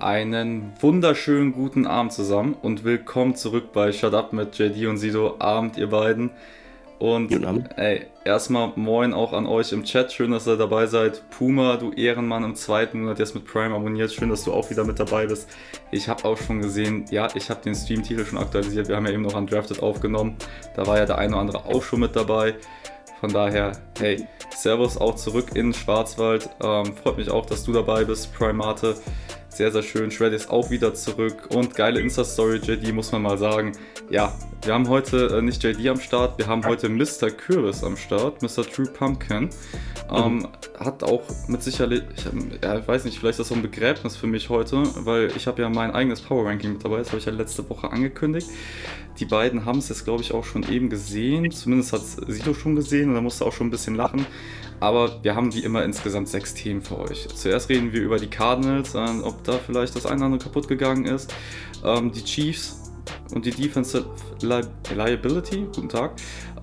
Einen wunderschönen guten Abend zusammen und willkommen zurück bei Shut Up mit JD und Sido. Abend, ihr beiden. Und ey, erstmal moin auch an euch im Chat. Schön, dass ihr dabei seid. Puma, du Ehrenmann im zweiten Monat jetzt mit Prime abonniert. Schön, dass du auch wieder mit dabei bist. Ich habe auch schon gesehen, ja, ich habe den Stream-Titel schon aktualisiert. Wir haben ja eben noch Undrafted aufgenommen. Da war ja der eine oder andere auch schon mit dabei. Von daher, hey, Servus auch zurück in Schwarzwald. Ähm, freut mich auch, dass du dabei bist, Primate. Sehr, sehr schön. Shreddy ist auch wieder zurück und geile Insta-Story, JD, muss man mal sagen. Ja, wir haben heute äh, nicht JD am Start, wir haben heute Mr. Kürbis am Start, Mr. True Pumpkin. Ähm, mhm. Hat auch mit Sicherheit, ich, ja, ich weiß nicht, vielleicht ist das so ein Begräbnis für mich heute, weil ich habe ja mein eigenes Power Ranking mit dabei, das habe ich ja letzte Woche angekündigt. Die beiden haben es jetzt, glaube ich, auch schon eben gesehen. Zumindest hat Sido schon gesehen und da musste auch schon ein bisschen lachen. Aber wir haben wie immer insgesamt sechs Themen für euch. Zuerst reden wir über die Cardinals, ob da vielleicht das eine oder andere kaputt gegangen ist. Ähm, die Chiefs und die Defensive Li Liability, guten Tag.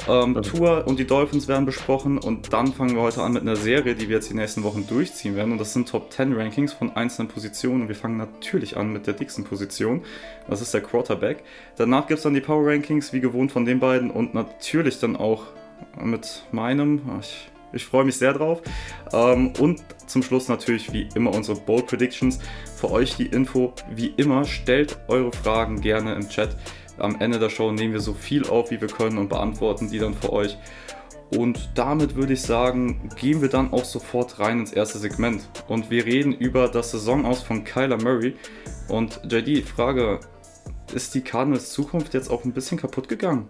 Ähm, okay. Tour und die Dolphins werden besprochen und dann fangen wir heute an mit einer Serie, die wir jetzt die nächsten Wochen durchziehen werden. Und das sind Top 10 Rankings von einzelnen Positionen. Und wir fangen natürlich an mit der dicksten Position. Das ist der Quarterback. Danach gibt es dann die Power Rankings, wie gewohnt von den beiden. Und natürlich dann auch mit meinem. Ich ich freue mich sehr drauf. Ähm, und zum Schluss natürlich wie immer unsere Bold Predictions. Für euch die Info, wie immer, stellt eure Fragen gerne im Chat. Am Ende der Show nehmen wir so viel auf, wie wir können und beantworten die dann für euch. Und damit würde ich sagen, gehen wir dann auch sofort rein ins erste Segment. Und wir reden über das Saisonaus von Kyler Murray. Und JD, Frage, ist die Cardinals Zukunft jetzt auch ein bisschen kaputt gegangen?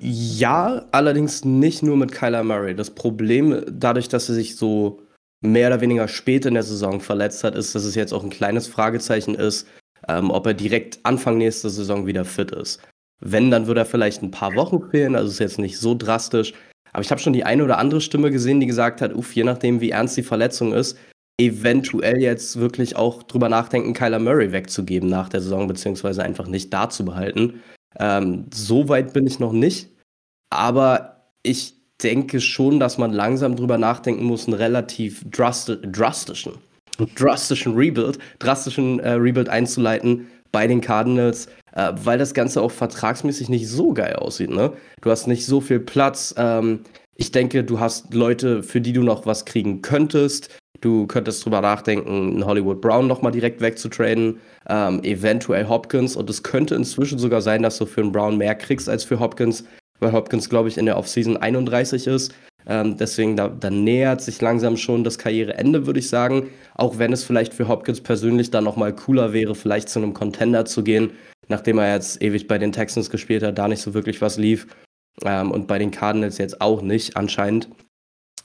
Ja, allerdings nicht nur mit Kyler Murray. Das Problem, dadurch, dass er sich so mehr oder weniger spät in der Saison verletzt hat, ist, dass es jetzt auch ein kleines Fragezeichen ist, ähm, ob er direkt Anfang nächster Saison wieder fit ist. Wenn, dann würde er vielleicht ein paar Wochen fehlen, also ist jetzt nicht so drastisch. Aber ich habe schon die eine oder andere Stimme gesehen, die gesagt hat, uff, je nachdem, wie ernst die Verletzung ist, eventuell jetzt wirklich auch drüber nachdenken, Kyler Murray wegzugeben nach der Saison, beziehungsweise einfach nicht da zu behalten. Ähm, so weit bin ich noch nicht. Aber ich denke schon, dass man langsam drüber nachdenken muss, einen relativ drasti drastischen, drastischen Rebuild, drastischen äh, Rebuild einzuleiten bei den Cardinals, äh, weil das Ganze auch vertragsmäßig nicht so geil aussieht. Ne? Du hast nicht so viel Platz. Ähm, ich denke, du hast Leute, für die du noch was kriegen könntest. Du könntest drüber nachdenken, einen Hollywood Brown nochmal direkt wegzutraden, ähm, eventuell Hopkins. Und es könnte inzwischen sogar sein, dass du für einen Brown mehr kriegst als für Hopkins, weil Hopkins, glaube ich, in der Offseason 31 ist. Ähm, deswegen, da, da, nähert sich langsam schon das Karriereende, würde ich sagen. Auch wenn es vielleicht für Hopkins persönlich dann nochmal cooler wäre, vielleicht zu einem Contender zu gehen, nachdem er jetzt ewig bei den Texans gespielt hat, da nicht so wirklich was lief. Ähm, und bei den Cardinals jetzt auch nicht, anscheinend.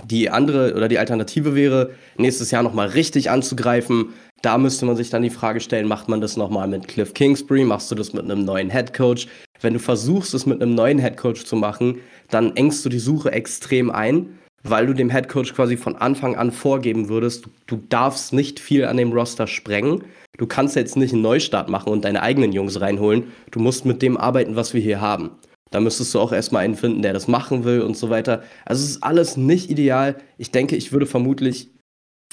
Die andere oder die Alternative wäre, nächstes Jahr nochmal richtig anzugreifen. Da müsste man sich dann die Frage stellen, macht man das nochmal mit Cliff Kingsbury? Machst du das mit einem neuen Head Coach? Wenn du versuchst, es mit einem neuen Head Coach zu machen, dann engst du die Suche extrem ein, weil du dem Head Coach quasi von Anfang an vorgeben würdest, du, du darfst nicht viel an dem Roster sprengen. Du kannst jetzt nicht einen Neustart machen und deine eigenen Jungs reinholen. Du musst mit dem arbeiten, was wir hier haben. Da müsstest du auch erstmal einen finden, der das machen will und so weiter. Also es ist alles nicht ideal. Ich denke, ich würde vermutlich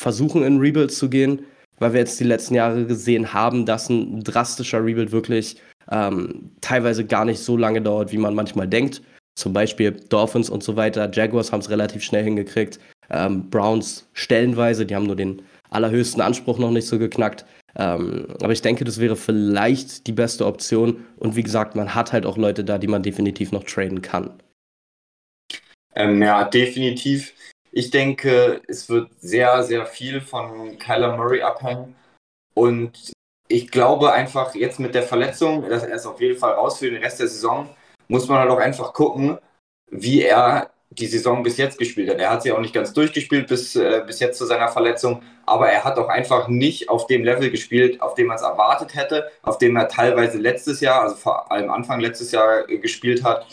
versuchen, in Rebuild zu gehen, weil wir jetzt die letzten Jahre gesehen haben, dass ein drastischer Rebuild wirklich ähm, teilweise gar nicht so lange dauert, wie man manchmal denkt. Zum Beispiel Dolphins und so weiter. Jaguars haben es relativ schnell hingekriegt. Ähm, Browns stellenweise, die haben nur den allerhöchsten Anspruch noch nicht so geknackt. Ähm, aber ich denke, das wäre vielleicht die beste Option. Und wie gesagt, man hat halt auch Leute da, die man definitiv noch traden kann. Ähm, ja, definitiv. Ich denke, es wird sehr, sehr viel von Kyler Murray abhängen. Und ich glaube einfach jetzt mit der Verletzung, dass er ist auf jeden Fall raus für den Rest der Saison, muss man halt auch einfach gucken, wie er die Saison bis jetzt gespielt hat. Er hat sie auch nicht ganz durchgespielt bis, äh, bis jetzt zu seiner Verletzung, aber er hat auch einfach nicht auf dem Level gespielt, auf dem man es erwartet hätte, auf dem er teilweise letztes Jahr, also vor allem Anfang letztes Jahr äh, gespielt hat.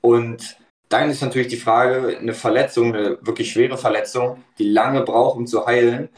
Und dann ist natürlich die Frage, eine Verletzung, eine wirklich schwere Verletzung, die lange braucht, um zu heilen,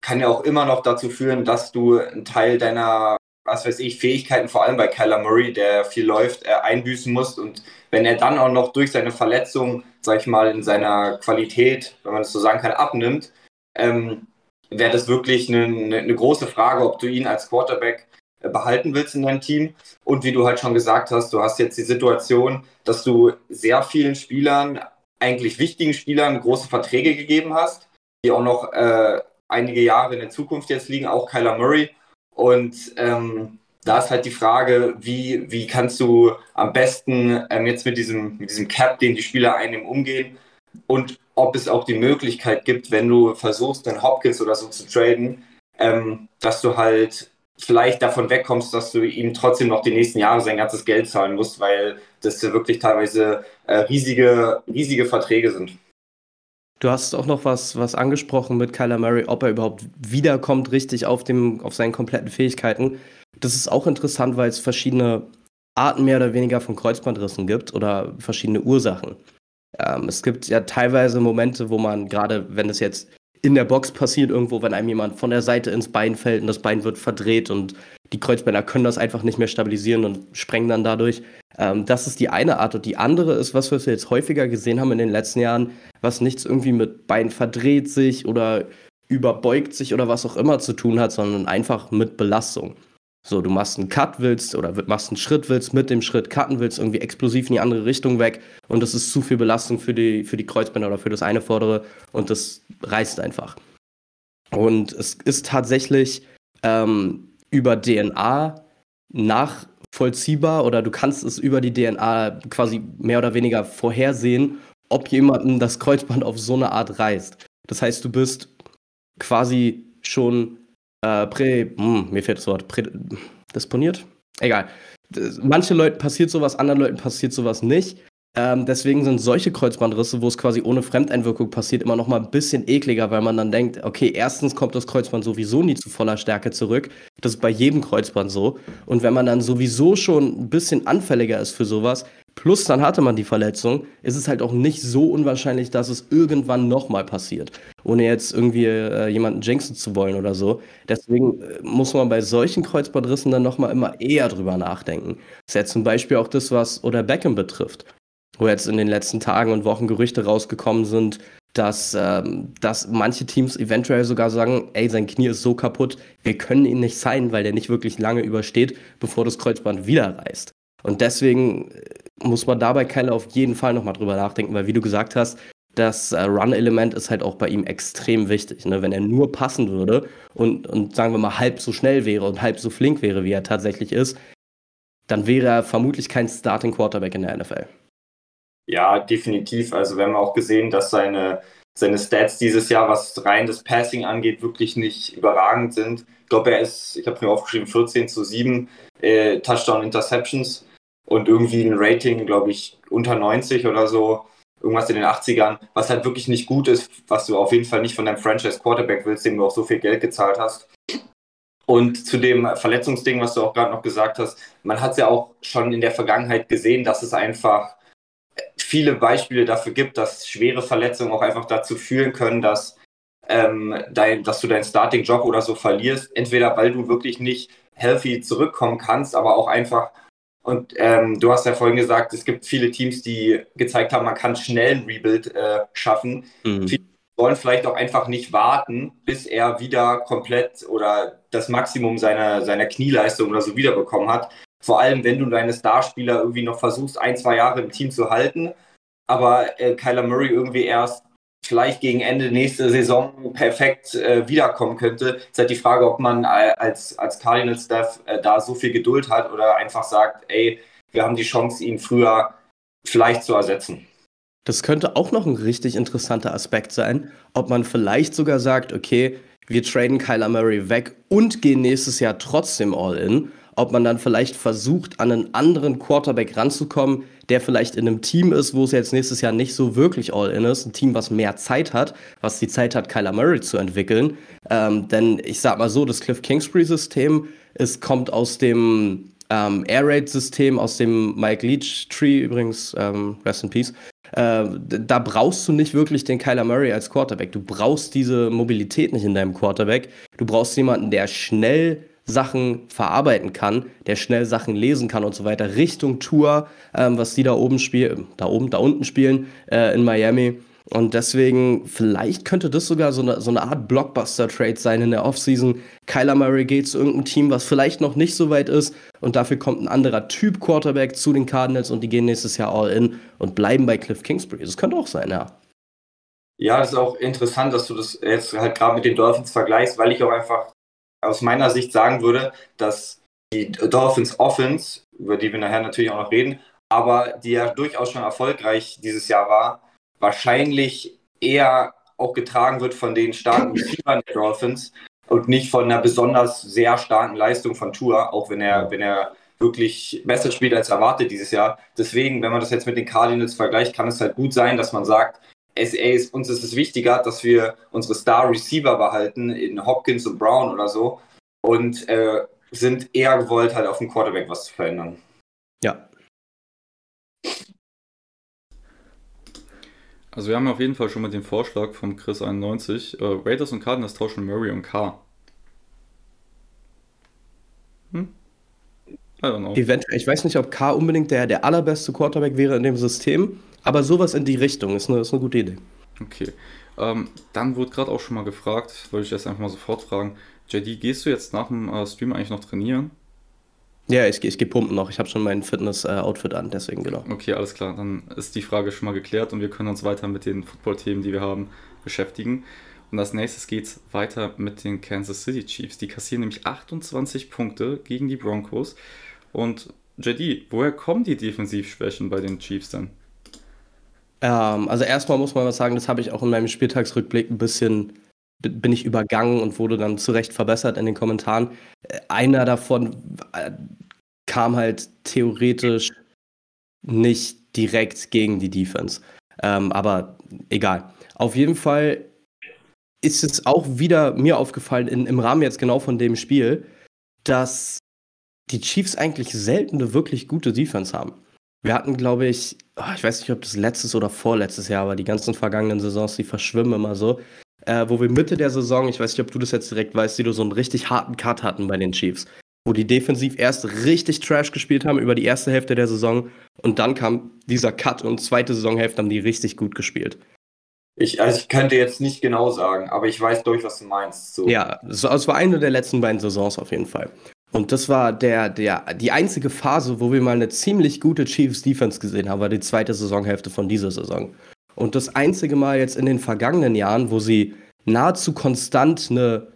kann ja auch immer noch dazu führen, dass du einen Teil deiner was weiß ich, Fähigkeiten, vor allem bei Kyler Murray, der viel läuft, äh, einbüßen muss. Und wenn er dann auch noch durch seine Verletzung, sag ich mal, in seiner Qualität, wenn man das so sagen kann, abnimmt, ähm, wäre das wirklich eine, eine, eine große Frage, ob du ihn als Quarterback äh, behalten willst in deinem Team. Und wie du halt schon gesagt hast, du hast jetzt die Situation, dass du sehr vielen Spielern, eigentlich wichtigen Spielern, große Verträge gegeben hast, die auch noch äh, einige Jahre in der Zukunft jetzt liegen, auch Kyler Murray. Und ähm, da ist halt die Frage, wie, wie kannst du am besten ähm, jetzt mit diesem, mit diesem Cap, den die Spieler einnehmen, umgehen und ob es auch die Möglichkeit gibt, wenn du versuchst, den Hopkins oder so zu traden, ähm, dass du halt vielleicht davon wegkommst, dass du ihm trotzdem noch die nächsten Jahre sein ganzes Geld zahlen musst, weil das ja wirklich teilweise äh, riesige, riesige Verträge sind. Du hast auch noch was, was angesprochen mit Kyler Murray, ob er überhaupt wiederkommt, richtig auf, dem, auf seinen kompletten Fähigkeiten. Das ist auch interessant, weil es verschiedene Arten mehr oder weniger von Kreuzbandrissen gibt oder verschiedene Ursachen. Ähm, es gibt ja teilweise Momente, wo man, gerade wenn es jetzt in der Box passiert, irgendwo, wenn einem jemand von der Seite ins Bein fällt und das Bein wird verdreht und die Kreuzbänder können das einfach nicht mehr stabilisieren und sprengen dann dadurch. Ähm, das ist die eine Art. Und die andere ist, was wir jetzt häufiger gesehen haben in den letzten Jahren, was nichts irgendwie mit Bein verdreht sich oder überbeugt sich oder was auch immer zu tun hat, sondern einfach mit Belastung. So, du machst einen Cut willst oder machst einen Schritt willst, mit dem Schritt cutten willst, irgendwie explosiv in die andere Richtung weg und das ist zu viel Belastung für die, für die Kreuzbänder oder für das eine Vordere und das reißt einfach. Und es ist tatsächlich ähm, über DNA nachvollziehbar oder du kannst es über die DNA quasi mehr oder weniger vorhersehen, ob jemandem das Kreuzband auf so eine Art reißt. Das heißt, du bist quasi schon äh, prä, hm, mir fehlt das Wort, prädisponiert? Egal. Manchen Leuten passiert sowas, anderen Leuten passiert sowas nicht. Ähm, deswegen sind solche Kreuzbandrisse, wo es quasi ohne Fremdeinwirkung passiert, immer noch mal ein bisschen ekliger, weil man dann denkt, okay, erstens kommt das Kreuzband sowieso nie zu voller Stärke zurück. Das ist bei jedem Kreuzband so. Und wenn man dann sowieso schon ein bisschen anfälliger ist für sowas, plus dann hatte man die Verletzung, ist es halt auch nicht so unwahrscheinlich, dass es irgendwann nochmal passiert. Ohne jetzt irgendwie äh, jemanden jinxen zu wollen oder so. Deswegen äh, muss man bei solchen Kreuzbandrissen dann nochmal immer eher drüber nachdenken. Das ist ja zum Beispiel auch das, was Oder Beckham betrifft wo jetzt in den letzten Tagen und Wochen Gerüchte rausgekommen sind, dass, ähm, dass manche Teams eventuell sogar sagen, ey, sein Knie ist so kaputt, wir können ihn nicht sein, weil der nicht wirklich lange übersteht, bevor das Kreuzband wieder reißt. Und deswegen äh, muss man dabei Keller auf jeden Fall nochmal drüber nachdenken, weil wie du gesagt hast, das äh, Run-Element ist halt auch bei ihm extrem wichtig. Ne? Wenn er nur passen würde und, und sagen wir mal halb so schnell wäre und halb so flink wäre, wie er tatsächlich ist, dann wäre er vermutlich kein Starting Quarterback in der NFL. Ja, definitiv. Also wir haben auch gesehen, dass seine, seine Stats dieses Jahr, was rein das Passing angeht, wirklich nicht überragend sind. Ich glaube, er ist, ich habe mir aufgeschrieben, 14 zu 7 äh, Touchdown-Interceptions und irgendwie ein Rating, glaube ich, unter 90 oder so. Irgendwas in den 80ern, was halt wirklich nicht gut ist, was du auf jeden Fall nicht von deinem Franchise-Quarterback willst, dem du auch so viel Geld gezahlt hast. Und zu dem Verletzungsding, was du auch gerade noch gesagt hast, man hat es ja auch schon in der Vergangenheit gesehen, dass es einfach viele Beispiele dafür gibt, dass schwere Verletzungen auch einfach dazu führen können, dass, ähm, dein, dass du deinen Starting-Job oder so verlierst. Entweder weil du wirklich nicht healthy zurückkommen kannst, aber auch einfach, und ähm, du hast ja vorhin gesagt, es gibt viele Teams, die gezeigt haben, man kann schnell ein Rebuild äh, schaffen. Mhm. Viele wollen vielleicht auch einfach nicht warten, bis er wieder komplett oder das Maximum seiner, seiner Knieleistung oder so wiederbekommen hat. Vor allem, wenn du deine Starspieler irgendwie noch versuchst, ein, zwei Jahre im Team zu halten, aber äh, Kyler Murray irgendwie erst vielleicht gegen Ende nächste Saison perfekt äh, wiederkommen könnte. Ist halt die Frage, ob man als, als Cardinals-Staff äh, da so viel Geduld hat oder einfach sagt, ey, wir haben die Chance, ihn früher vielleicht zu ersetzen. Das könnte auch noch ein richtig interessanter Aspekt sein, ob man vielleicht sogar sagt, okay, wir traden Kyler Murray weg und gehen nächstes Jahr trotzdem all in ob man dann vielleicht versucht, an einen anderen Quarterback ranzukommen, der vielleicht in einem Team ist, wo es jetzt nächstes Jahr nicht so wirklich all-in ist. Ein Team, was mehr Zeit hat, was die Zeit hat, Kyler Murray zu entwickeln. Ähm, denn ich sag mal so, das Cliff Kingsbury-System, es kommt aus dem ähm, Air Raid-System, aus dem Mike Leach-Tree, übrigens, ähm, Rest in Peace. Äh, da brauchst du nicht wirklich den Kyler Murray als Quarterback. Du brauchst diese Mobilität nicht in deinem Quarterback. Du brauchst jemanden, der schnell Sachen verarbeiten kann, der schnell Sachen lesen kann und so weiter, Richtung Tour, ähm, was die da oben spielen, da oben, da unten spielen äh, in Miami. Und deswegen, vielleicht könnte das sogar so eine, so eine Art Blockbuster-Trade sein in der Offseason. Kyler Murray geht zu irgendeinem Team, was vielleicht noch nicht so weit ist. Und dafür kommt ein anderer Typ Quarterback zu den Cardinals und die gehen nächstes Jahr all in und bleiben bei Cliff Kingsbury. Das könnte auch sein, ja. Ja, das ist auch interessant, dass du das jetzt halt gerade mit den Dolphins vergleichst, weil ich auch einfach aus meiner Sicht sagen würde, dass die Dolphins Offense, über die wir nachher natürlich auch noch reden, aber die ja durchaus schon erfolgreich dieses Jahr war, wahrscheinlich eher auch getragen wird von den starken Receivern der Dolphins und nicht von einer besonders sehr starken Leistung von Tour, auch wenn er, wenn er wirklich besser spielt als erwartet dieses Jahr. Deswegen, wenn man das jetzt mit den Cardinals vergleicht, kann es halt gut sein, dass man sagt, ist, uns ist es wichtiger, dass wir unsere Star Receiver behalten, in Hopkins und Brown oder so, und äh, sind eher gewollt, halt auf dem Quarterback was zu verändern. Ja, Also wir haben auf jeden Fall schon mal den Vorschlag vom Chris91. Äh, Raiders und Cardinals tauschen Murray und K. Hm? I don't know. Eventuell, ich weiß nicht, ob K unbedingt der, der allerbeste Quarterback wäre in dem System, aber sowas in die Richtung ist eine, ist eine gute Idee. Okay. Ähm, dann wurde gerade auch schon mal gefragt, wollte ich jetzt einfach mal sofort fragen. JD, gehst du jetzt nach dem äh, Stream eigentlich noch trainieren? Ja, ich, ich gehe pumpen noch. Ich habe schon mein Fitness-Outfit an, deswegen genau. Okay, alles klar. Dann ist die Frage schon mal geklärt und wir können uns weiter mit den Football-Themen, die wir haben, beschäftigen. Und als nächstes geht es weiter mit den Kansas City Chiefs. Die kassieren nämlich 28 Punkte gegen die Broncos. Und JD, woher kommen die Defensivschwächen bei den Chiefs denn? Ähm, also erstmal muss man was sagen, das habe ich auch in meinem Spieltagsrückblick ein bisschen bin ich übergangen und wurde dann zu Recht verbessert in den Kommentaren. Äh, einer davon äh, kam halt theoretisch nicht direkt gegen die Defense. Ähm, aber egal. Auf jeden Fall ist es auch wieder mir aufgefallen, in, im Rahmen jetzt genau von dem Spiel, dass die Chiefs eigentlich selten eine wirklich gute Defense haben. Wir hatten, glaube ich, oh, ich weiß nicht, ob das letztes oder vorletztes Jahr war, die ganzen vergangenen Saisons, die verschwimmen immer so äh, wo wir Mitte der Saison, ich weiß nicht, ob du das jetzt direkt weißt, die so einen richtig harten Cut hatten bei den Chiefs. Wo die defensiv erst richtig Trash gespielt haben über die erste Hälfte der Saison und dann kam dieser Cut und zweite Saisonhälfte haben die richtig gut gespielt. Ich, also ich könnte jetzt nicht genau sagen, aber ich weiß durch, was du meinst. So. Ja, es war eine der letzten beiden Saisons auf jeden Fall. Und das war der, der, die einzige Phase, wo wir mal eine ziemlich gute Chiefs Defense gesehen haben, war die zweite Saisonhälfte von dieser Saison. Und das einzige Mal jetzt in den vergangenen Jahren, wo sie nahezu konstant eine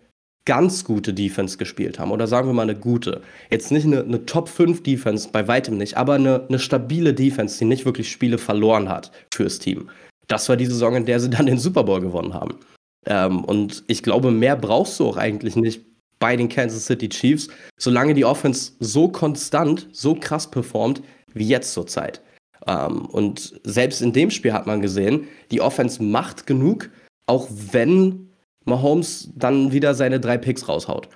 ganz gute Defense gespielt haben, oder sagen wir mal eine gute, jetzt nicht eine, eine Top 5 Defense, bei weitem nicht, aber eine, eine stabile Defense, die nicht wirklich Spiele verloren hat fürs Team. Das war die Saison, in der sie dann den Super Bowl gewonnen haben. Ähm, und ich glaube, mehr brauchst du auch eigentlich nicht bei den Kansas City Chiefs, solange die Offense so konstant, so krass performt wie jetzt zur Zeit. Ähm, und selbst in dem Spiel hat man gesehen, die Offense macht genug, auch wenn Mahomes dann wieder seine drei Picks raushaut.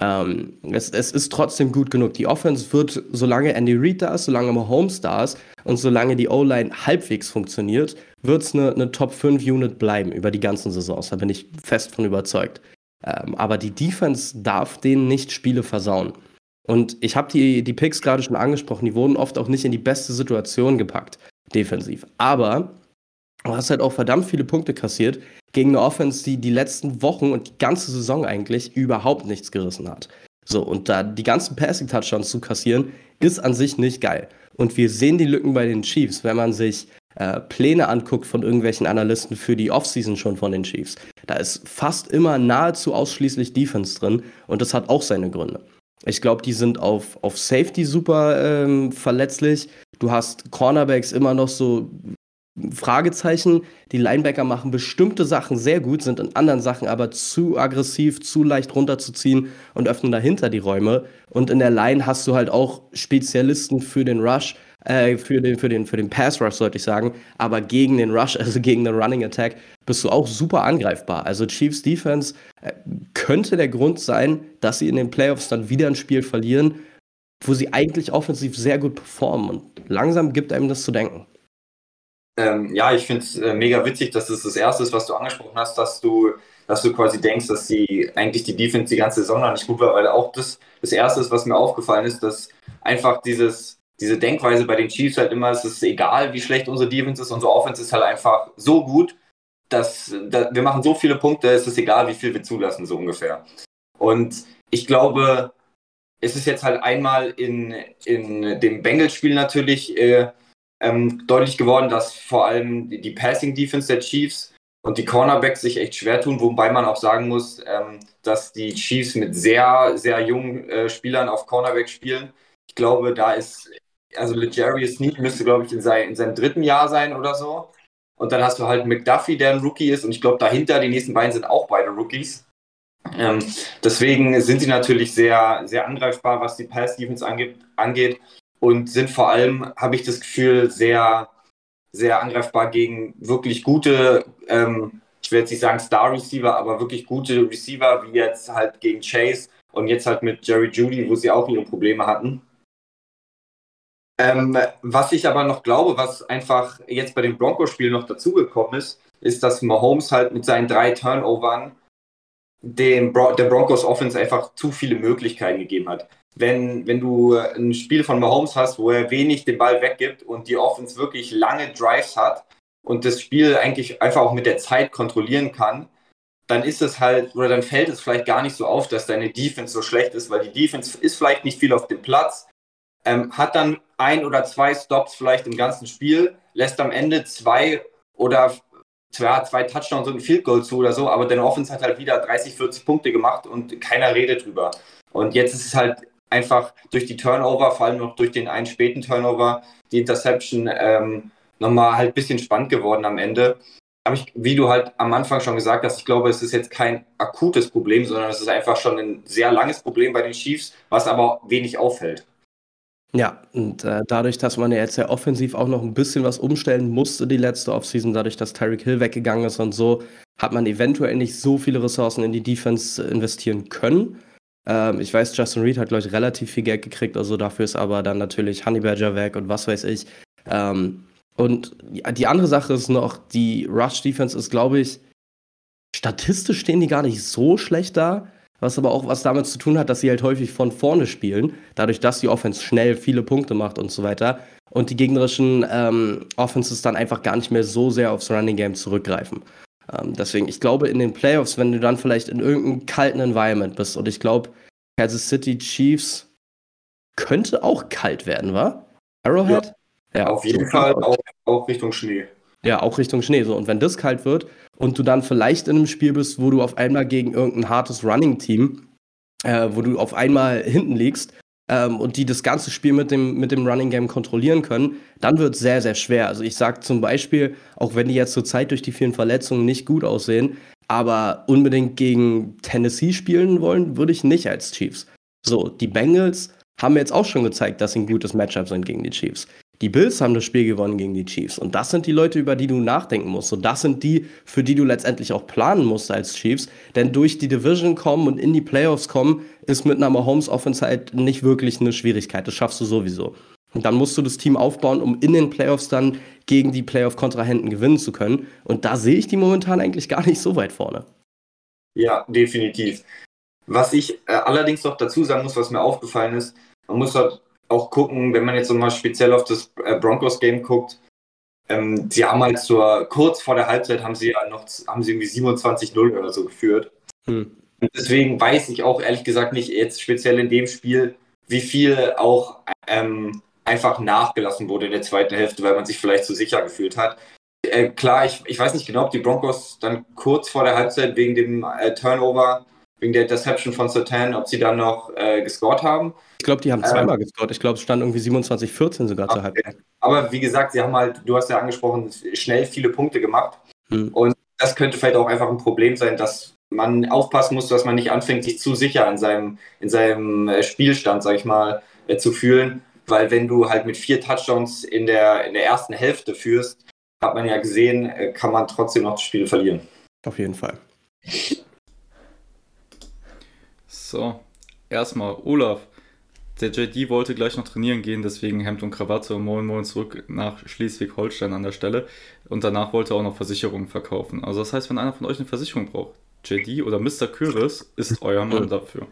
Ähm, es, es, ist trotzdem gut genug. Die Offense wird, solange Andy Reid da ist, solange Mahomes da ist und solange die O-Line halbwegs funktioniert, wird es eine, eine Top 5 Unit bleiben über die ganzen Saisons. Da bin ich fest von überzeugt. Ähm, aber die Defense darf denen nicht Spiele versauen. Und ich habe die, die Picks gerade schon angesprochen, die wurden oft auch nicht in die beste Situation gepackt, defensiv. Aber du hast halt auch verdammt viele Punkte kassiert gegen eine Offense, die die letzten Wochen und die ganze Saison eigentlich überhaupt nichts gerissen hat. So, und da die ganzen Passing-Touchdowns zu kassieren, ist an sich nicht geil. Und wir sehen die Lücken bei den Chiefs, wenn man sich äh, Pläne anguckt von irgendwelchen Analysten für die Offseason schon von den Chiefs. Da ist fast immer nahezu ausschließlich Defense drin und das hat auch seine Gründe. Ich glaube, die sind auf, auf Safety super ähm, verletzlich. Du hast Cornerbacks immer noch so Fragezeichen. Die Linebacker machen bestimmte Sachen sehr gut, sind in anderen Sachen aber zu aggressiv, zu leicht runterzuziehen und öffnen dahinter die Räume. Und in der Line hast du halt auch Spezialisten für den Rush, äh, für den, für den, für den Pass Rush, sollte ich sagen. Aber gegen den Rush, also gegen den Running Attack, bist du auch super angreifbar. Also Chiefs Defense äh, könnte der Grund sein, dass sie in den Playoffs dann wieder ein Spiel verlieren, wo sie eigentlich offensiv sehr gut performen. Und langsam gibt einem das zu denken. Ähm, ja, ich finde es äh, mega witzig, dass es das Erste ist, was du angesprochen hast, dass du, dass du quasi denkst, dass sie eigentlich die Defense die ganze Saison noch nicht gut war, weil auch das, das Erste ist, was mir aufgefallen ist, dass einfach dieses, diese Denkweise bei den Chiefs halt immer, es ist egal, wie schlecht unsere Defense ist, unsere Offense ist halt einfach so gut, das, das, wir machen so viele Punkte, es ist egal, wie viel wir zulassen, so ungefähr. Und ich glaube, es ist jetzt halt einmal in, in dem Bengals-Spiel natürlich äh, ähm, deutlich geworden, dass vor allem die Passing-Defense der Chiefs und die Cornerbacks sich echt schwer tun, wobei man auch sagen muss, ähm, dass die Chiefs mit sehr, sehr jungen äh, Spielern auf Cornerback spielen. Ich glaube, da ist, also Legarius Sneak müsste, glaube ich, in, sein, in seinem dritten Jahr sein oder so. Und dann hast du halt McDuffie, der ein Rookie ist. Und ich glaube, dahinter, die nächsten beiden sind auch beide Rookies. Ähm, deswegen sind sie natürlich sehr, sehr angreifbar, was die Pass-Defense angeht, angeht. Und sind vor allem, habe ich das Gefühl, sehr, sehr angreifbar gegen wirklich gute, ähm, ich will jetzt nicht sagen Star-Receiver, aber wirklich gute Receiver, wie jetzt halt gegen Chase und jetzt halt mit Jerry Judy, wo sie auch ihre Probleme hatten. Ähm, was ich aber noch glaube, was einfach jetzt bei dem Broncos-Spiel noch dazugekommen ist, ist, dass Mahomes halt mit seinen drei Turnovern dem Bro der Broncos Offense einfach zu viele Möglichkeiten gegeben hat. Wenn, wenn du ein Spiel von Mahomes hast, wo er wenig den Ball weggibt und die Offense wirklich lange Drives hat und das Spiel eigentlich einfach auch mit der Zeit kontrollieren kann, dann ist es halt, oder dann fällt es vielleicht gar nicht so auf, dass deine Defense so schlecht ist, weil die Defense ist vielleicht nicht viel auf dem Platz, ähm, hat dann ein oder zwei Stops vielleicht im ganzen Spiel, lässt am Ende zwei oder zwei, zwei Touchdowns und ein Field Goal zu oder so, aber deine Offense hat halt wieder 30, 40 Punkte gemacht und keiner redet drüber. Und jetzt ist es halt einfach durch die Turnover, vor allem noch durch den einen späten Turnover, die Interception ähm, nochmal halt ein bisschen spannend geworden am Ende. Aber ich, wie du halt am Anfang schon gesagt hast, ich glaube, es ist jetzt kein akutes Problem, sondern es ist einfach schon ein sehr langes Problem bei den Chiefs, was aber wenig auffällt. Ja, und äh, dadurch, dass man ja jetzt ja offensiv auch noch ein bisschen was umstellen musste die letzte Offseason, dadurch, dass Tyreek Hill weggegangen ist und so, hat man eventuell nicht so viele Ressourcen in die Defense investieren können. Ähm, ich weiß, Justin Reed hat, glaube ich, relativ viel Geld gekriegt, also dafür ist aber dann natürlich Honey Badger weg und was weiß ich. Ähm, und die andere Sache ist noch, die Rush-Defense ist, glaube ich, statistisch stehen die gar nicht so schlecht da was aber auch was damit zu tun hat, dass sie halt häufig von vorne spielen, dadurch, dass die Offense schnell viele Punkte macht und so weiter. Und die gegnerischen ähm, Offenses dann einfach gar nicht mehr so sehr aufs Running Game zurückgreifen. Ähm, deswegen, ich glaube, in den Playoffs, wenn du dann vielleicht in irgendeinem kalten Environment bist, und ich glaube, Kansas City Chiefs könnte auch kalt werden, wa? Arrowhead? Ja, ja auf jeden Fall auch, auch Richtung Schnee. Ja, auch Richtung Schnee. So. Und wenn das kalt wird und du dann vielleicht in einem Spiel bist, wo du auf einmal gegen irgendein hartes Running-Team, äh, wo du auf einmal hinten liegst ähm, und die das ganze Spiel mit dem, mit dem Running-Game kontrollieren können, dann wird es sehr, sehr schwer. Also ich sage zum Beispiel, auch wenn die jetzt zur Zeit durch die vielen Verletzungen nicht gut aussehen, aber unbedingt gegen Tennessee spielen wollen, würde ich nicht als Chiefs. So, die Bengals haben jetzt auch schon gezeigt, dass sie ein gutes Matchup sind gegen die Chiefs. Die Bills haben das Spiel gewonnen gegen die Chiefs. Und das sind die Leute, über die du nachdenken musst. Und das sind die, für die du letztendlich auch planen musst als Chiefs. Denn durch die Division kommen und in die Playoffs kommen, ist mit einer Mahomes Offense halt nicht wirklich eine Schwierigkeit. Das schaffst du sowieso. Und dann musst du das Team aufbauen, um in den Playoffs dann gegen die Playoff-Kontrahenten gewinnen zu können. Und da sehe ich die momentan eigentlich gar nicht so weit vorne. Ja, definitiv. Was ich äh, allerdings noch dazu sagen muss, was mir aufgefallen ist, man muss halt auch gucken, wenn man jetzt mal speziell auf das äh, Broncos-Game guckt, ähm, sie haben halt zur, kurz vor der Halbzeit haben sie ja noch, haben sie irgendwie 27-0 oder so geführt. Hm. Deswegen weiß ich auch ehrlich gesagt nicht jetzt speziell in dem Spiel, wie viel auch ähm, einfach nachgelassen wurde in der zweiten Hälfte, weil man sich vielleicht zu sicher gefühlt hat. Äh, klar, ich, ich weiß nicht genau, ob die Broncos dann kurz vor der Halbzeit wegen dem äh, Turnover wegen der Interception von Satan, ob sie dann noch äh, gescored haben. Ich glaube, die haben zweimal ähm, gescored. Ich glaube, es stand irgendwie 27-14 sogar okay. zur Halbzeit. Aber wie gesagt, sie haben halt, du hast ja angesprochen, schnell viele Punkte gemacht. Hm. Und das könnte vielleicht auch einfach ein Problem sein, dass man aufpassen muss, dass man nicht anfängt, sich zu sicher in seinem, in seinem äh, Spielstand, sag ich mal, äh, zu fühlen. Weil wenn du halt mit vier Touchdowns in der, in der ersten Hälfte führst, hat man ja gesehen, äh, kann man trotzdem noch das Spiel verlieren. Auf jeden Fall. So, erstmal Olaf. Der JD wollte gleich noch trainieren gehen, deswegen Hemd und Krawatte und moin moin zurück nach Schleswig-Holstein an der Stelle. Und danach wollte er auch noch Versicherungen verkaufen. Also das heißt, wenn einer von euch eine Versicherung braucht, JD oder Mr. Küris ist euer Mann dafür.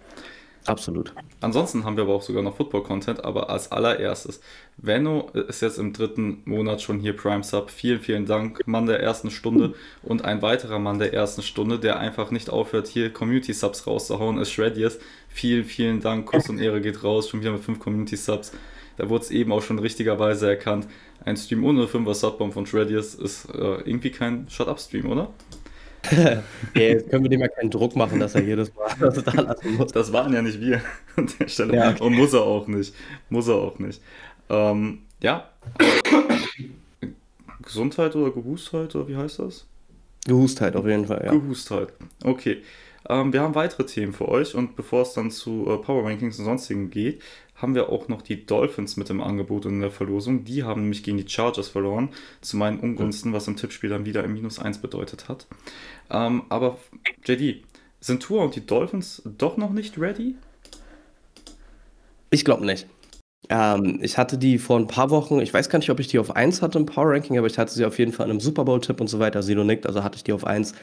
Absolut. Ansonsten haben wir aber auch sogar noch Football-Content, aber als allererstes, Venno ist jetzt im dritten Monat schon hier Prime Sub. Vielen, vielen Dank, Mann der ersten Stunde. Und ein weiterer Mann der ersten Stunde, der einfach nicht aufhört, hier Community Subs rauszuhauen, ist Shreddies. Vielen, vielen Dank, Kuss und Ehre geht raus, schon wieder mit fünf Community Subs. Da wurde es eben auch schon richtigerweise erkannt. Ein Stream ohne 5er Subbomb von Shreddies ist äh, irgendwie kein Shut-Up-Stream, oder? ja, jetzt können wir dem ja keinen Druck machen, dass er jedes Mal das da lassen muss. Das waren ja nicht wir an der Stelle. Ja, okay. Und muss er auch nicht. Muss er auch nicht. Ähm, ja. Gesundheit oder Gehustheit oder wie heißt das? Gehustheit auf jeden Fall, ja. Gehustheit. Okay. Ähm, wir haben weitere Themen für euch und bevor es dann zu äh, Power Rankings und sonstigen geht, haben wir auch noch die Dolphins mit im Angebot und in der Verlosung. Die haben nämlich gegen die Chargers verloren, zu meinen Ungunsten, was im Tippspiel dann wieder ein Minus 1 bedeutet hat. Ähm, aber JD, sind Tour und die Dolphins doch noch nicht ready? Ich glaube nicht. Ähm, ich hatte die vor ein paar Wochen, ich weiß gar nicht, ob ich die auf 1 hatte im Power Ranking, aber ich hatte sie auf jeden Fall in einem Super Bowl-Tipp und so weiter. Sido nickt, also hatte ich die auf 1.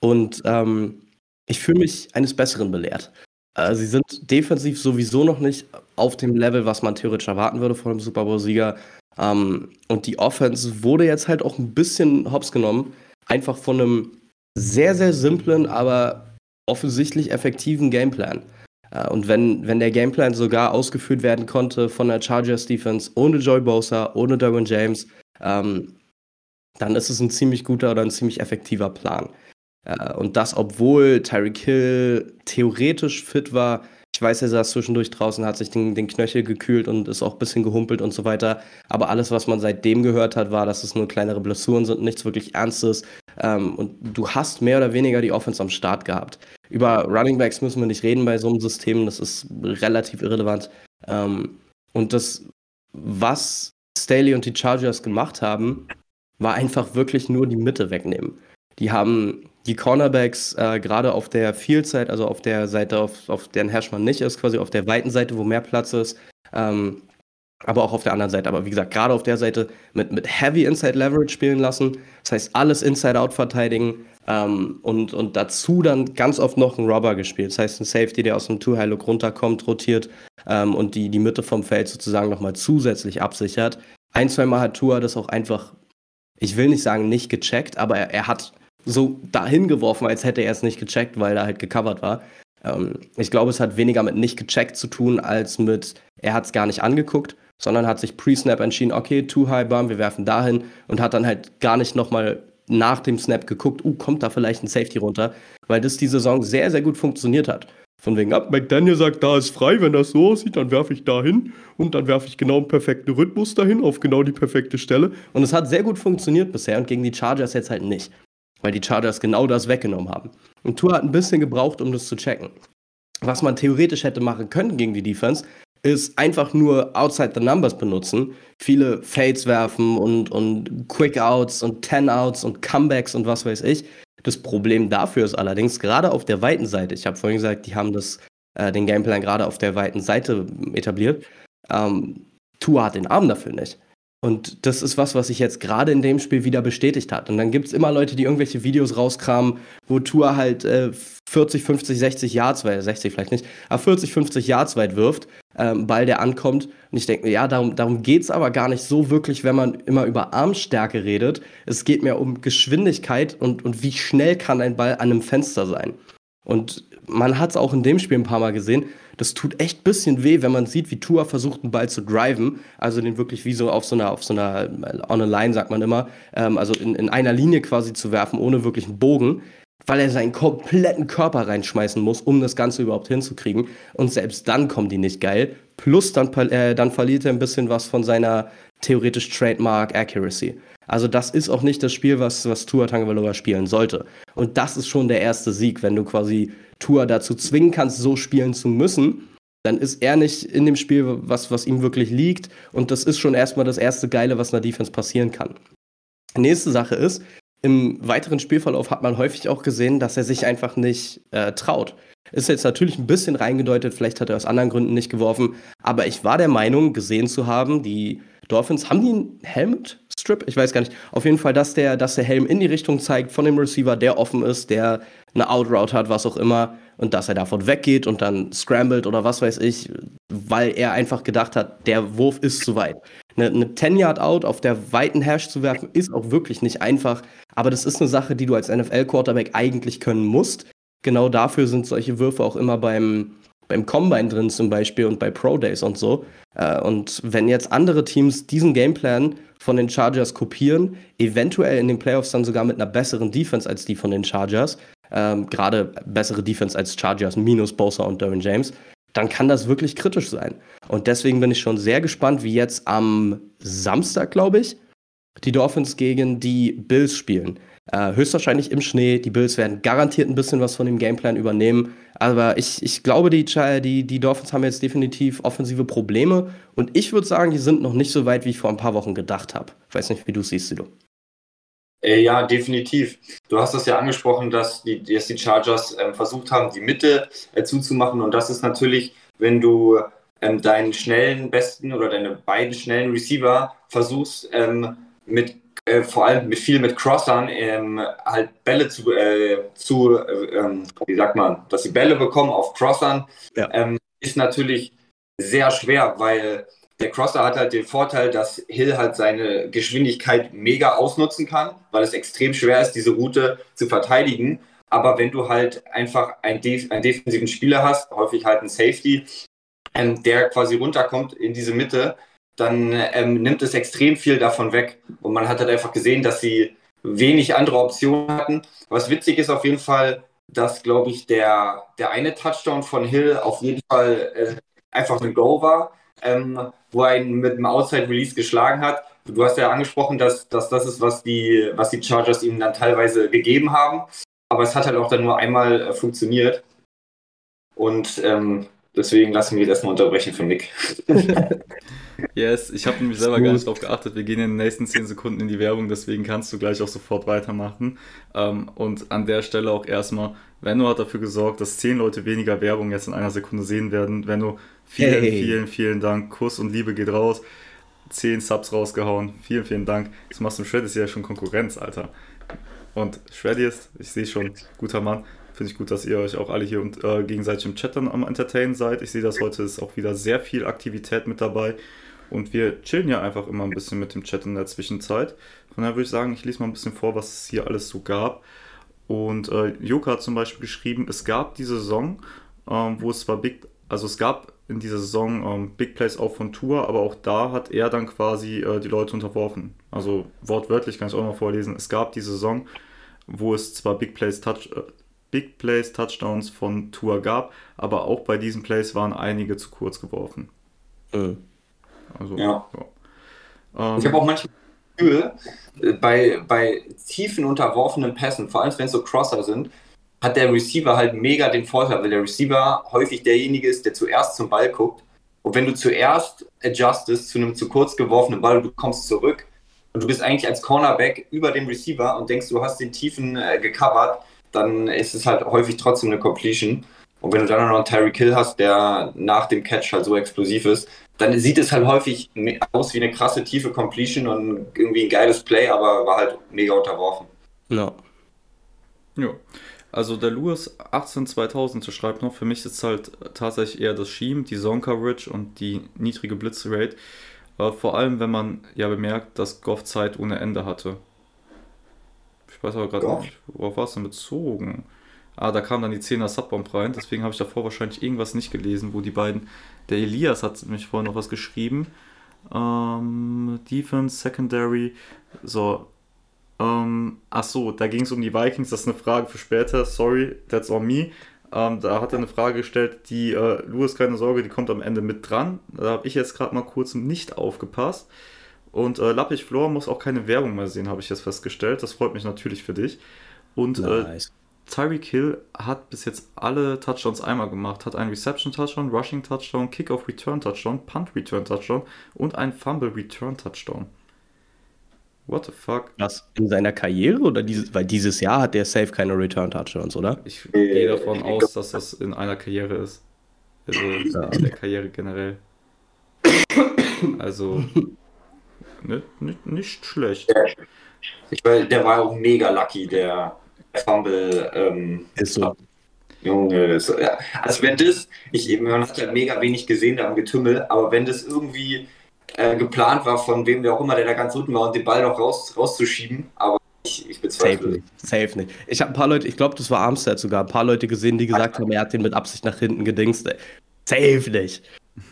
Und ähm, ich fühle mich eines Besseren belehrt. Äh, sie sind defensiv sowieso noch nicht auf dem Level, was man theoretisch erwarten würde von einem Super Bowl-Sieger. Ähm, und die Offense wurde jetzt halt auch ein bisschen hops genommen. Einfach von einem sehr, sehr simplen, aber offensichtlich effektiven Gameplan. Äh, und wenn, wenn der Gameplan sogar ausgeführt werden konnte von der Chargers Defense ohne Joy Bosa, ohne Derwin James, ähm, dann ist es ein ziemlich guter oder ein ziemlich effektiver Plan. Äh, und das, obwohl Tyreek Hill theoretisch fit war. Ich weiß, er saß zwischendurch draußen, hat sich den, den Knöchel gekühlt und ist auch ein bisschen gehumpelt und so weiter. Aber alles, was man seitdem gehört hat, war, dass es nur kleinere Blessuren sind, nichts wirklich Ernstes. Ähm, und du hast mehr oder weniger die Offense am Start gehabt. Über Running Backs müssen wir nicht reden bei so einem System, das ist relativ irrelevant. Ähm, und das, was Staley und die Chargers gemacht haben, war einfach wirklich nur die Mitte wegnehmen. Die haben die Cornerbacks äh, gerade auf der Field-Side, also auf der Seite, auf, auf deren Herrschmann nicht ist, quasi auf der weiten Seite, wo mehr Platz ist, ähm, aber auch auf der anderen Seite. Aber wie gesagt, gerade auf der Seite mit, mit Heavy Inside Leverage spielen lassen. Das heißt, alles Inside-Out verteidigen ähm, und, und dazu dann ganz oft noch ein Robber gespielt. Das heißt, ein Safety, der aus dem Two-High-Look runterkommt, rotiert ähm, und die, die Mitte vom Feld sozusagen nochmal zusätzlich absichert. Ein, zweimal hat Tua das auch einfach, ich will nicht sagen nicht gecheckt, aber er, er hat so dahin geworfen, als hätte er es nicht gecheckt, weil er halt gecovert war. Ähm, ich glaube, es hat weniger mit nicht gecheckt zu tun, als mit, er hat es gar nicht angeguckt, sondern hat sich pre-Snap entschieden, okay, too high bam, wir werfen dahin und hat dann halt gar nicht nochmal nach dem Snap geguckt, uh, kommt da vielleicht ein Safety runter, weil das die Saison sehr, sehr gut funktioniert hat. Von wegen, ab, McDaniel sagt, da ist frei, wenn das so aussieht, dann werfe ich da hin und dann werfe ich genau einen perfekten Rhythmus dahin, auf genau die perfekte Stelle. Und es hat sehr gut funktioniert bisher und gegen die Chargers jetzt halt nicht weil die Chargers genau das weggenommen haben. Und Tour hat ein bisschen gebraucht, um das zu checken. Was man theoretisch hätte machen können gegen die Defense, ist einfach nur outside the numbers benutzen, viele Fades werfen und, und Quick Outs und Ten Outs und Comebacks und was weiß ich. Das Problem dafür ist allerdings gerade auf der weiten Seite, ich habe vorhin gesagt, die haben das, äh, den Gameplan gerade auf der weiten Seite etabliert. Ähm, Tua hat den Arm dafür nicht. Und das ist was, was sich jetzt gerade in dem Spiel wieder bestätigt hat. Und dann gibt es immer Leute, die irgendwelche Videos rauskramen, wo Tour halt äh, 40, 50, 60 Yards weit, 60 vielleicht nicht, aber 40, 50 Yards weit wirft, ähm, Ball, der ankommt. Und ich denke mir, ja, darum, darum geht es aber gar nicht so wirklich, wenn man immer über Armstärke redet. Es geht mehr um Geschwindigkeit und, und wie schnell kann ein Ball an einem Fenster sein. Und man hat es auch in dem Spiel ein paar Mal gesehen das tut echt ein bisschen weh, wenn man sieht, wie Tua versucht, einen Ball zu driven. Also den wirklich wie so auf so einer, auf so einer, on a line, sagt man immer, ähm, also in, in einer Linie quasi zu werfen, ohne wirklich einen Bogen weil er seinen kompletten Körper reinschmeißen muss, um das Ganze überhaupt hinzukriegen. Und selbst dann kommen die nicht geil. Plus dann, äh, dann verliert er ein bisschen was von seiner theoretisch Trademark Accuracy. Also das ist auch nicht das Spiel, was, was Tua Tagovailoa spielen sollte. Und das ist schon der erste Sieg, wenn du quasi Tour dazu zwingen kannst, so spielen zu müssen, dann ist er nicht in dem Spiel, was, was ihm wirklich liegt. Und das ist schon erstmal das erste Geile, was in der Defense passieren kann. Nächste Sache ist, im weiteren Spielverlauf hat man häufig auch gesehen, dass er sich einfach nicht äh, traut. Ist jetzt natürlich ein bisschen reingedeutet, vielleicht hat er aus anderen Gründen nicht geworfen, aber ich war der Meinung, gesehen zu haben, die Dolphins, haben die einen Helmet Strip, ich weiß gar nicht. Auf jeden Fall, dass der, dass der Helm in die Richtung zeigt von dem Receiver, der offen ist, der eine Outroute hat, was auch immer, und dass er davon weggeht und dann scrambled oder was weiß ich, weil er einfach gedacht hat, der Wurf ist zu weit. Eine, eine 10-Yard-Out auf der weiten Hash zu werfen, ist auch wirklich nicht einfach, aber das ist eine Sache, die du als NFL-Quarterback eigentlich können musst. Genau dafür sind solche Würfe auch immer beim, beim Combine drin zum Beispiel und bei Pro Days und so. Äh, und wenn jetzt andere Teams diesen Gameplan von den Chargers kopieren, eventuell in den Playoffs dann sogar mit einer besseren Defense als die von den Chargers, ähm, gerade bessere Defense als Chargers minus Bosa und Derwin James, dann kann das wirklich kritisch sein. Und deswegen bin ich schon sehr gespannt, wie jetzt am Samstag, glaube ich, die Dolphins gegen die Bills spielen. Äh, höchstwahrscheinlich im Schnee. Die Bills werden garantiert ein bisschen was von dem Gameplan übernehmen. Aber ich, ich glaube, die, die, die Dolphins haben jetzt definitiv offensive Probleme. Und ich würde sagen, die sind noch nicht so weit, wie ich vor ein paar Wochen gedacht habe. Ich weiß nicht, wie du siehst, Sido. Äh, ja, definitiv. Du hast das ja angesprochen, dass die, dass die Chargers äh, versucht haben, die Mitte äh, zuzumachen. Und das ist natürlich, wenn du ähm, deinen schnellen besten oder deine beiden schnellen Receiver versuchst, ähm, mit äh, vor allem mit viel mit Crossern ähm, halt Bälle zu, äh, zu äh, ähm, wie sagt man, dass sie Bälle bekommen auf Crossern, ja. ähm, ist natürlich sehr schwer, weil der Crosser hat halt den Vorteil, dass Hill halt seine Geschwindigkeit mega ausnutzen kann, weil es extrem schwer ist, diese Route zu verteidigen. Aber wenn du halt einfach einen, Def einen defensiven Spieler hast, häufig halt einen Safety, ähm, der quasi runterkommt in diese Mitte, dann ähm, nimmt es extrem viel davon weg. Und man hat halt einfach gesehen, dass sie wenig andere Optionen hatten. Was witzig ist auf jeden Fall, dass, glaube ich, der, der eine Touchdown von Hill auf jeden Fall äh, einfach ein Go war, ähm, wo er ihn mit einem Outside Release geschlagen hat. Du hast ja angesprochen, dass, dass das ist, was die, was die Chargers ihm dann teilweise gegeben haben. Aber es hat halt auch dann nur einmal äh, funktioniert. Und ähm, deswegen lassen wir jetzt erstmal unterbrechen für Nick. Yes, ich habe nämlich selber gar nicht darauf geachtet. Wir gehen in den nächsten 10 Sekunden in die Werbung, deswegen kannst du gleich auch sofort weitermachen. Ähm, und an der Stelle auch erstmal, Venno hat dafür gesorgt, dass 10 Leute weniger Werbung jetzt in einer Sekunde sehen werden. Venno, vielen, hey. vielen, vielen Dank. Kuss und Liebe geht raus. 10 Subs rausgehauen. Vielen, vielen Dank. Das machst du im Shreddies ja schon Konkurrenz, Alter. Und Shreddies, ich sehe schon, guter Mann. Finde ich gut, dass ihr euch auch alle hier und, äh, gegenseitig im Chat dann am Entertainen seid. Ich sehe, dass heute ist auch wieder sehr viel Aktivität mit dabei. Und wir chillen ja einfach immer ein bisschen mit dem Chat in der Zwischenzeit. Von daher würde ich sagen, ich lese mal ein bisschen vor, was es hier alles so gab. Und äh, Joka hat zum Beispiel geschrieben, es gab diese Saison, ähm, wo es zwar Big, also es gab in dieser Saison ähm, Big Plays auch von Tour, aber auch da hat er dann quasi äh, die Leute unterworfen. Also wortwörtlich kann ich auch noch vorlesen. Es gab diese Saison, wo es zwar Big Plays Touch, äh, Big Plays Touchdowns von Tour gab, aber auch bei diesen Plays waren einige zu kurz geworfen. Mhm. Also, ja. ja. Ähm, ich habe auch manchmal das Gefühl, äh, bei, bei tiefen unterworfenen Pässen, vor allem wenn es so Crosser sind, hat der Receiver halt mega den Vorteil, weil der Receiver häufig derjenige ist, der zuerst zum Ball guckt. Und wenn du zuerst adjustest zu einem zu kurz geworfenen Ball, du kommst zurück und du bist eigentlich als Cornerback über dem Receiver und denkst, du hast den Tiefen äh, gecovert, dann ist es halt häufig trotzdem eine Completion. Und wenn du dann noch einen Terry Kill hast, der nach dem Catch halt so explosiv ist, dann sieht es halt häufig aus wie eine krasse tiefe Completion und irgendwie ein geiles Play, aber war halt mega unterworfen. Ja. Ja. Also der Lewis 18-2000 schreibt noch, für mich ist halt tatsächlich eher das Scheme, die Zone Coverage und die niedrige Blitzrate. Äh, vor allem, wenn man ja bemerkt, dass Goff Zeit ohne Ende hatte. Ich weiß aber gerade nicht, worauf war es denn bezogen? Ah, da kam dann die 10er Subbomb rein, deswegen habe ich davor wahrscheinlich irgendwas nicht gelesen, wo die beiden. Der Elias hat nämlich vorhin noch was geschrieben. Ähm, Defense, Secondary, so. Ähm, ach so, da ging es um die Vikings, das ist eine Frage für später, sorry, that's on me. Ähm, da hat er eine Frage gestellt, die, äh, Louis, keine Sorge, die kommt am Ende mit dran. Da habe ich jetzt gerade mal kurz nicht aufgepasst. Und äh, Lappich Flor muss auch keine Werbung mehr sehen, habe ich jetzt festgestellt. Das freut mich natürlich für dich. Und äh, nice. äh, Tyreek Hill hat bis jetzt alle Touchdowns einmal gemacht, hat einen Reception Touchdown, Rushing Touchdown, Kickoff Return Touchdown, Punt Return Touchdown und einen Fumble Return Touchdown. What the fuck? Was? In seiner Karriere oder dieses, weil dieses Jahr hat der safe keine Return Touchdowns, oder? Ich gehe davon aus, dass das in einer Karriere ist. Also ja. in der Karriere generell. Also nicht, nicht, nicht schlecht. Ich weiß, der war auch mega lucky, der Fumble. Ähm, ist so. Junge, so, ja. also wenn das, ich, man hat ja mega wenig gesehen da am Getümmel, aber wenn das irgendwie äh, geplant war, von wem der auch immer, der da ganz unten war und den Ball noch raus, rauszuschieben, aber ich, ich bezweifle. Safe nicht. Safe nicht. Ich habe ein paar Leute, ich glaube, das war Armstead sogar, ein paar Leute gesehen, die gesagt haben, er hat den mit Absicht nach hinten gedingst. Safe nicht.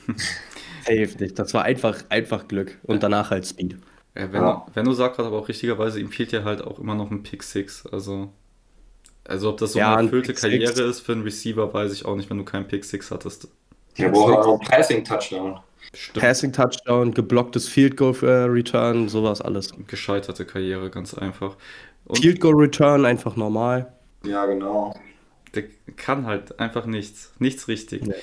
Safe nicht. Das war einfach, einfach Glück und danach halt Speed. Ja, wenn, ja. wenn du sagst gerade aber auch richtigerweise, ihm fehlt ja halt auch immer noch ein Pick 6. Also, also ob das so ja, eine erfüllte Karriere Six. ist für einen Receiver, weiß ich auch nicht, wenn du keinen Pick 6 hattest. Ja, braucht auch einen Passing-Touchdown. Passing-Touchdown, geblocktes Field Goal Return, sowas alles. Gescheiterte Karriere, ganz einfach. Und Field Goal Return einfach normal. Ja, genau. Der kann halt einfach nichts. Nichts richtig. Nee.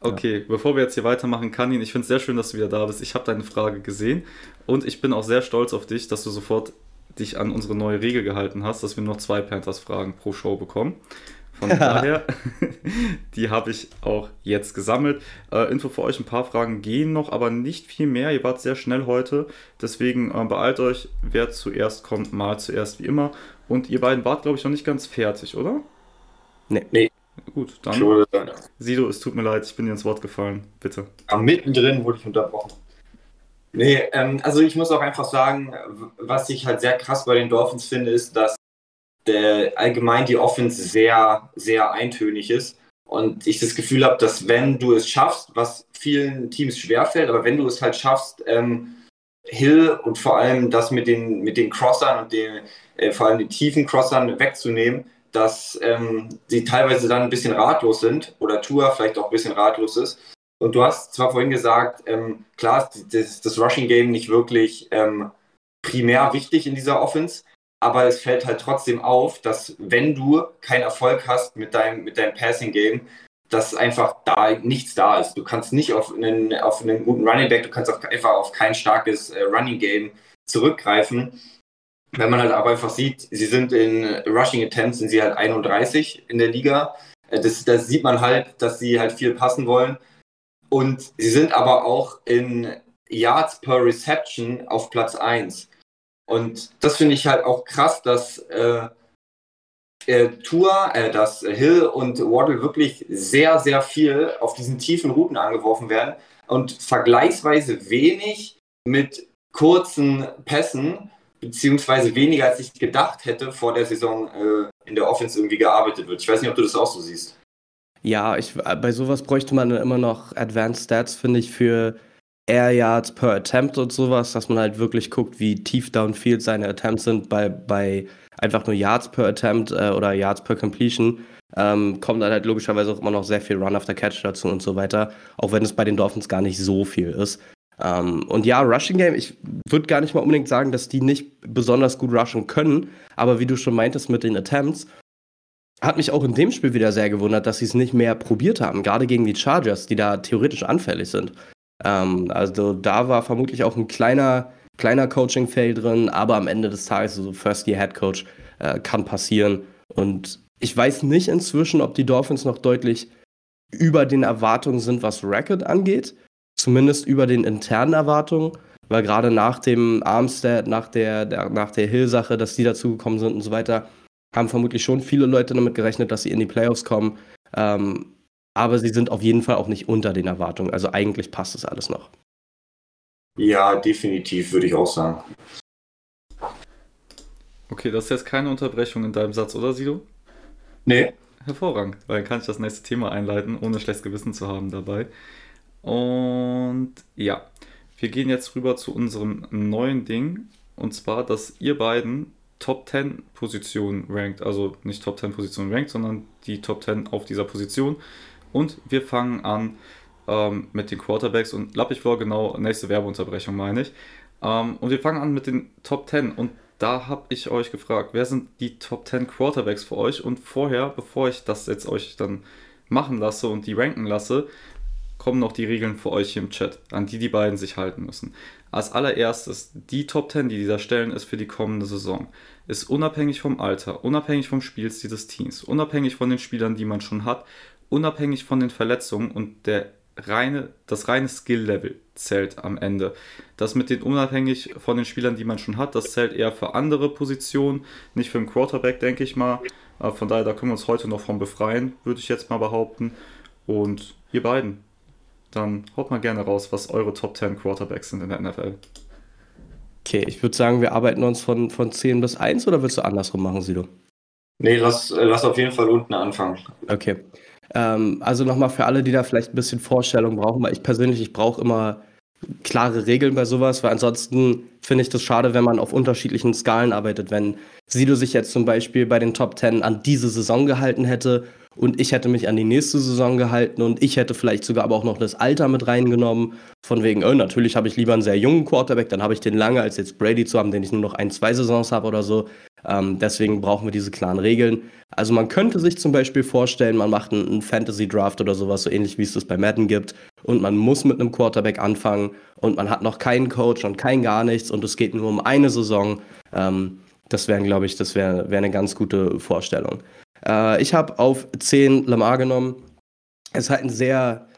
Okay, ja. bevor wir jetzt hier weitermachen, Kanin, ich finde es sehr schön, dass du wieder da bist. Ich habe deine Frage gesehen und ich bin auch sehr stolz auf dich, dass du sofort dich an unsere neue Regel gehalten hast, dass wir nur zwei Panthers-Fragen pro Show bekommen. Von daher, die habe ich auch jetzt gesammelt. Äh, Info für euch, ein paar Fragen gehen noch, aber nicht viel mehr. Ihr wart sehr schnell heute. Deswegen äh, beeilt euch, wer zuerst kommt, mal zuerst wie immer. Und ihr beiden wart, glaube ich, noch nicht ganz fertig, oder? Nee. nee. Gut, dann. Sido, es tut mir leid, ich bin dir ins Wort gefallen. Bitte. Am mittendrin wurde ich unterbrochen. Nee, ähm, also ich muss auch einfach sagen, was ich halt sehr krass bei den Dolphins finde, ist, dass der, allgemein die Offense sehr, sehr eintönig ist. Und ich das Gefühl habe, dass wenn du es schaffst, was vielen Teams schwerfällt, aber wenn du es halt schaffst, ähm, Hill und vor allem das mit den, mit den Crossern und den, äh, vor allem die tiefen Crossern wegzunehmen, dass ähm, sie teilweise dann ein bisschen ratlos sind oder Tour vielleicht auch ein bisschen ratlos ist. Und du hast zwar vorhin gesagt, ähm, klar ist das, das, Rushing Game nicht wirklich ähm, primär wichtig in dieser Offense, aber es fällt halt trotzdem auf, dass wenn du keinen Erfolg hast mit deinem, mit deinem Passing Game, dass einfach da nichts da ist. Du kannst nicht auf einen, auf einen guten Running Back, du kannst auch einfach auf kein starkes äh, Running Game zurückgreifen wenn man halt auch einfach sieht, sie sind in Rushing Attempts, sind sie halt 31 in der Liga. Äh, das, das sieht man halt, dass sie halt viel passen wollen. Und sie sind aber auch in Yards per Reception auf Platz 1. Und das finde ich halt auch krass, dass äh, äh, Tour, äh, dass Hill und Waddle wirklich sehr, sehr viel auf diesen tiefen Routen angeworfen werden und vergleichsweise wenig mit kurzen Pässen beziehungsweise weniger als ich gedacht hätte, vor der Saison äh, in der Offense irgendwie gearbeitet wird. Ich weiß nicht, ob du das auch so siehst. Ja, ich, äh, bei sowas bräuchte man immer noch Advanced Stats, finde ich, für Air Yards per Attempt und sowas, dass man halt wirklich guckt, wie tief downfield seine Attempts sind bei, bei einfach nur Yards per Attempt äh, oder Yards per Completion. Ähm, kommt dann halt logischerweise auch immer noch sehr viel Run after Catch dazu und so weiter, auch wenn es bei den Dolphins gar nicht so viel ist. Ähm, und ja, Rushing Game, ich würde gar nicht mal unbedingt sagen, dass die nicht besonders gut rushen können, aber wie du schon meintest mit den Attempts, hat mich auch in dem Spiel wieder sehr gewundert, dass sie es nicht mehr probiert haben, gerade gegen die Chargers, die da theoretisch anfällig sind. Ähm, also da war vermutlich auch ein kleiner, kleiner Coaching-Fail drin, aber am Ende des Tages, so also First-Year-Head-Coach, äh, kann passieren. Und ich weiß nicht inzwischen, ob die Dolphins noch deutlich über den Erwartungen sind, was Record angeht zumindest über den internen Erwartungen, weil gerade nach dem Armstead, nach der, der nach der Hill-Sache, dass die dazugekommen sind und so weiter, haben vermutlich schon viele Leute damit gerechnet, dass sie in die Playoffs kommen. Ähm, aber sie sind auf jeden Fall auch nicht unter den Erwartungen. Also eigentlich passt das alles noch. Ja, definitiv, würde ich auch sagen. Okay, das ist jetzt keine Unterbrechung in deinem Satz, oder Sido? Nee. Hervorragend, weil dann kann ich das nächste Thema einleiten, ohne schlechtes Gewissen zu haben dabei. Und ja, wir gehen jetzt rüber zu unserem neuen Ding. Und zwar, dass ihr beiden Top 10 Positionen rankt. Also nicht Top 10 Positionen rankt, sondern die Top 10 auf dieser Position. Und wir fangen an ähm, mit den Quarterbacks. Und Lappich vor, genau, nächste Werbeunterbrechung meine ich. Ähm, und wir fangen an mit den Top 10. Und da habe ich euch gefragt, wer sind die Top 10 Quarterbacks für euch? Und vorher, bevor ich das jetzt euch dann machen lasse und die ranken lasse, kommen noch die Regeln für euch hier im Chat, an die die beiden sich halten müssen. Als allererstes, die Top 10, die dieser stellen, ist für die kommende Saison. Ist unabhängig vom Alter, unabhängig vom Spielstil des Teams, unabhängig von den Spielern, die man schon hat, unabhängig von den Verletzungen und der reine, das reine Skill-Level zählt am Ende. Das mit den unabhängig von den Spielern, die man schon hat, das zählt eher für andere Positionen, nicht für den Quarterback, denke ich mal. Aber von daher, da können wir uns heute noch von befreien, würde ich jetzt mal behaupten. Und ihr beiden, dann haut mal gerne raus, was eure Top 10 Quarterbacks sind in der NFL. Okay, ich würde sagen, wir arbeiten uns von, von 10 bis 1 oder willst du andersrum machen, Sido? Nee, lass, lass auf jeden Fall unten anfangen. Okay. Ähm, also nochmal für alle, die da vielleicht ein bisschen Vorstellung brauchen, weil ich persönlich, ich brauche immer klare Regeln bei sowas, weil ansonsten finde ich das schade, wenn man auf unterschiedlichen Skalen arbeitet. Wenn Sido sich jetzt zum Beispiel bei den Top 10 an diese Saison gehalten hätte und ich hätte mich an die nächste Saison gehalten und ich hätte vielleicht sogar aber auch noch das Alter mit reingenommen, von wegen, oh, natürlich habe ich lieber einen sehr jungen Quarterback, dann habe ich den lange, als jetzt Brady zu haben, den ich nur noch ein, zwei Saisons habe oder so. Ähm, deswegen brauchen wir diese klaren Regeln. Also man könnte sich zum Beispiel vorstellen, man macht einen, Fantasy-Draft oder sowas, so ähnlich wie es das bei Madden gibt, und man muss mit einem Quarterback anfangen und man hat noch keinen Coach und kein gar nichts und es geht nur um eine Saison. Ähm, das wäre, glaube ich, das wäre wär eine ganz gute Vorstellung. Äh, ich habe auf 10 Lamar genommen. Es ist halt ein sehr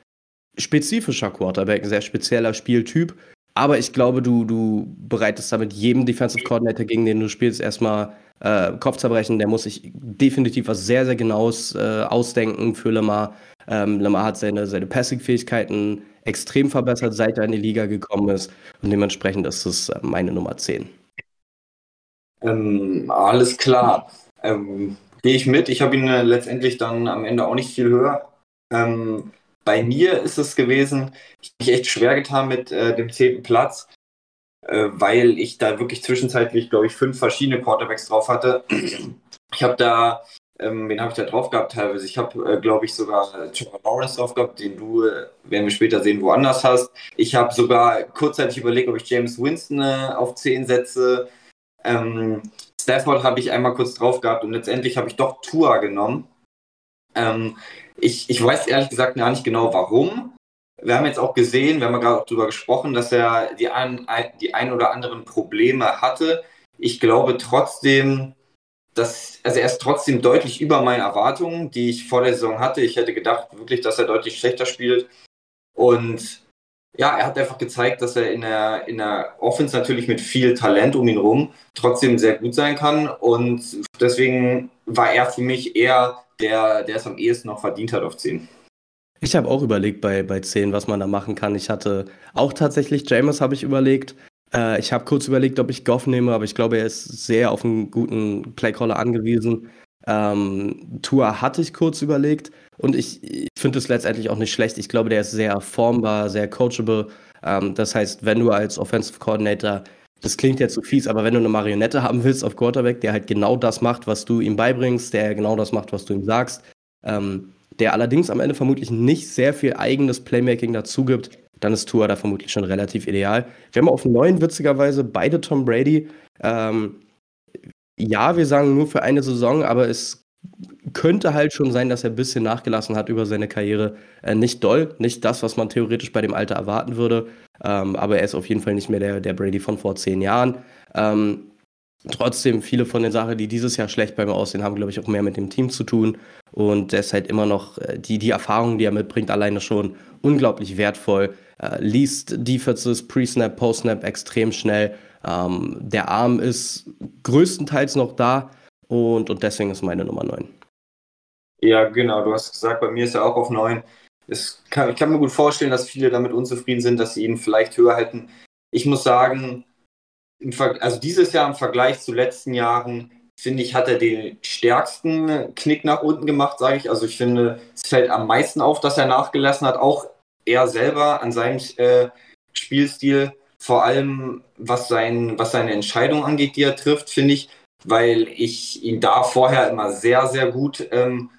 spezifischer Quarterback, ein sehr spezieller Spieltyp. Aber ich glaube, du, du bereitest damit jedem Defensive Coordinator, gegen den du spielst, erstmal äh, Kopfzerbrechen. Der muss sich definitiv was sehr, sehr Genaues äh, ausdenken für Lamar. Ähm, Lamar hat seine, seine Passing-Fähigkeiten extrem verbessert, seit er in die Liga gekommen ist. Und dementsprechend ist es äh, meine Nummer 10. Ähm, alles klar. Ähm, Gehe ich mit. Ich habe ihn äh, letztendlich dann am Ende auch nicht viel höher. Ähm, bei mir ist es gewesen, ich habe mich echt schwer getan mit äh, dem zehnten Platz, äh, weil ich da wirklich zwischenzeitlich, glaube ich, fünf verschiedene Quarterbacks drauf hatte. Ich habe da, ähm, wen habe ich da drauf gehabt teilweise? Ich habe, äh, glaube ich, sogar Trevor Lawrence drauf gehabt, den du, äh, werden wir später sehen, woanders hast. Ich habe sogar kurzzeitig überlegt, ob ich James Winston äh, auf 10 setze. Ähm, Stafford habe ich einmal kurz drauf gehabt und letztendlich habe ich doch Tua genommen. Ähm, ich, ich weiß ehrlich gesagt gar nicht genau warum. Wir haben jetzt auch gesehen, wir haben gerade auch darüber gesprochen, dass er die ein, die ein oder anderen Probleme hatte. Ich glaube trotzdem, dass, also er ist trotzdem deutlich über meinen Erwartungen, die ich vor der Saison hatte. Ich hätte gedacht wirklich, dass er deutlich schlechter spielt. Und ja, er hat einfach gezeigt, dass er in der, in der Offense natürlich mit viel Talent um ihn rum trotzdem sehr gut sein kann. Und deswegen war er für mich eher der, der es am ehesten noch verdient hat auf 10. Ich habe auch überlegt bei, bei 10, was man da machen kann. Ich hatte auch tatsächlich, James habe ich überlegt. Äh, ich habe kurz überlegt, ob ich Goff nehme, aber ich glaube, er ist sehr auf einen guten Playcaller angewiesen. Ähm, Tour hatte ich kurz überlegt und ich, ich finde es letztendlich auch nicht schlecht. Ich glaube, der ist sehr formbar, sehr coachable. Ähm, das heißt, wenn du als Offensive Coordinator, das klingt jetzt so fies, aber wenn du eine Marionette haben willst auf Quarterback, der halt genau das macht, was du ihm beibringst, der genau das macht, was du ihm sagst, ähm, der allerdings am Ende vermutlich nicht sehr viel eigenes Playmaking dazu gibt, dann ist Tua da vermutlich schon relativ ideal. Wir haben auf neun witzigerweise beide Tom Brady. Ähm, ja, wir sagen nur für eine Saison, aber es könnte halt schon sein, dass er ein bisschen nachgelassen hat über seine Karriere. Äh, nicht doll, nicht das, was man theoretisch bei dem Alter erwarten würde, ähm, aber er ist auf jeden Fall nicht mehr der, der Brady von vor zehn Jahren. Ähm, trotzdem, viele von den Sachen, die dieses Jahr schlecht bei mir aussehen, haben, glaube ich, auch mehr mit dem Team zu tun. Und er ist halt immer noch, äh, die, die Erfahrung, die er mitbringt, alleine schon unglaublich wertvoll. Äh, liest Defenses, Pre-Snap, Post-Snap extrem schnell ähm, der Arm ist größtenteils noch da und, und deswegen ist meine Nummer 9. Ja, genau, du hast gesagt, bei mir ist er auch auf 9. Es kann, ich kann mir gut vorstellen, dass viele damit unzufrieden sind, dass sie ihn vielleicht höher halten. Ich muss sagen, also dieses Jahr im Vergleich zu letzten Jahren, finde ich, hat er den stärksten Knick nach unten gemacht, sage ich. Also ich finde, es fällt am meisten auf, dass er nachgelassen hat, auch er selber an seinem äh, Spielstil vor allem was, sein, was seine Entscheidung angeht, die er trifft, finde ich, weil ich ihn da vorher immer sehr, sehr gut ähm,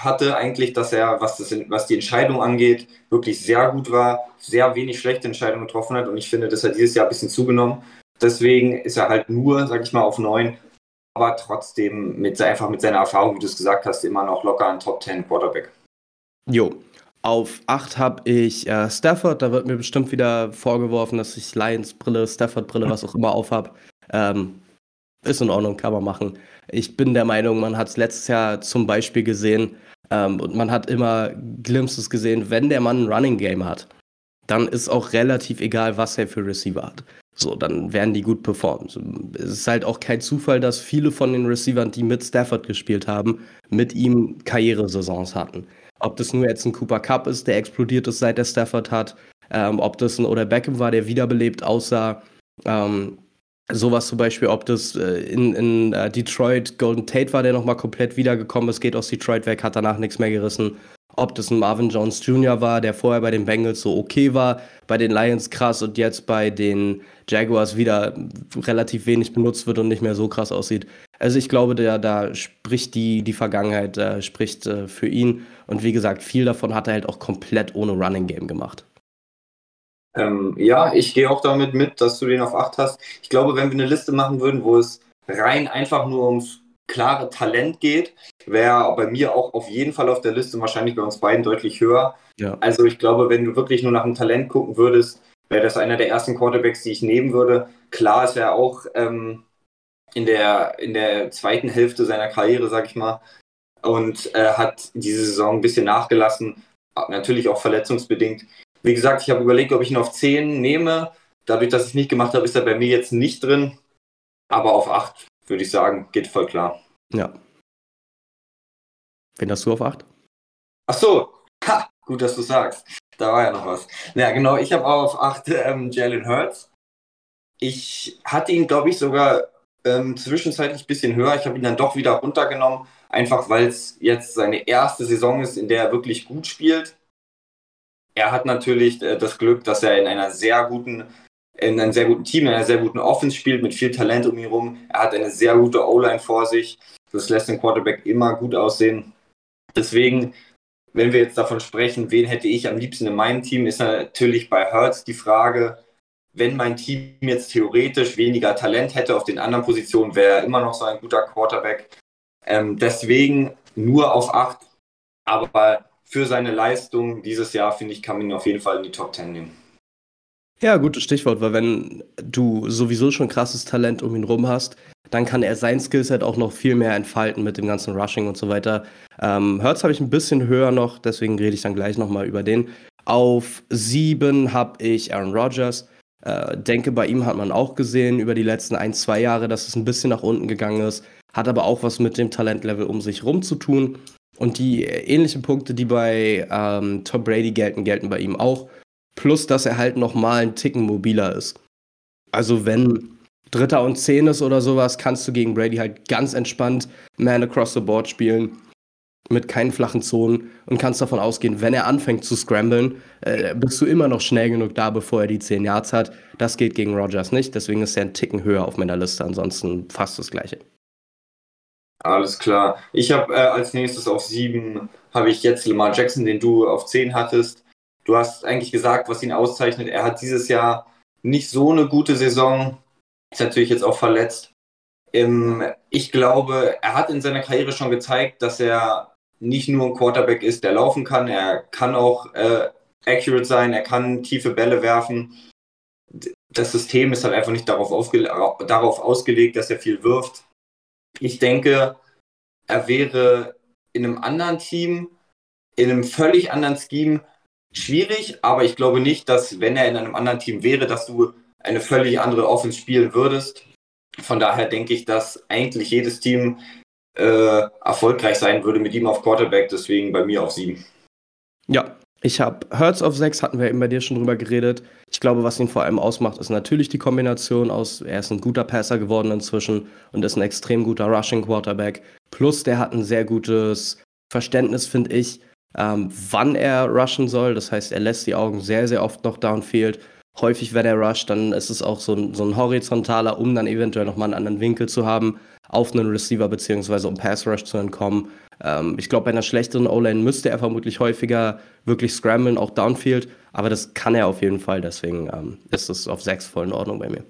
hatte, eigentlich, dass er, was, das, was die Entscheidung angeht, wirklich sehr gut war, sehr wenig schlechte Entscheidungen getroffen hat und ich finde, dass er dieses Jahr ein bisschen zugenommen. Deswegen ist er halt nur, sag ich mal, auf neun, aber trotzdem mit, einfach mit seiner Erfahrung, wie du es gesagt hast, immer noch locker ein Top 10 Quarterback. Jo, auf 8 habe ich äh, Stafford. Da wird mir bestimmt wieder vorgeworfen, dass ich Lions-Brille, Stafford-Brille, was auch immer auf habe. Ähm, ist in Ordnung, kann man machen. Ich bin der Meinung, man hat es letztes Jahr zum Beispiel gesehen ähm, und man hat immer Glimpses gesehen, wenn der Mann ein Running Game hat, dann ist auch relativ egal, was er für Receiver hat. So, dann werden die gut performen. Es ist halt auch kein Zufall, dass viele von den Receivern, die mit Stafford gespielt haben, mit ihm Karrieresaisons hatten. Ob das nur jetzt ein Cooper Cup ist, der explodiert ist, seit er Stafford hat, ähm, ob das ein Oder Beckham war, der wiederbelebt aussah, ähm, sowas zum Beispiel, ob das äh, in, in uh, Detroit Golden Tate war, der nochmal komplett wiedergekommen ist, geht aus Detroit weg, hat danach nichts mehr gerissen ob das ein Marvin Jones Jr. war, der vorher bei den Bengals so okay war, bei den Lions krass und jetzt bei den Jaguars wieder relativ wenig benutzt wird und nicht mehr so krass aussieht. Also ich glaube, der, da spricht die, die Vergangenheit, äh, spricht äh, für ihn. Und wie gesagt, viel davon hat er halt auch komplett ohne Running Game gemacht. Ähm, ja, ich gehe auch damit mit, dass du den auf 8 hast. Ich glaube, wenn wir eine Liste machen würden, wo es rein einfach nur ums klare Talent geht, wäre bei mir auch auf jeden Fall auf der Liste, wahrscheinlich bei uns beiden deutlich höher. Ja. Also ich glaube, wenn du wirklich nur nach dem Talent gucken würdest, wäre das einer der ersten Quarterbacks, die ich nehmen würde. Klar, es wäre auch ähm, in, der, in der zweiten Hälfte seiner Karriere, sag ich mal, und äh, hat diese Saison ein bisschen nachgelassen, natürlich auch verletzungsbedingt. Wie gesagt, ich habe überlegt, ob ich ihn auf 10 nehme. Dadurch, dass ich es nicht gemacht habe, ist er bei mir jetzt nicht drin. Aber auf 8 würde ich sagen, geht voll klar. Ja. Wen hast du auf 8? Ach so, ha, gut, dass du sagst. Da war ja noch was. Ja, genau, ich habe auch auf 8 ähm, Jalen Hurts. Ich hatte ihn, glaube ich, sogar ähm, zwischenzeitlich ein bisschen höher. Ich habe ihn dann doch wieder runtergenommen, einfach weil es jetzt seine erste Saison ist, in der er wirklich gut spielt. Er hat natürlich äh, das Glück, dass er in einer sehr guten in einem sehr guten Team, in einer sehr guten Offense spielt, mit viel Talent um ihn herum. Er hat eine sehr gute O-Line vor sich. Das lässt den Quarterback immer gut aussehen. Deswegen, wenn wir jetzt davon sprechen, wen hätte ich am liebsten in meinem Team, ist natürlich bei Hertz die Frage, wenn mein Team jetzt theoretisch weniger Talent hätte auf den anderen Positionen, wäre er immer noch so ein guter Quarterback. Ähm, deswegen nur auf 8. Aber für seine Leistung dieses Jahr, finde ich, kann man ihn auf jeden Fall in die Top 10 nehmen. Ja, gutes Stichwort, weil wenn du sowieso schon krasses Talent um ihn rum hast, dann kann er sein Skillset auch noch viel mehr entfalten mit dem ganzen Rushing und so weiter. Ähm, Hertz habe ich ein bisschen höher noch, deswegen rede ich dann gleich nochmal über den. Auf sieben habe ich Aaron Rodgers. Äh, denke, bei ihm hat man auch gesehen über die letzten ein, zwei Jahre, dass es ein bisschen nach unten gegangen ist. Hat aber auch was mit dem Talentlevel um sich rum zu tun. Und die ähnlichen Punkte, die bei ähm, Tom Brady gelten, gelten bei ihm auch. Plus, dass er halt nochmal einen Ticken mobiler ist. Also wenn Dritter und Zehn ist oder sowas, kannst du gegen Brady halt ganz entspannt Man across the board spielen. Mit keinen flachen Zonen und kannst davon ausgehen, wenn er anfängt zu scramblen, äh, bist du immer noch schnell genug da, bevor er die 10 Yards hat. Das geht gegen Rogers nicht, deswegen ist er einen Ticken höher auf meiner Liste, ansonsten fast das gleiche. Alles klar. Ich habe äh, als nächstes auf 7 habe ich jetzt Lamar Jackson, den du auf 10 hattest. Du hast eigentlich gesagt, was ihn auszeichnet. Er hat dieses Jahr nicht so eine gute Saison. Ist natürlich jetzt auch verletzt. Ähm, ich glaube, er hat in seiner Karriere schon gezeigt, dass er nicht nur ein Quarterback ist, der laufen kann. Er kann auch äh, accurate sein. Er kann tiefe Bälle werfen. Das System ist halt einfach nicht darauf, darauf ausgelegt, dass er viel wirft. Ich denke, er wäre in einem anderen Team, in einem völlig anderen Scheme schwierig, aber ich glaube nicht, dass wenn er in einem anderen Team wäre, dass du eine völlig andere Offense spielen würdest. Von daher denke ich, dass eigentlich jedes Team äh, erfolgreich sein würde mit ihm auf Quarterback, deswegen bei mir auf sieben. Ja, ich habe Hertz auf 6, hatten wir eben bei dir schon drüber geredet. Ich glaube, was ihn vor allem ausmacht, ist natürlich die Kombination aus, er ist ein guter Passer geworden inzwischen und ist ein extrem guter Rushing Quarterback. Plus, der hat ein sehr gutes Verständnis, finde ich, ähm, wann er rushen soll. Das heißt, er lässt die Augen sehr, sehr oft noch downfield. Häufig, wenn er rusht, dann ist es auch so ein, so ein horizontaler, um dann eventuell nochmal einen anderen Winkel zu haben auf einen Receiver, beziehungsweise um Pass Rush zu entkommen. Ähm, ich glaube, bei einer schlechteren O-Line müsste er vermutlich häufiger wirklich scramblen, auch downfield. Aber das kann er auf jeden Fall. Deswegen ähm, ist es auf 6 voll in Ordnung bei mir.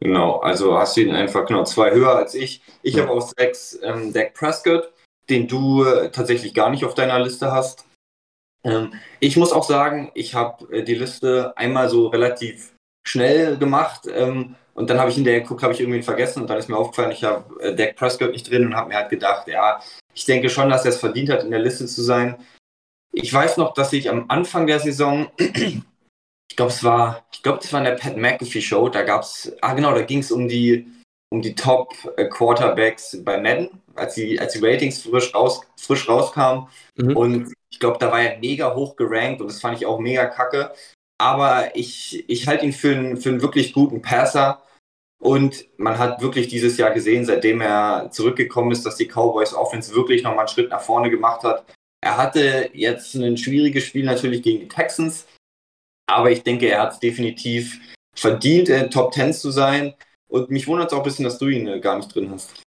Genau, also hast du ihn einfach genau zwei höher als ich. Ich ja. habe auf 6 ähm, Dak Prescott den du äh, tatsächlich gar nicht auf deiner Liste hast. Ähm, ich muss auch sagen, ich habe äh, die Liste einmal so relativ schnell gemacht ähm, und dann habe ich hinterher geguckt, habe ich irgendwie vergessen und dann ist mir aufgefallen, ich habe äh, Dak Prescott nicht drin und habe mir halt gedacht, ja, ich denke schon, dass er es verdient hat, in der Liste zu sein. ich weiß noch, dass ich am Anfang der Saison, ich glaube, es war, ich glaube, das war in der Pat McAfee Show, da gab es, ah genau, da ging es um die, um die Top äh, Quarterbacks bei Madden, als die, als die Ratings frisch, raus, frisch rauskamen. Mhm. Und ich glaube, da war er mega hoch gerankt und das fand ich auch mega kacke. Aber ich, ich halte ihn für einen, für einen wirklich guten Passer. Und man hat wirklich dieses Jahr gesehen, seitdem er zurückgekommen ist, dass die Cowboys Offense wirklich nochmal einen Schritt nach vorne gemacht hat. Er hatte jetzt ein schwieriges Spiel natürlich gegen die Texans, aber ich denke, er hat es definitiv verdient, in Top 10 zu sein. Und mich wundert es auch ein bisschen, dass du ihn äh, gar nicht drin hast.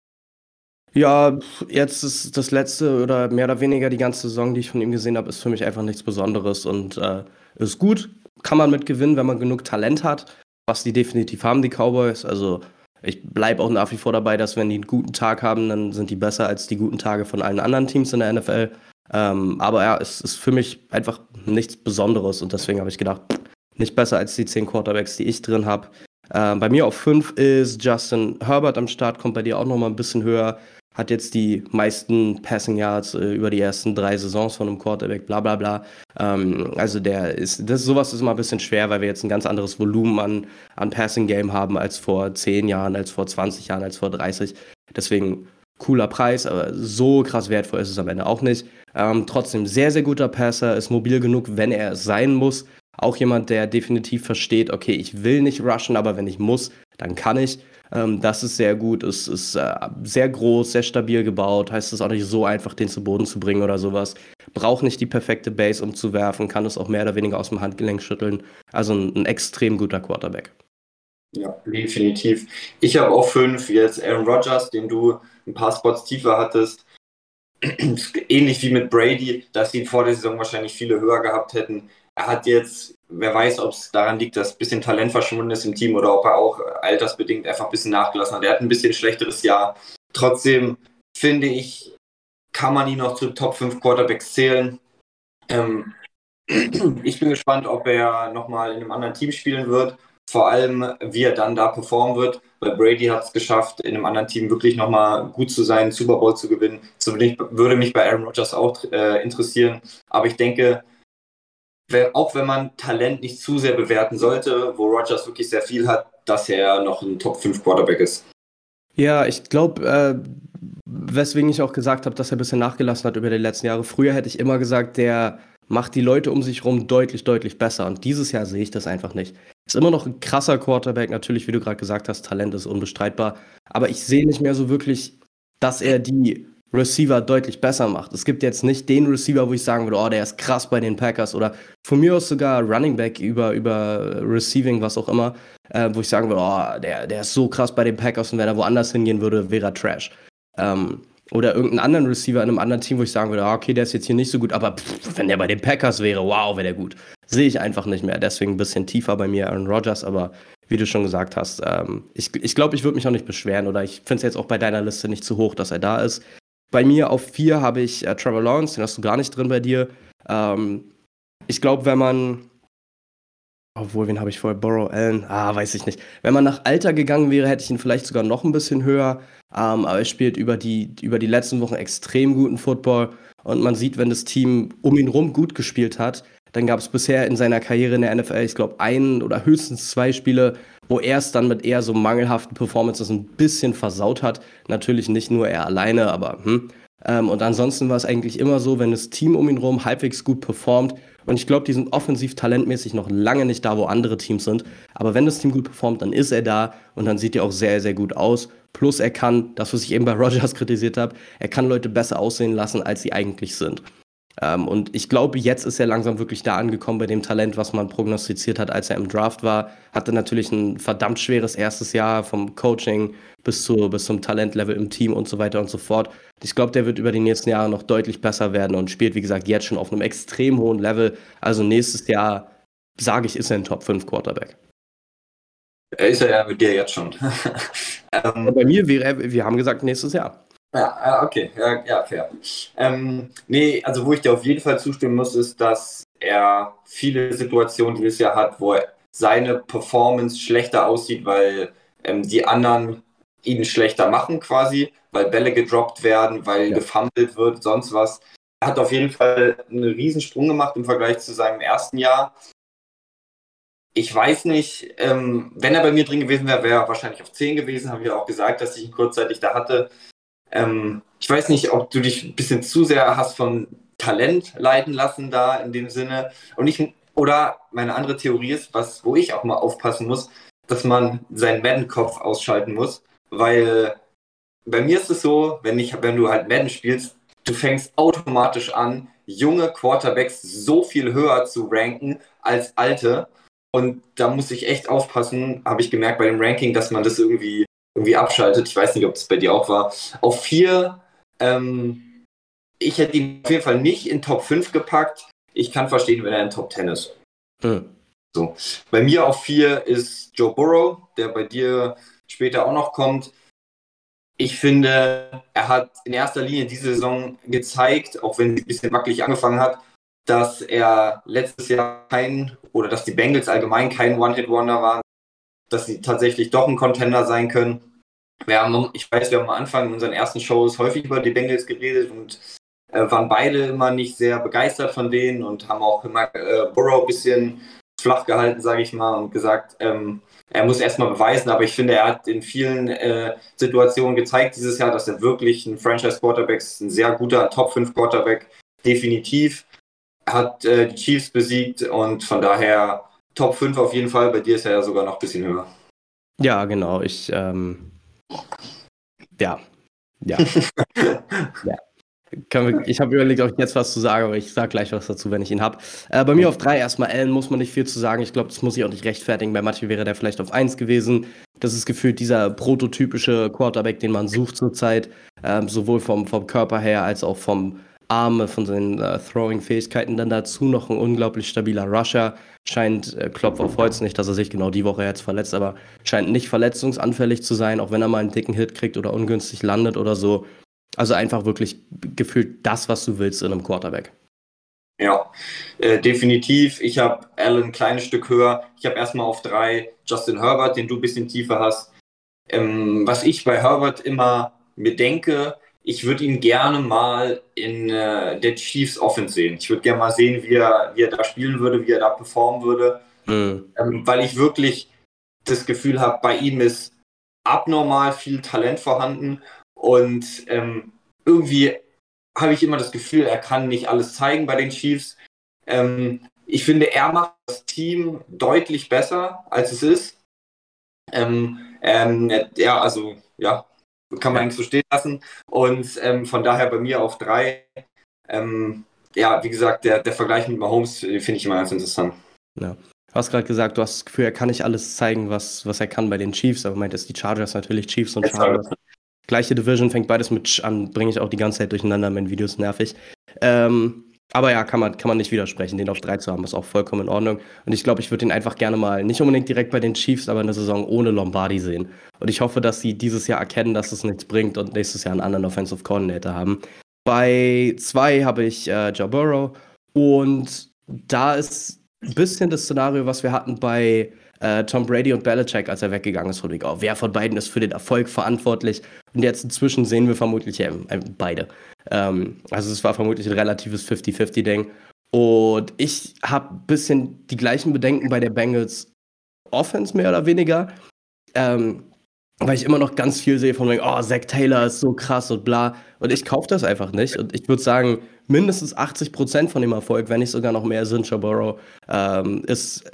Ja, jetzt ist das letzte oder mehr oder weniger die ganze Saison, die ich von ihm gesehen habe, ist für mich einfach nichts Besonderes und äh, ist gut. Kann man mit gewinnen, wenn man genug Talent hat, was die definitiv haben, die Cowboys. Also ich bleibe auch nach wie vor dabei, dass wenn die einen guten Tag haben, dann sind die besser als die guten Tage von allen anderen Teams in der NFL. Ähm, aber ja, es ist für mich einfach nichts Besonderes und deswegen habe ich gedacht, nicht besser als die zehn Quarterbacks, die ich drin habe. Äh, bei mir auf fünf ist Justin Herbert am Start, kommt bei dir auch nochmal ein bisschen höher. Hat jetzt die meisten Passing Yards äh, über die ersten drei Saisons von einem Quarterback, bla bla bla. Ähm, also der ist, das sowas ist immer ein bisschen schwer, weil wir jetzt ein ganz anderes Volumen an, an Passing Game haben als vor zehn Jahren, als vor 20 Jahren, als vor 30. Deswegen cooler Preis, aber so krass wertvoll ist es am Ende auch nicht. Ähm, trotzdem sehr, sehr guter Passer, ist mobil genug, wenn er sein muss. Auch jemand, der definitiv versteht, okay, ich will nicht rushen, aber wenn ich muss, dann kann ich. Ähm, das ist sehr gut, es ist äh, sehr groß, sehr stabil gebaut, heißt es auch nicht so einfach, den zu Boden zu bringen oder sowas. Braucht nicht die perfekte Base, um zu werfen, kann es auch mehr oder weniger aus dem Handgelenk schütteln. Also ein, ein extrem guter Quarterback. Ja, definitiv. Ich habe auch fünf, jetzt Aaron Rodgers, den du ein paar Spots tiefer hattest. Ähnlich wie mit Brady, dass sie vor der Saison wahrscheinlich viele höher gehabt hätten. Er hat jetzt, wer weiß, ob es daran liegt, dass ein bisschen Talent verschwunden ist im Team oder ob er auch altersbedingt einfach ein bisschen nachgelassen hat. Er hat ein bisschen schlechteres Jahr. Trotzdem finde ich, kann man ihn noch zu Top 5 Quarterbacks zählen. Ähm, ich bin gespannt, ob er nochmal in einem anderen Team spielen wird vor allem, wie er dann da performen wird, weil Brady hat es geschafft, in einem anderen Team wirklich nochmal gut zu sein, Super Bowl zu gewinnen. Zumindest würde mich bei Aaron Rodgers auch äh, interessieren. Aber ich denke, auch wenn man Talent nicht zu sehr bewerten sollte, wo Rodgers wirklich sehr viel hat, dass er noch ein Top 5 Quarterback ist. Ja, ich glaube, äh, weswegen ich auch gesagt habe, dass er ein bisschen nachgelassen hat über die letzten Jahre. Früher hätte ich immer gesagt, der macht die Leute um sich herum deutlich, deutlich besser. Und dieses Jahr sehe ich das einfach nicht. Ist immer noch ein krasser Quarterback, natürlich, wie du gerade gesagt hast, Talent ist unbestreitbar. Aber ich sehe nicht mehr so wirklich, dass er die Receiver deutlich besser macht. Es gibt jetzt nicht den Receiver, wo ich sagen würde, oh, der ist krass bei den Packers oder von mir aus sogar Running Back über, über Receiving, was auch immer, äh, wo ich sagen würde, oh, der, der ist so krass bei den Packers und wenn er woanders hingehen würde, wäre er Trash. Ähm, oder irgendeinen anderen Receiver in einem anderen Team, wo ich sagen würde, ah, okay, der ist jetzt hier nicht so gut, aber pff, wenn der bei den Packers wäre, wow, wäre der gut. Sehe ich einfach nicht mehr. Deswegen ein bisschen tiefer bei mir Aaron Rodgers, aber wie du schon gesagt hast, ähm, ich glaube, ich, glaub, ich würde mich auch nicht beschweren oder ich finde es jetzt auch bei deiner Liste nicht zu hoch, dass er da ist. Bei mir auf vier habe ich äh, Trevor Lawrence, den hast du gar nicht drin bei dir. Ähm, ich glaube, wenn man obwohl, wen habe ich vorher? Burrow Allen? Ah, weiß ich nicht. Wenn man nach Alter gegangen wäre, hätte ich ihn vielleicht sogar noch ein bisschen höher. Ähm, aber er spielt über die, über die letzten Wochen extrem guten Football. Und man sieht, wenn das Team um ihn rum gut gespielt hat, dann gab es bisher in seiner Karriere in der NFL, ich glaube, ein oder höchstens zwei Spiele, wo er es dann mit eher so mangelhaften Performances ein bisschen versaut hat. Natürlich nicht nur er alleine, aber hm. Ähm, und ansonsten war es eigentlich immer so, wenn das Team um ihn rum halbwegs gut performt, und ich glaube, die sind offensiv talentmäßig noch lange nicht da, wo andere Teams sind. Aber wenn das Team gut performt, dann ist er da und dann sieht er auch sehr, sehr gut aus. Plus er kann, das, was ich eben bei Rogers kritisiert habe, er kann Leute besser aussehen lassen, als sie eigentlich sind. Ähm, und ich glaube, jetzt ist er langsam wirklich da angekommen bei dem Talent, was man prognostiziert hat, als er im Draft war. Hatte natürlich ein verdammt schweres erstes Jahr vom Coaching bis, zu, bis zum Talentlevel im Team und so weiter und so fort. Ich glaube, der wird über die nächsten Jahre noch deutlich besser werden und spielt, wie gesagt, jetzt schon auf einem extrem hohen Level. Also nächstes Jahr, sage ich, ist er ein Top 5 Quarterback. Ist er ja mit dir jetzt schon. ähm, bei mir wäre er, wir haben gesagt, nächstes Jahr. Ja, okay, ja, ja fair. Ähm, nee, also wo ich dir auf jeden Fall zustimmen muss, ist, dass er viele Situationen dieses Jahr hat, wo seine Performance schlechter aussieht, weil ähm, die anderen ihn schlechter machen quasi, weil Bälle gedroppt werden, weil ja. gefummelt wird, sonst was. er hat auf jeden Fall einen Riesensprung gemacht im Vergleich zu seinem ersten Jahr. Ich weiß nicht, ähm, wenn er bei mir drin gewesen wäre, wäre er wahrscheinlich auf 10 gewesen, habe ich ja auch gesagt, dass ich ihn kurzzeitig da hatte. Ähm, ich weiß nicht, ob du dich ein bisschen zu sehr hast von Talent leiten lassen da in dem Sinne. Und ich, oder meine andere Theorie ist, was, wo ich auch mal aufpassen muss, dass man seinen Madden-Kopf ausschalten muss, weil bei mir ist es so, wenn, ich, wenn du halt Madden spielst, du fängst automatisch an, junge Quarterbacks so viel höher zu ranken als alte. Und da muss ich echt aufpassen, habe ich gemerkt bei dem Ranking, dass man das irgendwie, irgendwie abschaltet. Ich weiß nicht, ob das bei dir auch war. Auf vier, ähm, ich hätte ihn auf jeden Fall nicht in Top 5 gepackt. Ich kann verstehen, wenn er in Top 10 ist. Hm. So. Bei mir auf vier ist Joe Burrow, der bei dir später auch noch kommt. Ich finde, er hat in erster Linie diese Saison gezeigt, auch wenn sie ein bisschen wackelig angefangen hat, dass er letztes Jahr kein, oder dass die Bengals allgemein kein One-Hit-Wonder waren, dass sie tatsächlich doch ein Contender sein können. Wir haben, ich weiß, wir haben am Anfang in unseren ersten Shows häufig über die Bengals geredet und äh, waren beide immer nicht sehr begeistert von denen und haben auch immer äh, Burrow ein bisschen flach gehalten, sage ich mal, und gesagt, ähm, er muss erstmal beweisen, aber ich finde, er hat in vielen äh, Situationen gezeigt dieses Jahr, dass er wirklich ein Franchise-Quarterback ist, ein sehr guter Top-5-Quarterback, definitiv. Hat äh, die Chiefs besiegt und von daher Top 5 auf jeden Fall. Bei dir ist er ja sogar noch ein bisschen höher. Ja, genau. Ich, ähm, ja, ja. ja ich habe überlegt, ob ich jetzt was zu sagen, aber ich sage gleich was dazu, wenn ich ihn habe. Äh, bei mir auf drei erstmal Allen muss man nicht viel zu sagen. Ich glaube, das muss ich auch nicht rechtfertigen. Bei manchen wäre der vielleicht auf eins gewesen. Das ist gefühlt dieser prototypische Quarterback, den man sucht zurzeit. Ähm, sowohl vom, vom Körper her als auch vom Arme, von seinen äh, Throwing-Fähigkeiten. Dann dazu noch ein unglaublich stabiler Rusher. Scheint, äh, Klopf auf Holz, nicht, dass er sich genau die Woche jetzt verletzt, aber scheint nicht verletzungsanfällig zu sein, auch wenn er mal einen dicken Hit kriegt oder ungünstig landet oder so. Also einfach wirklich gefühlt das, was du willst in einem Quarterback. Ja, äh, definitiv. Ich habe Allen ein kleines Stück höher. Ich habe erstmal auf drei Justin Herbert, den du ein bisschen tiefer hast. Ähm, was ich bei Herbert immer mir denke, ich würde ihn gerne mal in äh, der Chiefs Offense sehen. Ich würde gerne mal sehen, wie er, wie er da spielen würde, wie er da performen würde. Mhm. Ähm, weil ich wirklich das Gefühl habe, bei ihm ist abnormal viel Talent vorhanden und ähm, irgendwie habe ich immer das Gefühl, er kann nicht alles zeigen bei den Chiefs. Ähm, ich finde, er macht das Team deutlich besser, als es ist. Ähm, ähm, ja, also, ja, kann man eigentlich so stehen lassen. Und ähm, von daher bei mir auf drei. Ähm, ja, wie gesagt, der, der Vergleich mit Mahomes äh, finde ich immer ganz interessant. Ja. Du hast gerade gesagt, du hast das Gefühl, er kann nicht alles zeigen, was, was er kann bei den Chiefs, aber meintest die Chargers natürlich Chiefs und Chargers. Gleiche Division, fängt beides mit an, bringe ich auch die ganze Zeit durcheinander, mein Video ist nervig. Ähm, aber ja, kann man, kann man nicht widersprechen, den auf drei zu haben, ist auch vollkommen in Ordnung. Und ich glaube, ich würde ihn einfach gerne mal, nicht unbedingt direkt bei den Chiefs, aber eine Saison ohne Lombardi sehen. Und ich hoffe, dass sie dieses Jahr erkennen, dass es nichts bringt und nächstes Jahr einen anderen Offensive Coordinator haben. Bei zwei habe ich äh, Joe Burrow und da ist ein bisschen das Szenario, was wir hatten bei äh, Tom Brady und Belichick, als er weggegangen ist, Rodrigo. Wer von beiden ist für den Erfolg verantwortlich? Und jetzt inzwischen sehen wir vermutlich äh, beide. Ähm, also es war vermutlich ein relatives 50-50-Ding. Und ich habe ein bisschen die gleichen Bedenken bei der Bengals Offense mehr oder weniger. Ähm, weil ich immer noch ganz viel sehe von wegen, oh, Zach Taylor ist so krass und bla. Und ich kaufe das einfach nicht. Und ich würde sagen, mindestens 80% von dem Erfolg, wenn nicht sogar noch mehr sind, Burrow, ähm, ist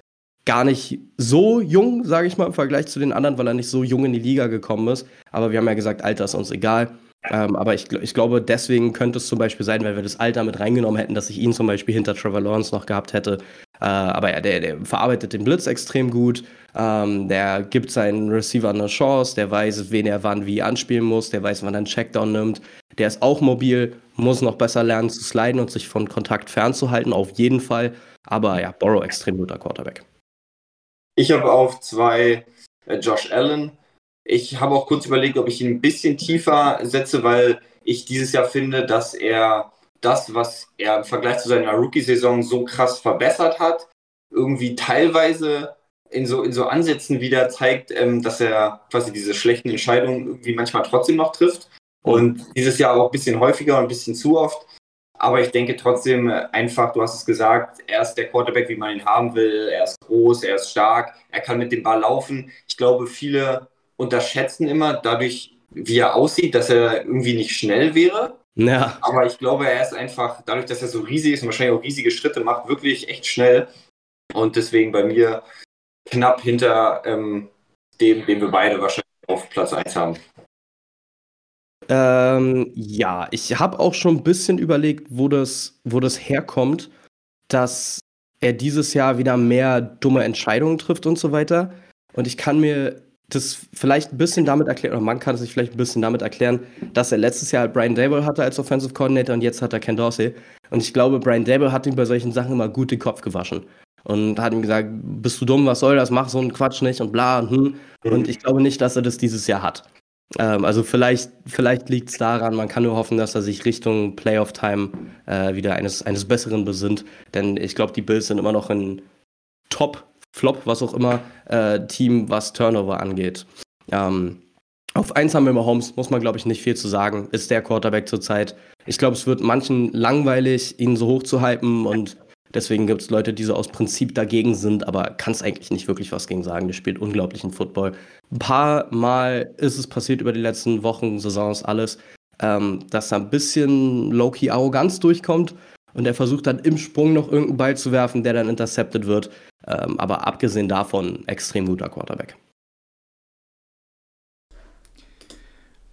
gar nicht so jung, sage ich mal, im Vergleich zu den anderen, weil er nicht so jung in die Liga gekommen ist. Aber wir haben ja gesagt, Alter ist uns egal. Ähm, aber ich, ich glaube, deswegen könnte es zum Beispiel sein, wenn wir das Alter mit reingenommen hätten, dass ich ihn zum Beispiel hinter Trevor Lawrence noch gehabt hätte. Äh, aber ja, der, der, verarbeitet den Blitz extrem gut. Ähm, der gibt seinen Receiver eine Chance. Der weiß, wen er wann wie anspielen muss. Der weiß, wann er einen Checkdown nimmt. Der ist auch mobil, muss noch besser lernen zu sliden und sich von Kontakt fernzuhalten, auf jeden Fall. Aber ja, Borrow extrem guter Quarterback. Ich habe auf zwei äh, Josh Allen. Ich habe auch kurz überlegt, ob ich ihn ein bisschen tiefer setze, weil ich dieses Jahr finde, dass er das, was er im Vergleich zu seiner Rookie-Saison so krass verbessert hat, irgendwie teilweise in so, in so Ansätzen wieder zeigt, ähm, dass er quasi diese schlechten Entscheidungen irgendwie manchmal trotzdem noch trifft. Und dieses Jahr auch ein bisschen häufiger und ein bisschen zu oft. Aber ich denke trotzdem einfach, du hast es gesagt, er ist der Quarterback, wie man ihn haben will. Er ist groß, er ist stark, er kann mit dem Ball laufen. Ich glaube, viele unterschätzen immer dadurch, wie er aussieht, dass er irgendwie nicht schnell wäre. Ja. Aber ich glaube, er ist einfach, dadurch, dass er so riesig ist und wahrscheinlich auch riesige Schritte macht, wirklich echt schnell. Und deswegen bei mir knapp hinter ähm, dem, den wir beide wahrscheinlich auf Platz 1 haben. Ähm, ja, ich habe auch schon ein bisschen überlegt, wo das, wo das herkommt, dass er dieses Jahr wieder mehr dumme Entscheidungen trifft und so weiter. Und ich kann mir das vielleicht ein bisschen damit erklären, oder man kann es sich vielleicht ein bisschen damit erklären, dass er letztes Jahr Brian Dable hatte als Offensive Coordinator und jetzt hat er Ken Dorsey. Und ich glaube, Brian Dable hat ihm bei solchen Sachen immer gut den Kopf gewaschen. Und hat ihm gesagt, bist du dumm, was soll das, mach so einen Quatsch nicht und bla und hm. Und ich glaube nicht, dass er das dieses Jahr hat. Ähm, also vielleicht, vielleicht liegt es daran, man kann nur hoffen, dass er sich Richtung Playoff-Time äh, wieder eines, eines Besseren besinnt. Denn ich glaube, die Bills sind immer noch ein Top Flop, was auch immer, äh, Team, was Turnover angeht. Ähm, auf eins haben wir Mahomes, muss man glaube ich nicht viel zu sagen, ist der Quarterback zurzeit. Ich glaube, es wird manchen langweilig, ihn so hoch zu hypen und deswegen gibt es Leute, die so aus Prinzip dagegen sind, aber kann es eigentlich nicht wirklich was gegen sagen. Der spielt unglaublichen Football. Ein paar Mal ist es passiert über die letzten Wochen, Saisons, alles, ähm, dass da ein bisschen low-key Arroganz durchkommt und er versucht dann im Sprung noch irgendeinen Ball zu werfen, der dann intercepted wird. Ähm, aber abgesehen davon, extrem guter Quarterback.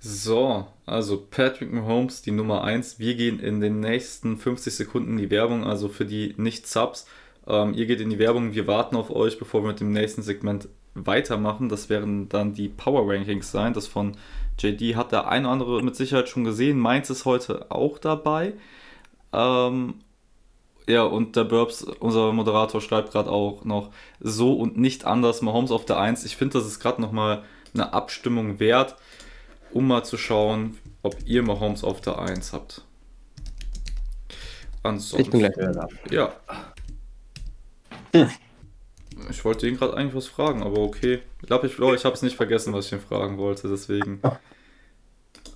So, also Patrick Mahomes, die Nummer 1. Wir gehen in den nächsten 50 Sekunden in die Werbung, also für die Nicht-Subs. Ähm, ihr geht in die Werbung, wir warten auf euch, bevor wir mit dem nächsten Segment weitermachen. Das werden dann die Power Rankings sein. Das von JD hat der ein oder andere mit Sicherheit schon gesehen. Meins ist heute auch dabei. Ähm, ja, und der Burbs, unser Moderator, schreibt gerade auch noch so und nicht anders Mahomes auf der 1. Ich finde, das ist gerade nochmal eine Abstimmung wert, um mal zu schauen, ob ihr Mahomes auf der 1 habt. Ansonsten. Ich bin gleich wieder da. Ja. Hm. Ich wollte ihn gerade eigentlich was fragen, aber okay. Ich glaube, ich, ich habe es nicht vergessen, was ich ihn fragen wollte, deswegen.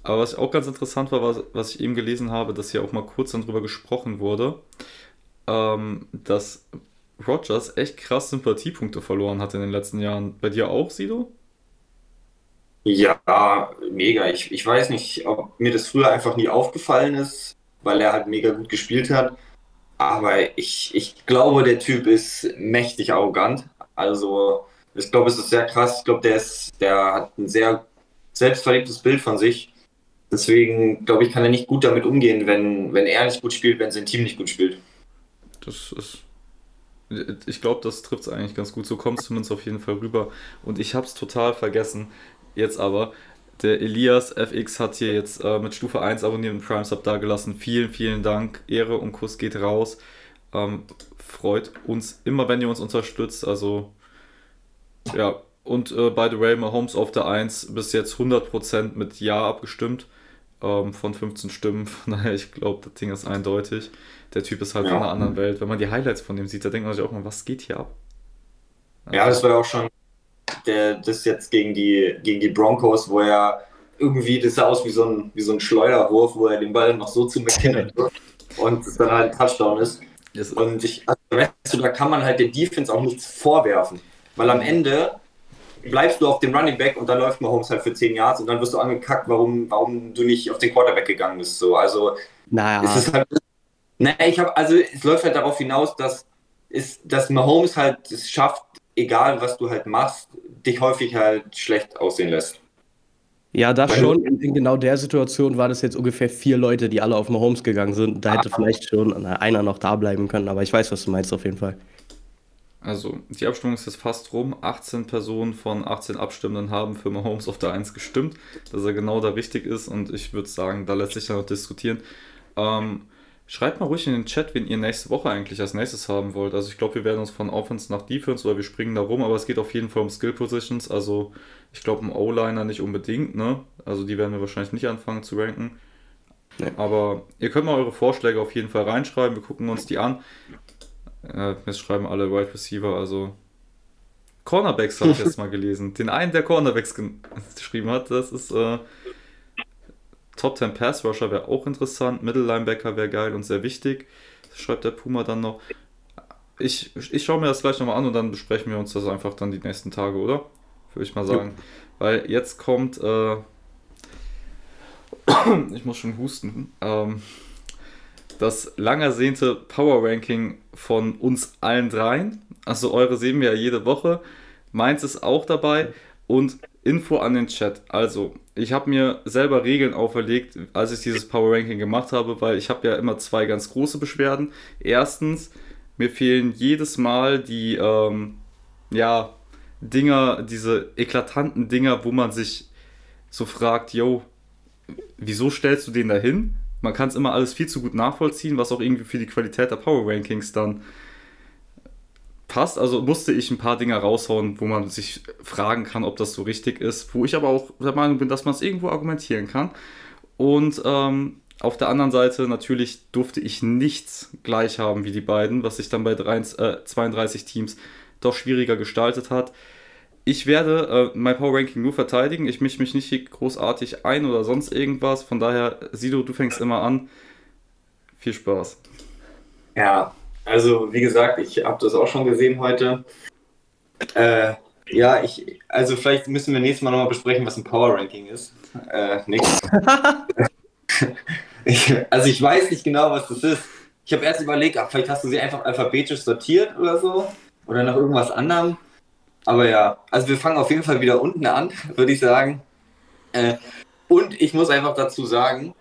Aber was auch ganz interessant war, was, was ich eben gelesen habe, dass hier auch mal kurz darüber gesprochen wurde ähm, dass Rogers echt krass Sympathiepunkte verloren hat in den letzten Jahren. Bei dir auch, Sido? Ja, mega. Ich, ich weiß nicht, ob mir das früher einfach nie aufgefallen ist, weil er halt mega gut gespielt hat. Aber ich, ich glaube, der Typ ist mächtig arrogant. Also, ich glaube, es ist sehr krass. Ich glaube, der, der hat ein sehr selbstverliebtes Bild von sich. Deswegen, glaube ich, kann er nicht gut damit umgehen, wenn, wenn er nicht gut spielt, wenn sein Team nicht gut spielt. Das ist. Ich glaube, das trifft es eigentlich ganz gut. So kommt es zumindest auf jeden Fall rüber. Und ich habe es total vergessen. Jetzt aber. Der Elias FX hat hier jetzt äh, mit Stufe 1 abonniert und Prime Sub dagelassen. Vielen, vielen Dank. Ehre und Kuss geht raus. Ähm, freut uns immer, wenn ihr uns unterstützt. Also, ja. Und äh, by the way, Mahomes auf der 1 bis jetzt 100% mit Ja abgestimmt. Ähm, von 15 Stimmen. Von daher, ich glaube, das Ding ist eindeutig der Typ ist halt ja. von einer anderen Welt. Wenn man die Highlights von dem sieht, da denkt man sich auch mal, was geht hier ab? Ja, das war ja auch schon der, das jetzt gegen die, gegen die Broncos, wo er irgendwie, das sah aus wie so ein, wie so ein Schleuderwurf, wo er den Ball noch so zu McKinnon wirft und es dann halt ein Touchdown ist. Yes. Und ich, also, da kann man halt der Defense auch nichts vorwerfen, weil am Ende bleibst du auf dem Running Back und dann läuft Mahomes halt für 10 Yards und dann wirst du angekackt, warum, warum du nicht auf den Quarterback gegangen bist. So, also naja. es ist halt naja, ich habe, also es läuft halt darauf hinaus, dass, ist, dass Mahomes halt es schafft, egal was du halt machst, dich häufig halt schlecht aussehen lässt. Ja, das Weil schon. In genau der Situation war das jetzt ungefähr vier Leute, die alle auf Mahomes gegangen sind. Da hätte ah. vielleicht schon einer noch da bleiben können, aber ich weiß, was du meinst auf jeden Fall. Also, die Abstimmung ist jetzt fast rum. 18 Personen von 18 Abstimmenden haben für Mahomes auf der 1 gestimmt, dass er genau da richtig ist und ich würde sagen, da lässt sich dann noch diskutieren. Ähm, Schreibt mal ruhig in den Chat, wen ihr nächste Woche eigentlich als nächstes haben wollt. Also ich glaube, wir werden uns von Offense nach Defense oder wir springen da rum, aber es geht auf jeden Fall um Skill Positions. Also ich glaube, um O-Liner nicht unbedingt, ne? Also die werden wir wahrscheinlich nicht anfangen zu ranken. Nee. Aber ihr könnt mal eure Vorschläge auf jeden Fall reinschreiben, wir gucken uns die an. Äh, jetzt schreiben alle Wide Receiver, also Cornerbacks habe ich jetzt mal gelesen. Den einen, der Cornerbacks geschrieben hat, das ist äh, Top 10 Pass Rusher wäre auch interessant. Middle Linebacker wäre geil und sehr wichtig. Schreibt der Puma dann noch. Ich, ich schaue mir das gleich nochmal an und dann besprechen wir uns das einfach dann die nächsten Tage, oder? Würde ich mal sagen. Ja. Weil jetzt kommt. Äh, ich muss schon husten. Ähm, das lang ersehnte Power Ranking von uns allen dreien. Also eure sehen wir ja jede Woche. Meins ist auch dabei. Und Info an den Chat. Also, ich habe mir selber Regeln auferlegt, als ich dieses Power Ranking gemacht habe, weil ich habe ja immer zwei ganz große Beschwerden. Erstens, mir fehlen jedes Mal die, ähm, ja, Dinger, diese eklatanten Dinger, wo man sich so fragt, yo, wieso stellst du den da hin? Man kann es immer alles viel zu gut nachvollziehen, was auch irgendwie für die Qualität der Power Rankings dann passt. Also musste ich ein paar Dinge raushauen, wo man sich fragen kann, ob das so richtig ist, wo ich aber auch der Meinung bin, dass man es irgendwo argumentieren kann. Und ähm, auf der anderen Seite natürlich durfte ich nichts gleich haben wie die beiden, was sich dann bei 33, äh, 32 Teams doch schwieriger gestaltet hat. Ich werde äh, mein Power Ranking nur verteidigen. Ich mische mich nicht großartig ein oder sonst irgendwas. Von daher, Sido, du fängst immer an. Viel Spaß. Ja, also wie gesagt, ich habe das auch schon gesehen heute. Äh, ja, ich, also vielleicht müssen wir nächstes Mal nochmal besprechen, was ein Power Ranking ist. Äh, nix. ich, also ich weiß nicht genau, was das ist. Ich habe erst überlegt, ach, vielleicht hast du sie einfach alphabetisch sortiert oder so. Oder nach irgendwas anderem. Aber ja, also wir fangen auf jeden Fall wieder unten an, würde ich sagen. Äh, und ich muss einfach dazu sagen,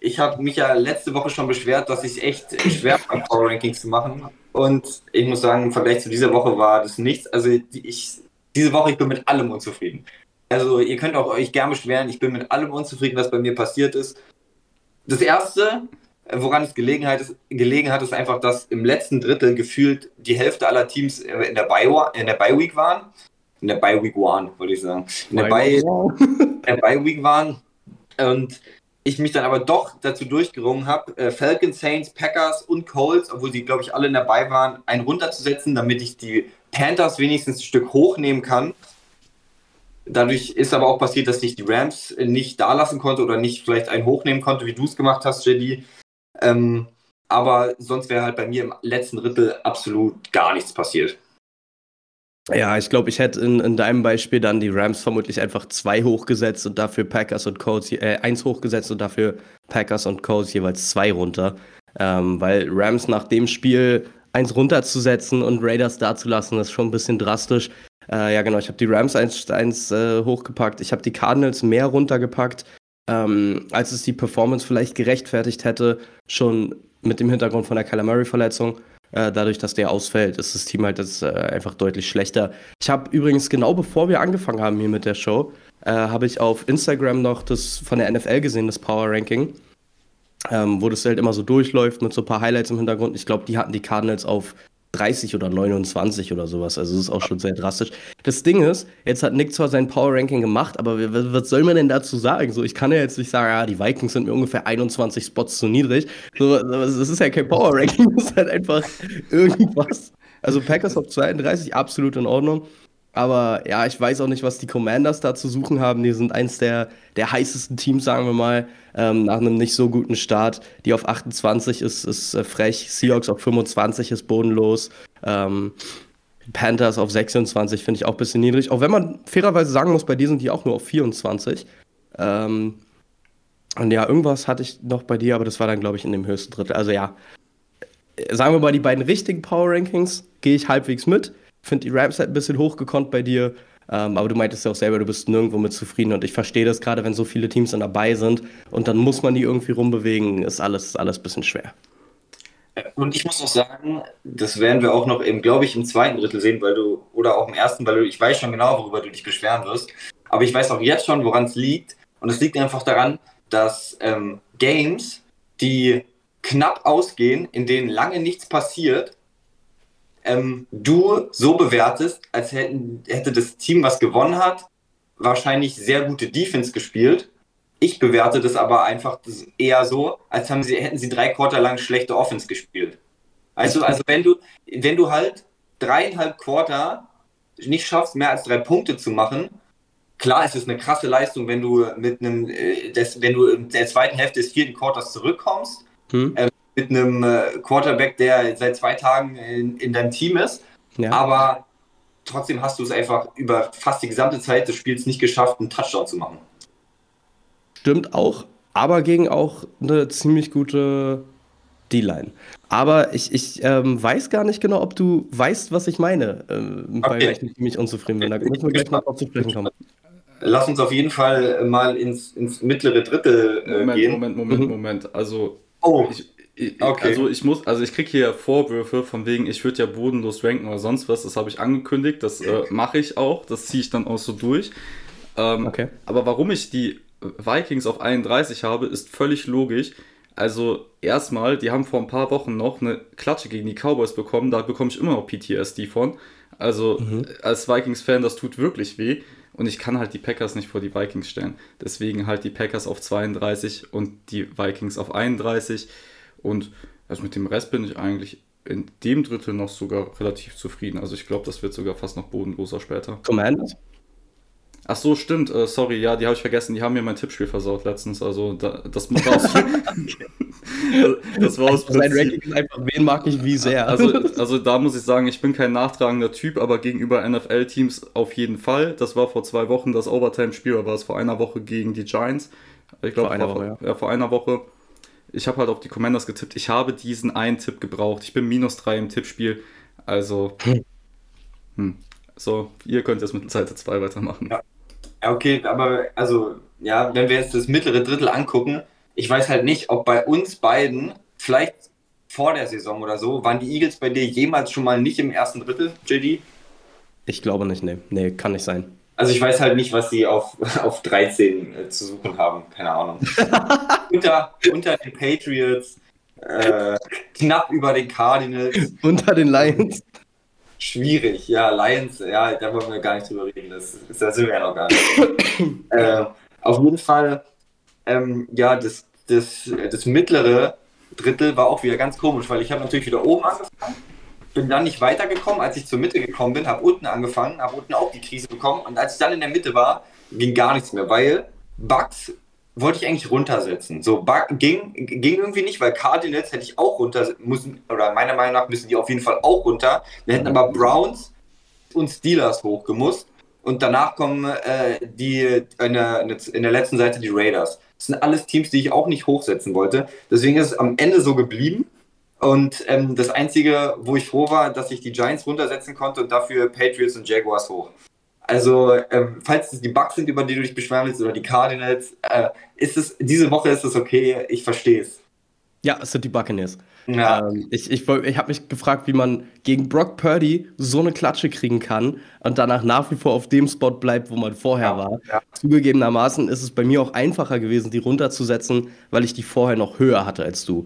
ich habe mich ja letzte Woche schon beschwert, dass ich es echt schwer fand, Power Rankings zu machen. Und ich muss sagen, im Vergleich zu dieser Woche war das nichts. Also ich, diese Woche, ich bin mit allem unzufrieden. Also ihr könnt auch euch gern beschweren, ich bin mit allem unzufrieden, was bei mir passiert ist. Das Erste, woran es gelegen hat, ist, gelegen hat, ist einfach, dass im letzten Drittel gefühlt die Hälfte aller Teams in der Bye-Week waren. In der Bye-Week waren, wollte ich sagen. In der Bye-Week waren. Und ich mich dann aber doch dazu durchgerungen habe, äh, Falcons, Saints, Packers und Colts, obwohl sie, glaube ich, alle dabei waren, einen runterzusetzen, damit ich die Panthers wenigstens ein Stück hochnehmen kann. Dadurch ist aber auch passiert, dass ich die Rams nicht da lassen konnte oder nicht vielleicht einen hochnehmen konnte, wie du es gemacht hast, JD. Ähm, aber sonst wäre halt bei mir im letzten Drittel absolut gar nichts passiert. Ja, ich glaube, ich hätte in, in deinem Beispiel dann die Rams vermutlich einfach zwei hochgesetzt und dafür Packers und Colts, äh, eins hochgesetzt und dafür Packers und Colts jeweils zwei runter. Ähm, weil Rams nach dem Spiel eins runterzusetzen und Raiders dazulassen, ist schon ein bisschen drastisch. Äh, ja, genau, ich habe die Rams eins, eins äh, hochgepackt. Ich habe die Cardinals mehr runtergepackt, ähm, als es die Performance vielleicht gerechtfertigt hätte, schon mit dem Hintergrund von der Kyler Murray-Verletzung. Äh, dadurch, dass der ausfällt, ist das Team halt jetzt, äh, einfach deutlich schlechter. Ich habe übrigens genau bevor wir angefangen haben hier mit der Show, äh, habe ich auf Instagram noch das von der NFL gesehen, das Power Ranking, ähm, wo das halt immer so durchläuft mit so ein paar Highlights im Hintergrund. Ich glaube, die hatten die Cardinals auf 30 oder 29 oder sowas. Also das ist auch schon sehr drastisch. Das Ding ist, jetzt hat Nick zwar sein Power Ranking gemacht, aber was soll man denn dazu sagen? So, ich kann ja jetzt nicht sagen, ja, die Vikings sind mir ungefähr 21 Spots zu niedrig. So, das ist ja kein Power Ranking, das ist halt einfach irgendwas. Also Packers auf 32, absolut in Ordnung. Aber ja, ich weiß auch nicht, was die Commanders da zu suchen haben. Die sind eins der, der heißesten Teams, sagen wir mal, ähm, nach einem nicht so guten Start. Die auf 28 ist, ist äh, frech. Seahawks auf 25 ist bodenlos. Ähm, Panthers auf 26 finde ich auch ein bisschen niedrig. Auch wenn man fairerweise sagen muss, bei dir sind die auch nur auf 24. Ähm, und ja, irgendwas hatte ich noch bei dir, aber das war dann, glaube ich, in dem höchsten Drittel. Also ja, sagen wir mal, die beiden richtigen Power Rankings gehe ich halbwegs mit finde die Rams halt ein bisschen hochgekonnt bei dir. Ähm, aber du meintest ja auch selber, du bist nirgendwo mit zufrieden und ich verstehe das gerade, wenn so viele Teams dann dabei sind und dann muss man die irgendwie rumbewegen, ist alles, alles ein bisschen schwer. Und ich muss auch sagen, das werden wir auch noch glaube ich, im zweiten Drittel sehen, weil du, oder auch im ersten, weil du, ich weiß schon genau, worüber du dich beschweren wirst. Aber ich weiß auch jetzt schon, woran es liegt. Und es liegt einfach daran, dass ähm, Games, die knapp ausgehen, in denen lange nichts passiert, ähm, du so bewertest, als hätten, hätte das Team, was gewonnen hat, wahrscheinlich sehr gute Defense gespielt. Ich bewerte das aber einfach eher so, als haben sie, hätten sie drei Quarter lang schlechte Offense gespielt. Also, also wenn du, wenn du halt dreieinhalb Quarter nicht schaffst, mehr als drei Punkte zu machen, klar ist es eine krasse Leistung, wenn du mit einem, äh, das, wenn du in der zweiten Hälfte des vierten Quarters zurückkommst, hm. äh, mit einem äh, Quarterback, der seit zwei Tagen in, in deinem Team ist. Ja. Aber trotzdem hast du es einfach über fast die gesamte Zeit des Spiels nicht geschafft, einen Touchdown zu machen. Stimmt auch, aber gegen auch eine ziemlich gute D-Line. Aber ich, ich ähm, weiß gar nicht genau, ob du weißt, was ich meine, äh, bei okay. ich ziemlich unzufrieden bin. Da müssen wir gleich mal drauf zu sprechen kommen. Lass uns auf jeden Fall mal ins, ins mittlere Drittel äh, Moment, gehen. Moment, Moment, mhm. Moment. Also, oh. ich, okay. also ich muss, also ich kriege hier Vorwürfe von wegen, ich würde ja bodenlos ranken oder sonst was. Das habe ich angekündigt, das äh, mache ich auch, das ziehe ich dann auch so durch. Ähm, okay. Aber warum ich die Vikings auf 31 habe, ist völlig logisch. Also erstmal, die haben vor ein paar Wochen noch eine Klatsche gegen die Cowboys bekommen, da bekomme ich immer noch PTSD von. Also mhm. als Vikings-Fan, das tut wirklich weh. Und ich kann halt die Packers nicht vor die Vikings stellen. Deswegen halt die Packers auf 32 und die Vikings auf 31. Und also mit dem Rest bin ich eigentlich in dem Drittel noch sogar relativ zufrieden. Also ich glaube, das wird sogar fast noch bodenloser später. Commanders? Ach so, stimmt. Äh, sorry, ja, die habe ich vergessen. Die haben mir mein Tippspiel versaut letztens. Also da, das war aus. das war aus Sein Ranking ist einfach, wen mag ich wie sehr. Also, also da muss ich sagen, ich bin kein nachtragender Typ, aber gegenüber NFL-Teams auf jeden Fall. Das war vor zwei Wochen das Overtime-Spiel, war es vor einer Woche gegen die Giants? Ich glaube, vor, einer Woche, ja. ja. vor einer Woche. Ich habe halt auf die Commanders getippt. Ich habe diesen einen Tipp gebraucht. Ich bin minus drei im Tippspiel. Also. Hm. hm. So, ihr könnt jetzt mit Seite 2 weitermachen. Ja. Ja, okay, aber also, ja, wenn wir jetzt das mittlere Drittel angucken, ich weiß halt nicht, ob bei uns beiden, vielleicht vor der Saison oder so, waren die Eagles bei dir jemals schon mal nicht im ersten Drittel, JD? Ich glaube nicht, nee. Nee, kann nicht sein. Also ich weiß halt nicht, was sie auf, auf 13 äh, zu suchen haben, keine Ahnung. unter, unter den Patriots, äh, knapp über den Cardinals. Unter den Lions schwierig. Ja, Lions, ja, da wollen wir gar nicht drüber reden. Das, das sind wir ja noch gar nicht. äh, auf jeden Fall, ähm, ja, das, das, das mittlere Drittel war auch wieder ganz komisch, weil ich habe natürlich wieder oben angefangen, bin dann nicht weitergekommen. Als ich zur Mitte gekommen bin, habe unten angefangen, habe unten auch die Krise bekommen und als ich dann in der Mitte war, ging gar nichts mehr, weil Bugs wollte ich eigentlich runtersetzen. So ging, ging irgendwie nicht, weil Cardinals hätte ich auch runter müssen, oder meiner Meinung nach müssen die auf jeden Fall auch runter. Wir hätten aber Browns und Steelers hochgemusst. Und danach kommen äh, die in der, in der letzten Seite die Raiders. Das sind alles Teams, die ich auch nicht hochsetzen wollte. Deswegen ist es am Ende so geblieben. Und ähm, das Einzige, wo ich froh war, dass ich die Giants runtersetzen konnte und dafür Patriots und Jaguars hoch. Also, ähm, falls es die Bugs sind, über die du dich beschweren willst, oder die Cardinals, äh, ist es, diese Woche ist es okay, ich verstehe es. Ja, es sind die Buccaneers. Ja. Ähm, ich ich, ich habe mich gefragt, wie man gegen Brock Purdy so eine Klatsche kriegen kann und danach nach wie vor auf dem Spot bleibt, wo man vorher ja, war. Ja. Zugegebenermaßen ist es bei mir auch einfacher gewesen, die runterzusetzen, weil ich die vorher noch höher hatte als du.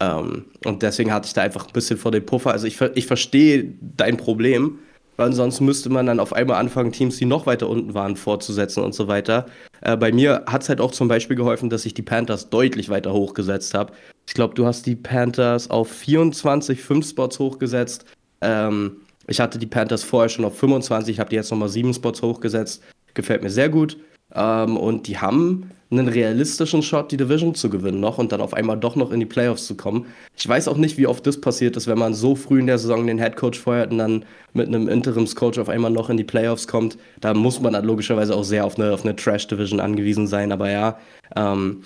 Ähm, und deswegen hatte ich da einfach ein bisschen vor dem Puffer. Also ich, ich verstehe dein Problem, weil sonst müsste man dann auf einmal anfangen, Teams, die noch weiter unten waren, fortzusetzen und so weiter. Äh, bei mir hat es halt auch zum Beispiel geholfen, dass ich die Panthers deutlich weiter hochgesetzt habe. Ich glaube, du hast die Panthers auf 24, 5 Spots hochgesetzt. Ähm, ich hatte die Panthers vorher schon auf 25, habe die jetzt nochmal 7 Spots hochgesetzt. Gefällt mir sehr gut. Ähm, und die haben einen realistischen Shot, die Division zu gewinnen noch und dann auf einmal doch noch in die Playoffs zu kommen. Ich weiß auch nicht, wie oft das passiert ist, wenn man so früh in der Saison den Headcoach feuert und dann mit einem Interimscoach auf einmal noch in die Playoffs kommt. Da muss man dann logischerweise auch sehr auf eine, auf eine Trash-Division angewiesen sein. Aber ja, ähm,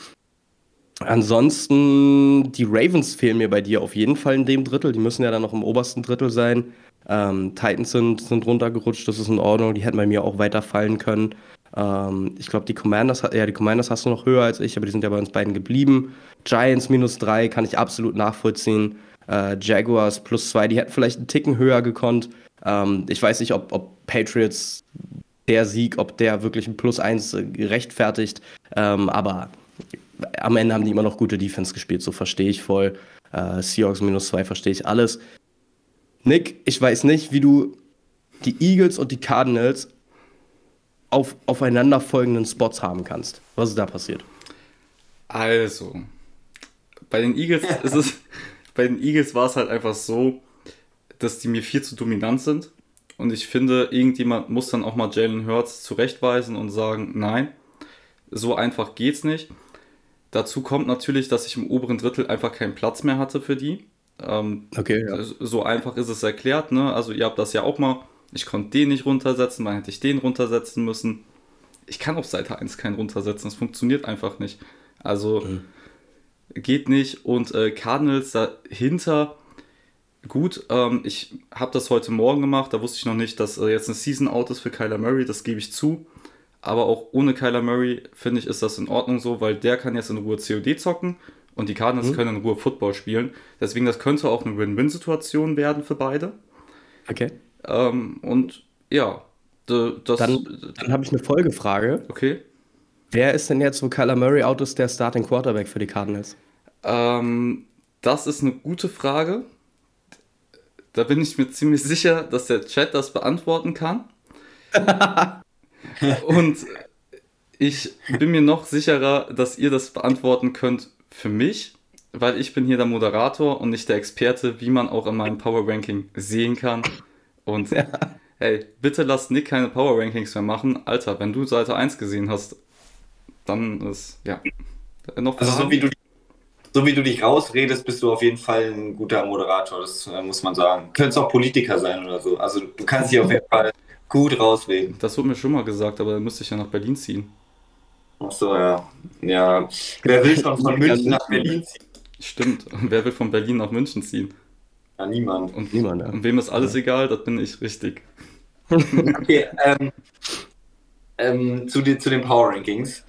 ansonsten, die Ravens fehlen mir bei dir auf jeden Fall in dem Drittel. Die müssen ja dann noch im obersten Drittel sein. Ähm, Titans sind, sind runtergerutscht, das ist in Ordnung. Die hätten bei mir auch weiter fallen können. Ähm, ich glaube, die Commanders, ja, die Commanders hast du noch höher als ich, aber die sind ja bei uns beiden geblieben. Giants minus drei kann ich absolut nachvollziehen. Äh, Jaguars plus zwei, die hätten vielleicht einen Ticken höher gekonnt. Ähm, ich weiß nicht, ob, ob Patriots der Sieg, ob der wirklich ein Plus eins gerechtfertigt. Ähm, aber am Ende haben die immer noch gute Defense gespielt, so verstehe ich voll. Äh, Seahawks minus zwei verstehe ich alles. Nick, ich weiß nicht, wie du die Eagles und die Cardinals auf aufeinanderfolgenden Spots haben kannst. Was ist da passiert? Also, bei den Eagles ist es, bei den Eagles war es halt einfach so, dass die mir viel zu dominant sind Und ich finde, irgendjemand muss dann auch mal Jalen Hurts zurechtweisen und sagen, nein, so einfach geht's nicht. Dazu kommt natürlich, dass ich im oberen Drittel einfach keinen Platz mehr hatte für die. Ähm, okay, ja. So einfach ist es erklärt, ne? Also ihr habt das ja auch mal. Ich konnte den nicht runtersetzen, dann hätte ich den runtersetzen müssen. Ich kann auf Seite 1 keinen runtersetzen, das funktioniert einfach nicht. Also mhm. geht nicht. Und äh, Cardinals dahinter, gut, ähm, ich habe das heute Morgen gemacht, da wusste ich noch nicht, dass äh, jetzt ein Season-Out ist für Kyler Murray, das gebe ich zu. Aber auch ohne Kyler Murray, finde ich, ist das in Ordnung so, weil der kann jetzt in Ruhe COD zocken und die Cardinals mhm. können in Ruhe Football spielen. Deswegen, das könnte auch eine Win-Win-Situation werden für beide. Okay. Ähm, und ja, das. Dann, dann habe ich eine Folgefrage. Okay. Wer ist denn jetzt, wo Kyler Murray out ist, der Starting Quarterback für die Cardinals? Ähm, das ist eine gute Frage. Da bin ich mir ziemlich sicher, dass der Chat das beantworten kann. Und ich bin mir noch sicherer, dass ihr das beantworten könnt für mich, weil ich bin hier der Moderator und nicht der Experte, wie man auch in meinem Power Ranking sehen kann. Und ja. hey, bitte lasst Nick keine Power Rankings mehr machen. Alter, wenn du Seite 1 gesehen hast, dann ist, ja, noch Also so wie, du, so wie du dich rausredest, bist du auf jeden Fall ein guter Moderator, das äh, muss man sagen. Könntest auch Politiker sein oder so. Also du kannst dich auf jeden Fall gut rausreden. Das wurde mir schon mal gesagt, aber dann müsste ich ja nach Berlin ziehen. Ach so, ja. Ja. Wer will schon von München nach Berlin ziehen? Stimmt. Wer will von Berlin nach München ziehen? Ja, niemand. Und, niemand, ja. und wem ist alles ja. egal, das bin ich richtig. okay, ähm, ähm, zu, die, zu den Power Rankings.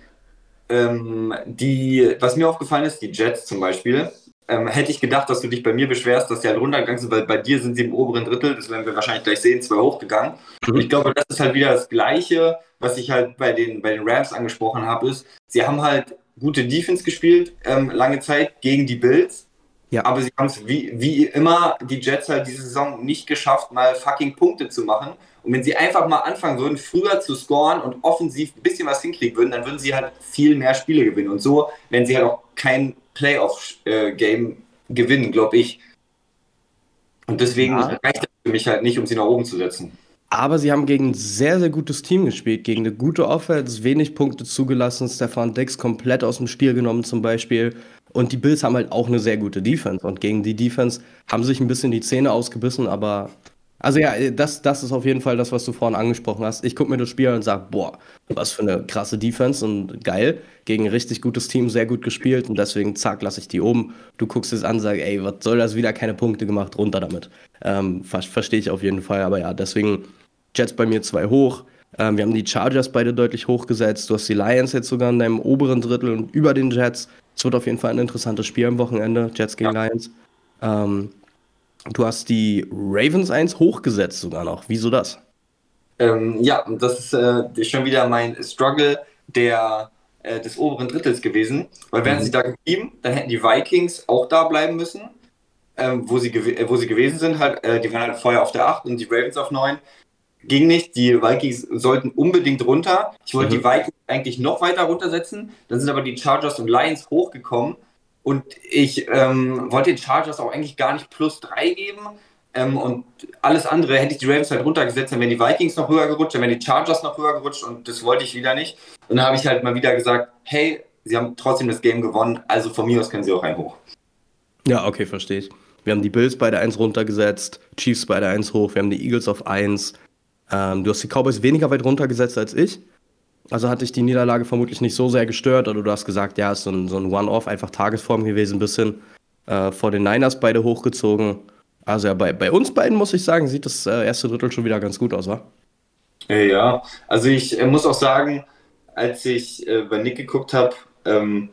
Ähm, die, was mir aufgefallen ist, die Jets zum Beispiel, ähm, hätte ich gedacht, dass du dich bei mir beschwerst, dass die halt runtergegangen sind, weil bei dir sind sie im oberen Drittel, das werden wir wahrscheinlich gleich sehen, zwei hochgegangen. Mhm. Und ich glaube, das ist halt wieder das Gleiche, was ich halt bei den, bei den Rams angesprochen habe, ist, sie haben halt gute Defense gespielt, ähm, lange Zeit gegen die Bills. Ja. Aber sie haben es wie, wie immer die Jets halt diese Saison nicht geschafft, mal fucking Punkte zu machen. Und wenn sie einfach mal anfangen würden, früher zu scoren und offensiv ein bisschen was hinkriegen würden, dann würden sie halt viel mehr Spiele gewinnen. Und so, wenn sie halt auch kein Playoff-Game gewinnen, glaube ich. Und deswegen ja. reicht das für mich halt nicht, um sie nach oben zu setzen. Aber sie haben gegen ein sehr, sehr gutes Team gespielt, gegen eine gute Offense, wenig Punkte zugelassen, Stefan Dix komplett aus dem Spiel genommen zum Beispiel. Und die Bills haben halt auch eine sehr gute Defense. Und gegen die Defense haben sich ein bisschen die Zähne ausgebissen, aber also ja, das, das ist auf jeden Fall das, was du vorhin angesprochen hast. Ich gucke mir das Spiel an und sage, boah, was für eine krasse Defense und geil. Gegen ein richtig gutes Team, sehr gut gespielt und deswegen, zack, lasse ich die oben. Du guckst es an und sagst, ey, was soll das, wieder keine Punkte gemacht, runter damit. Ähm, ver Verstehe ich auf jeden Fall, aber ja, deswegen Jets bei mir zwei hoch. Ähm, wir haben die Chargers beide deutlich hochgesetzt. Du hast die Lions jetzt sogar in deinem oberen Drittel und über den Jets. Es wird auf jeden Fall ein interessantes Spiel am Wochenende, Jets gegen ja. Lions. Ähm, Du hast die Ravens 1 hochgesetzt sogar noch. Wieso das? Ähm, ja, das ist äh, schon wieder mein Struggle der, äh, des oberen Drittels gewesen. Weil wären mhm. sie da geblieben, dann hätten die Vikings auch da bleiben müssen, ähm, wo, sie äh, wo sie gewesen sind. Halt, äh, die waren halt vorher auf der 8 und die Ravens auf 9. Ging nicht. Die Vikings sollten unbedingt runter. Ich wollte mhm. die Vikings eigentlich noch weiter runtersetzen. Dann sind aber die Chargers und Lions hochgekommen. Und ich ähm, wollte den Chargers auch eigentlich gar nicht plus 3 geben. Ähm, und alles andere hätte ich die Ravens halt runtergesetzt, dann wären die Vikings noch höher gerutscht, dann wären die Chargers noch höher gerutscht und das wollte ich wieder nicht. Und dann habe ich halt mal wieder gesagt, hey, sie haben trotzdem das Game gewonnen, also von mir aus können sie auch ein hoch. Ja, okay, verstehe ich. Wir haben die Bills beide 1 runtergesetzt, Chiefs beide 1 hoch, wir haben die Eagles auf 1. Ähm, du hast die Cowboys weniger weit runtergesetzt als ich. Also hat dich die Niederlage vermutlich nicht so sehr gestört oder du hast gesagt, ja, ist so ein, so ein One-Off, einfach Tagesform gewesen, ein bisschen äh, vor den Niners beide hochgezogen. Also ja, bei, bei uns beiden muss ich sagen, sieht das äh, erste Drittel schon wieder ganz gut aus, wa? Ja, also ich äh, muss auch sagen, als ich äh, bei Nick geguckt habe, ähm,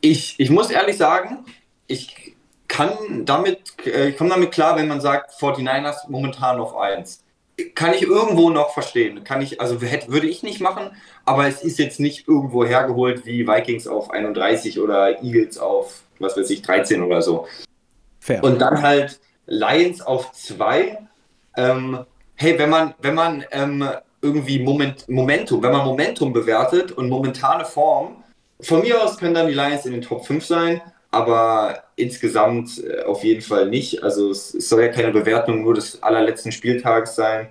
ich, ich muss ehrlich sagen, ich kann damit, äh, ich komme damit klar, wenn man sagt, 49ers momentan auf 1 kann ich irgendwo noch verstehen. Kann ich, also hätte, würde ich nicht machen, aber es ist jetzt nicht irgendwo hergeholt wie Vikings auf 31 oder Eagles auf, was weiß ich, 13 oder so. Fair. Und dann halt Lions auf 2. Ähm, hey, wenn man, wenn man ähm, irgendwie Moment, Momentum, wenn man Momentum bewertet und momentane Form, von mir aus können dann die Lions in den Top 5 sein, aber insgesamt äh, auf jeden Fall nicht. Also es, soll ja keine Bewertung nur des allerletzten Spieltags sein.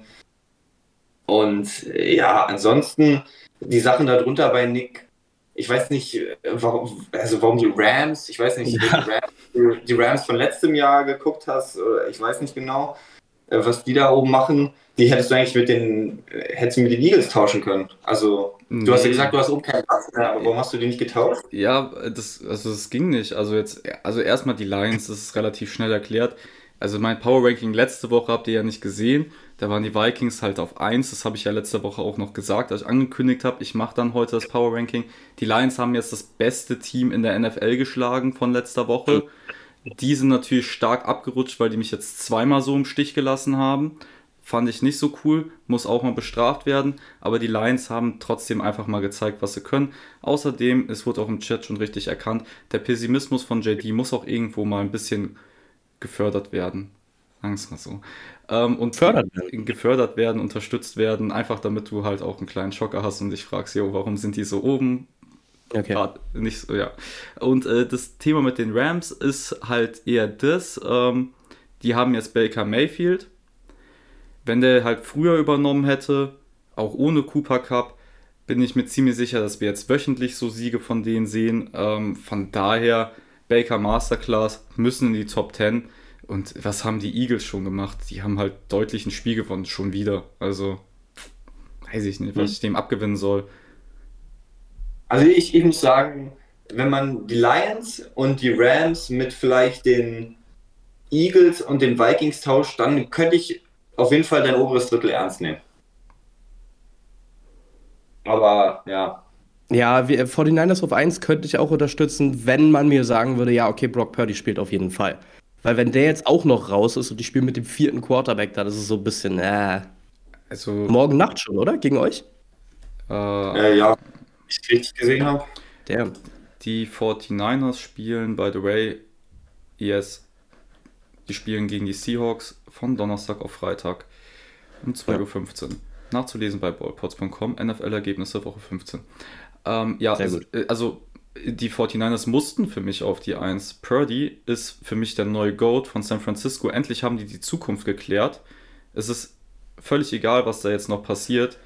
Und ja, ansonsten die Sachen darunter bei Nick, ich weiß nicht, warum, also warum die Rams, ich weiß nicht, ja. die, Rams, die Rams von letztem Jahr geguckt hast, ich weiß nicht genau, äh, was die da oben machen. Die hättest du eigentlich mit den, hättest du mit den Eagles tauschen können. Also, nee. du hast ja gesagt, du hast oben keinen Platz mehr, aber warum hast du die nicht getauscht? Ja, das, also das ging nicht. Also jetzt, also erstmal die Lions, das ist relativ schnell erklärt. Also mein Power Ranking letzte Woche habt ihr ja nicht gesehen. Da waren die Vikings halt auf 1. Das habe ich ja letzte Woche auch noch gesagt, als ich angekündigt habe, ich mache dann heute das Power Ranking. Die Lions haben jetzt das beste Team in der NFL geschlagen von letzter Woche. Die sind natürlich stark abgerutscht, weil die mich jetzt zweimal so im Stich gelassen haben. Fand ich nicht so cool, muss auch mal bestraft werden. Aber die Lions haben trotzdem einfach mal gezeigt, was sie können. Außerdem, es wurde auch im Chat schon richtig erkannt, der Pessimismus von JD muss auch irgendwo mal ein bisschen gefördert werden. Sagen wir mal so. Ähm, und gefördert werden. gefördert werden, unterstützt werden, einfach damit du halt auch einen kleinen Schocker hast und dich fragst, jo, warum sind die so oben? Okay. Grad nicht so, ja. Und äh, das Thema mit den Rams ist halt eher das, ähm, die haben jetzt Baker Mayfield. Wenn der halt früher übernommen hätte, auch ohne Cooper Cup, bin ich mir ziemlich sicher, dass wir jetzt wöchentlich so Siege von denen sehen. Ähm, von daher Baker Masterclass müssen in die Top 10. Und was haben die Eagles schon gemacht? Die haben halt deutlich ein Spiel gewonnen, schon wieder. Also, weiß ich nicht, was hm. ich dem abgewinnen soll. Also ich, ich muss sagen, wenn man die Lions und die Rams mit vielleicht den Eagles und den Vikings tauscht, dann könnte ich auf jeden Fall dein oberes Drittel ernst nehmen. Aber ja, ja, wir, 49ers auf 1 könnte ich auch unterstützen, wenn man mir sagen würde, ja, okay, Brock Purdy spielt auf jeden Fall. Weil wenn der jetzt auch noch raus ist und die spielen mit dem vierten Quarterback, dann ist es so ein bisschen, äh. Also, Morgen Nacht schon, oder? Gegen euch? Äh, äh ja, ich richtig gesehen habe. Der. Die 49ers spielen, by the way, yes, die spielen gegen die Seahawks von Donnerstag auf Freitag um 2.15 Uhr. Ja. Nachzulesen bei ballpots.com, NFL-Ergebnisse Woche 15. Ähm, ja, also, also, die 49ers mussten für mich auf die 1. Purdy ist für mich der neue Goat von San Francisco. Endlich haben die die Zukunft geklärt. Es ist völlig egal, was da jetzt noch passiert.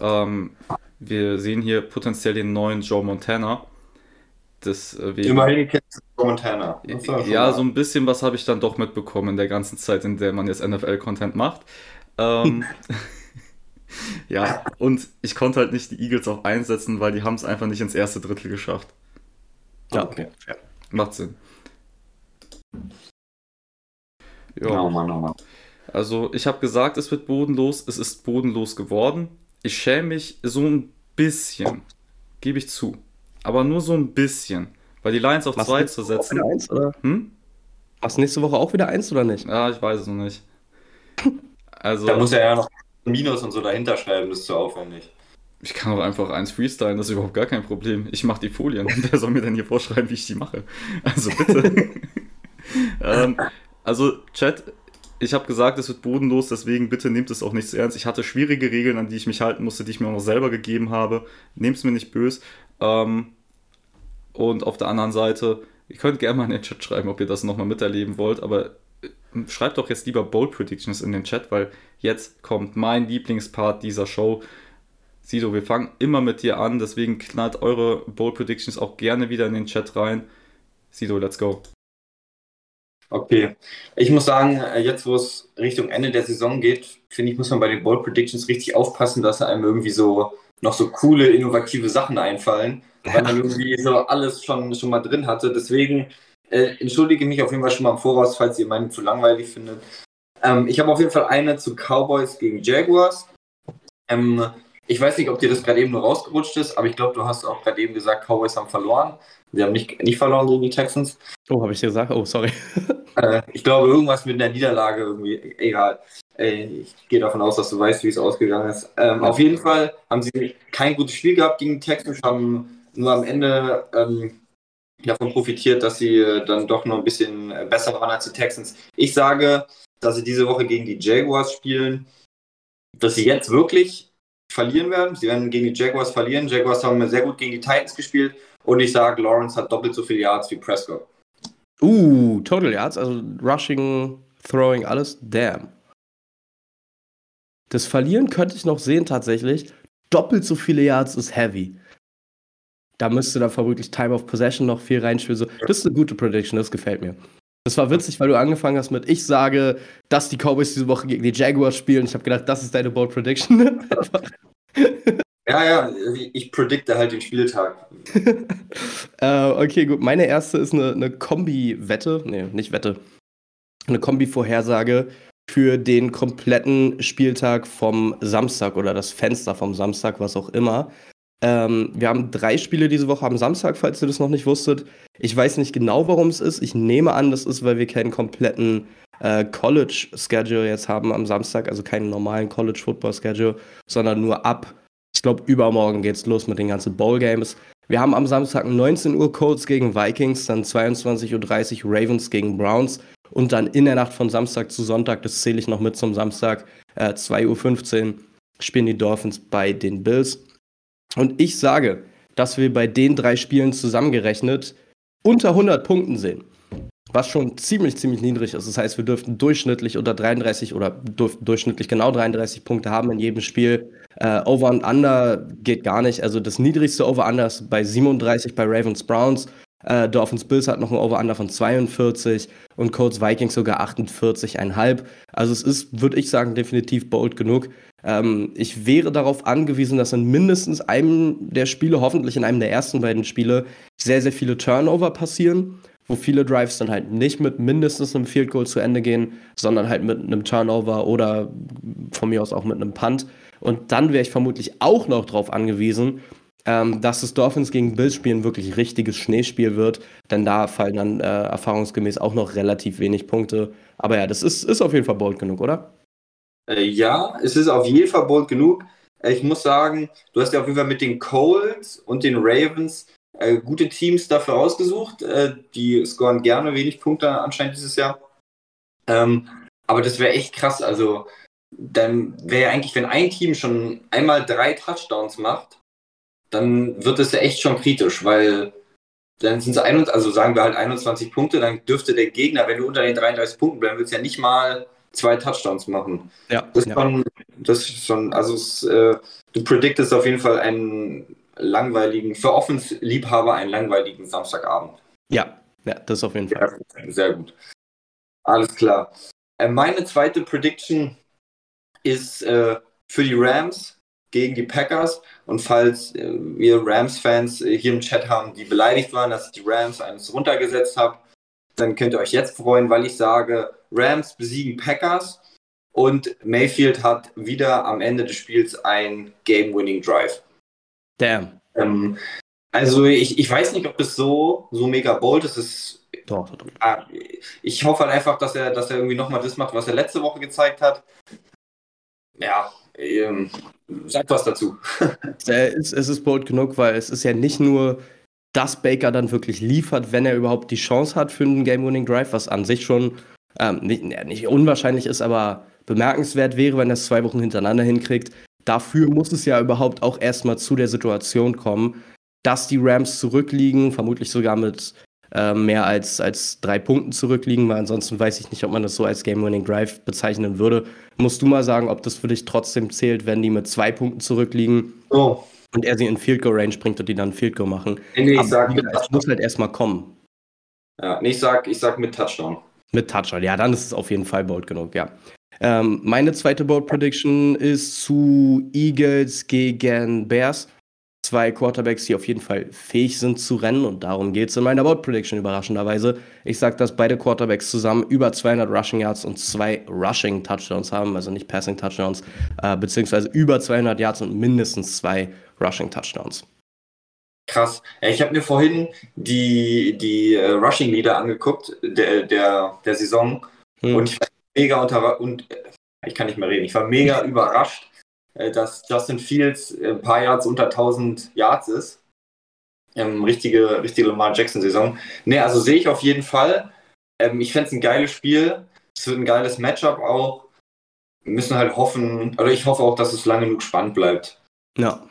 Ähm, wir sehen hier potenziell den neuen Joe Montana. Deswegen, Immerhin kennst du Joe Montana. Ja, so ein bisschen was habe ich dann doch mitbekommen in der ganzen Zeit, in der man jetzt NFL-Content macht. Ähm, ja, und ich konnte halt nicht die Eagles auch einsetzen, weil die haben es einfach nicht ins erste Drittel geschafft. Ja, okay. Ja. Macht Sinn. Ja. Oh Mann, oh Mann. Also, ich habe gesagt, es wird bodenlos. Es ist bodenlos geworden. Ich schäme mich so ein bisschen. Gebe ich zu. Aber nur so ein bisschen. Weil die Lions auf 2 zu setzen. Eins, oder? Hm? Machst du nächste Woche auch wieder eins oder nicht? Ja, ich weiß es noch nicht. Also, da muss er ja noch Minus und so dahinter schreiben, das ist zu aufwendig. Ich kann auch einfach eins freestylen, das ist überhaupt gar kein Problem. Ich mache die Folien. Wer soll mir denn hier vorschreiben, wie ich die mache? Also bitte. ähm, also, Chat, ich habe gesagt, es wird bodenlos, deswegen bitte nehmt es auch nicht so ernst. Ich hatte schwierige Regeln, an die ich mich halten musste, die ich mir auch noch selber gegeben habe. Nehmt es mir nicht böse. Ähm, und auf der anderen Seite, ihr könnt gerne mal in den Chat schreiben, ob ihr das nochmal miterleben wollt, aber schreibt doch jetzt lieber Bold Predictions in den Chat, weil jetzt kommt mein Lieblingspart dieser Show. Sido, wir fangen immer mit dir an, deswegen knallt eure Bold Predictions auch gerne wieder in den Chat rein. Sido, let's go. Okay. Ich muss sagen, äh, jetzt wo es Richtung Ende der Saison geht, finde ich, muss man bei den Bold Predictions richtig aufpassen, dass einem irgendwie so noch so coole, innovative Sachen einfallen, weil man irgendwie so alles schon, schon mal drin hatte. Deswegen äh, entschuldige mich auf jeden Fall schon mal im Voraus, falls ihr meinen zu langweilig findet. Ähm, ich habe auf jeden Fall eine zu Cowboys gegen Jaguars. Ähm, ich weiß nicht, ob dir das gerade eben nur rausgerutscht ist, aber ich glaube, du hast auch gerade eben gesagt, Cowboys haben verloren. Sie haben nicht, nicht verloren gegen die Texans. Oh, habe ich dir gesagt? Oh, sorry. äh, ich glaube, irgendwas mit einer Niederlage irgendwie. Egal. Äh, ich gehe davon aus, dass du weißt, wie es ausgegangen ist. Ähm, auf jeden Fall haben sie kein gutes Spiel gehabt gegen die Texans, haben nur am Ende ähm, davon profitiert, dass sie äh, dann doch noch ein bisschen äh, besser waren als die Texans. Ich sage, dass sie diese Woche gegen die Jaguars spielen, dass sie jetzt wirklich verlieren werden. Sie werden gegen die Jaguars verlieren. Jaguars haben sehr gut gegen die Titans gespielt und ich sage, Lawrence hat doppelt so viele Yards wie Prescott. Uh, Total Yards, also Rushing, Throwing, alles. Damn. Das Verlieren könnte ich noch sehen tatsächlich. Doppelt so viele Yards ist heavy. Da müsste dann vermutlich Time of Possession noch viel reinspielen. So, das ist eine gute Prediction, das gefällt mir. Das war witzig, weil du angefangen hast mit, ich sage, dass die Cowboys diese Woche gegen die Jaguars spielen. Ich habe gedacht, das ist deine Bold Prediction. ja, ja, ich predikte halt den Spieltag. uh, okay, gut. Meine erste ist eine, eine Kombi-Wette. Nee, nicht Wette. Eine Kombi-Vorhersage für den kompletten Spieltag vom Samstag oder das Fenster vom Samstag, was auch immer. Ähm, wir haben drei Spiele diese Woche am Samstag, falls ihr das noch nicht wusstet. Ich weiß nicht genau, warum es ist. Ich nehme an, das ist, weil wir keinen kompletten äh, College-Schedule jetzt haben am Samstag, also keinen normalen College-Football-Schedule, sondern nur ab, ich glaube, übermorgen geht es los mit den ganzen Bowl-Games. Wir haben am Samstag 19 Uhr Colts gegen Vikings, dann 22.30 Uhr Ravens gegen Browns und dann in der Nacht von Samstag zu Sonntag, das zähle ich noch mit zum Samstag, äh, 2.15 Uhr spielen die Dolphins bei den Bills. Und ich sage, dass wir bei den drei Spielen zusammengerechnet unter 100 Punkten sehen. Was schon ziemlich, ziemlich niedrig ist. Das heißt, wir dürften durchschnittlich unter 33 oder dürften durchschnittlich genau 33 Punkte haben in jedem Spiel. Äh, Over und Under geht gar nicht. Also das niedrigste Over-Under ist bei 37 bei Ravens Browns. Äh, Dolphins Bills hat noch ein Over-Under von 42 und Colts Vikings sogar 48,5. Also es ist, würde ich sagen, definitiv bold genug. Ähm, ich wäre darauf angewiesen, dass in mindestens einem der Spiele, hoffentlich in einem der ersten beiden Spiele, sehr, sehr viele Turnover passieren, wo viele Drives dann halt nicht mit mindestens einem Field Goal zu Ende gehen, sondern halt mit einem Turnover oder von mir aus auch mit einem Punt. Und dann wäre ich vermutlich auch noch darauf angewiesen, ähm, dass das Dolphins gegen Bills spielen wirklich richtiges Schneespiel wird, denn da fallen dann äh, erfahrungsgemäß auch noch relativ wenig Punkte. Aber ja, das ist, ist auf jeden Fall bold genug, oder? Äh, ja, es ist auf jeden Fall bold genug. Äh, ich muss sagen, du hast ja auf jeden Fall mit den Colts und den Ravens äh, gute Teams dafür ausgesucht. Äh, die scoren gerne wenig Punkte anscheinend dieses Jahr. Ähm, aber das wäre echt krass. Also, dann wäre eigentlich, wenn ein Team schon einmal drei Touchdowns macht, dann wird es ja echt schon kritisch, weil dann sind es 21, also sagen wir halt 21 Punkte, dann dürfte der Gegner, wenn du unter den 33 Punkten bleibst, willst ja nicht mal zwei Touchdowns machen. Ja. Das, ja. Schon, das ist schon, also es, äh, du prediktest auf jeden Fall einen langweiligen, für Offens-Liebhaber einen langweiligen Samstagabend. Ja, ja, das ist auf jeden Fall. Ja, sehr gut. Alles klar. Äh, meine zweite Prediction ist äh, für die Rams gegen die Packers. Und falls äh, wir Rams-Fans hier im Chat haben, die beleidigt waren, dass ich die Rams eines runtergesetzt habe, dann könnt ihr euch jetzt freuen, weil ich sage, Rams besiegen Packers und Mayfield hat wieder am Ende des Spiels ein Game-Winning Drive. Damn. Ähm, also ich, ich weiß nicht, ob das so, so mega bold ist. ist doch, doch. Ah, ich hoffe halt einfach, dass er, dass er irgendwie nochmal das macht, was er letzte Woche gezeigt hat. Ja, ähm, sag was dazu. es, es ist bold genug, weil es ist ja nicht nur dass Baker dann wirklich liefert, wenn er überhaupt die Chance hat für einen Game-Winning-Drive, was an sich schon ähm, nicht, nicht, unwahrscheinlich ist, aber bemerkenswert wäre, wenn er es zwei Wochen hintereinander hinkriegt. Dafür muss es ja überhaupt auch erstmal zu der Situation kommen, dass die Rams zurückliegen, vermutlich sogar mit äh, mehr als, als drei Punkten zurückliegen, weil ansonsten weiß ich nicht, ob man das so als Game-Winning Drive bezeichnen würde. Musst du mal sagen, ob das für dich trotzdem zählt, wenn die mit zwei Punkten zurückliegen? Oh, und er sie in Field Goal Range bringt und die dann Field Goal machen. Nee, nee, ich sag mit es muss halt erstmal kommen. Ja, nee, ich sag, ich sag mit Touchdown. Mit Touchdown, ja, dann ist es auf jeden Fall bold genug, ja. Ähm, meine zweite Bold Prediction ist zu Eagles gegen Bears zwei Quarterbacks, die auf jeden Fall fähig sind zu rennen und darum geht es in meiner Board Prediction überraschenderweise. Ich sage, dass beide Quarterbacks zusammen über 200 Rushing Yards und zwei Rushing Touchdowns haben, also nicht Passing Touchdowns, äh, beziehungsweise über 200 Yards und mindestens zwei Rushing Touchdowns. Krass. Ich habe mir vorhin die, die uh, Rushing Leader angeguckt, der, der, der Saison, hm. und ich war mega unter und äh, ich kann nicht mehr reden. Ich war mega überrascht, äh, dass Justin Fields ein paar Yards unter 1000 Yards ist. Ähm, richtige, richtige Lamar Jackson-Saison. Ne, also sehe ich auf jeden Fall. Ähm, ich fände es ein geiles Spiel. Es wird ein geiles Matchup auch. Wir müssen halt hoffen, oder ich hoffe auch, dass es lange genug spannend bleibt. Ja.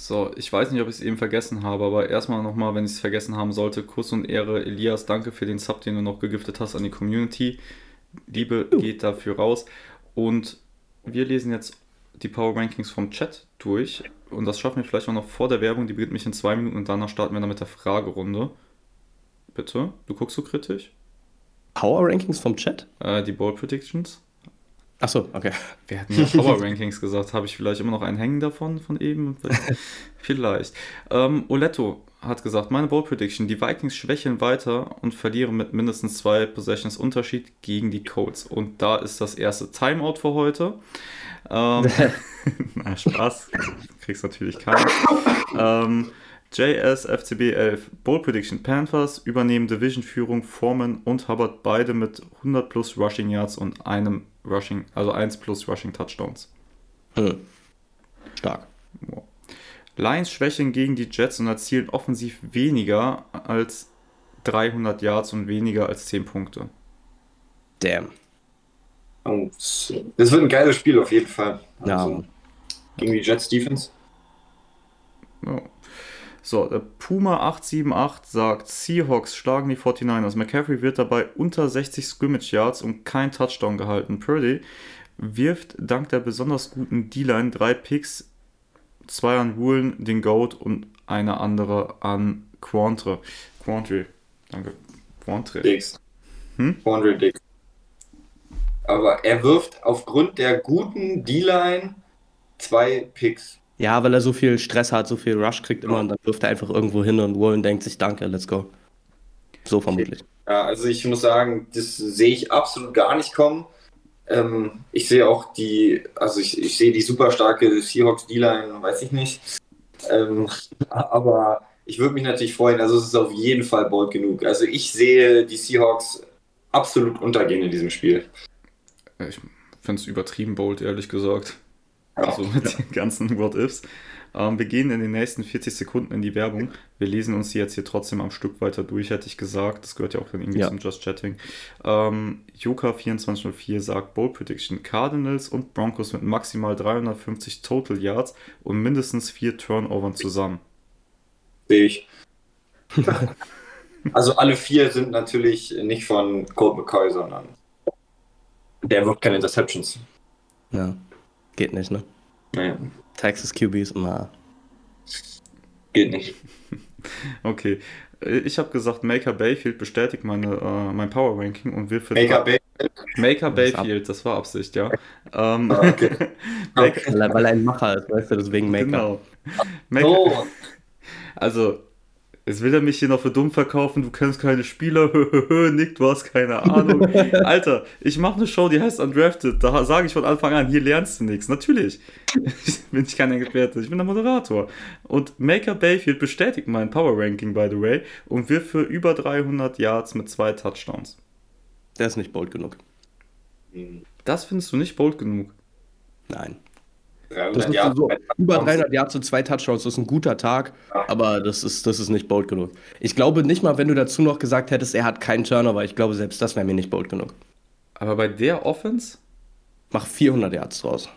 So, ich weiß nicht, ob ich es eben vergessen habe, aber erstmal nochmal, wenn ich es vergessen haben sollte, Kuss und Ehre, Elias, danke für den Sub, den du noch gegiftet hast an die Community. Liebe geht dafür raus. Und wir lesen jetzt die Power Rankings vom Chat durch. Und das schaffen wir vielleicht auch noch vor der Werbung. Die beginnt mich in zwei Minuten und danach starten wir dann mit der Fragerunde. Bitte? Du guckst so kritisch? Power Rankings vom Chat? Äh, die Ball Predictions. Achso, okay. Wir hatten ja Power Rankings gesagt. Habe ich vielleicht immer noch einen hängen davon, von eben? vielleicht. Ähm, Oletto hat gesagt, meine Ball Prediction, die Vikings schwächeln weiter und verlieren mit mindestens zwei Possessions Unterschied gegen die Colts. Und da ist das erste Timeout für heute. Ähm, na, Spaß. Kriegst natürlich keinen. Ähm, JS FCB 11. Bold Prediction. Panthers übernehmen Division-Führung. Foreman und Hubbard beide mit 100 plus Rushing Yards und einem Rushing, also 1 plus Rushing Touchdowns. Hm. Stark. Wow. Lions schwächen gegen die Jets und erzielen offensiv weniger als 300 Yards und weniger als 10 Punkte. Damn. Und das wird ein geiles Spiel auf jeden Fall. Also, ja. Gegen die Jets Defense. Ja. So, Puma 878 sagt, Seahawks schlagen die 49ers. McCaffrey wird dabei unter 60 Scrimmage Yards und kein Touchdown gehalten. Purdy wirft dank der besonders guten D-Line drei Picks, zwei an Woolen, den Goat und eine andere an Quantre. Quantre, danke. Quantre. Dix. Hm? Quantre Dix. Aber er wirft aufgrund der guten D-Line zwei Picks. Ja, weil er so viel Stress hat, so viel Rush kriegt immer und dann wirft er einfach irgendwo hin und Wallen denkt sich, danke, let's go. So vermutlich. Ja, also ich muss sagen, das sehe ich absolut gar nicht kommen. Ähm, ich sehe auch die, also ich, ich sehe die super starke Seahawks D-Line, weiß ich nicht. Ähm, aber ich würde mich natürlich freuen, also es ist auf jeden Fall bold genug. Also ich sehe die Seahawks absolut untergehen in diesem Spiel. Ich finde es übertrieben bold, ehrlich gesagt. Also mit ja. den ganzen What-Ifs. Ähm, wir gehen in den nächsten 40 Sekunden in die Werbung. Wir lesen uns die jetzt hier trotzdem am Stück weiter durch, hätte ich gesagt. Das gehört ja auch dann irgendwie ja. zum Just Chatting. Ähm, Joka2404 sagt Bold Prediction: Cardinals und Broncos mit maximal 350 Total Yards und mindestens vier Turnovern zusammen. Sehe ich. also alle vier sind natürlich nicht von Colt McCoy, sondern der wirft keine Interceptions. Ja. Geht nicht, ne? Nee. Texas QBs immer. Geht nicht. okay. Ich habe gesagt, Maker Bayfield bestätigt meine, äh, mein Power Ranking und will für. Maker Bayfield? Maker Bayfield, das war Absicht, ja. ähm, ah, okay. Maker, weil er ein Macher ist, weißt du, deswegen Maker. Genau. Maker, oh. Also, Jetzt will er mich hier noch für dumm verkaufen, du kennst keine Spieler, Nick, du hast keine Ahnung. Alter, ich mache eine Show, die heißt Undrafted. Da sage ich von Anfang an, hier lernst du nichts. Natürlich bin ich kein Experte, ich bin der Moderator. Und Maker Bayfield bestätigt mein Power Ranking, by the way, und wir für über 300 Yards mit zwei Touchdowns. Der ist nicht bold genug. Das findest du nicht bold genug? Nein. 300 Yards. So, über 300 Yards und zwei Touchdowns, das ist ein guter Tag, aber das ist, das ist nicht bold genug. Ich glaube nicht mal, wenn du dazu noch gesagt hättest, er hat keinen Turnover, ich glaube, selbst das wäre mir nicht bold genug. Aber bei der Offense? Mach 400 Yards draus.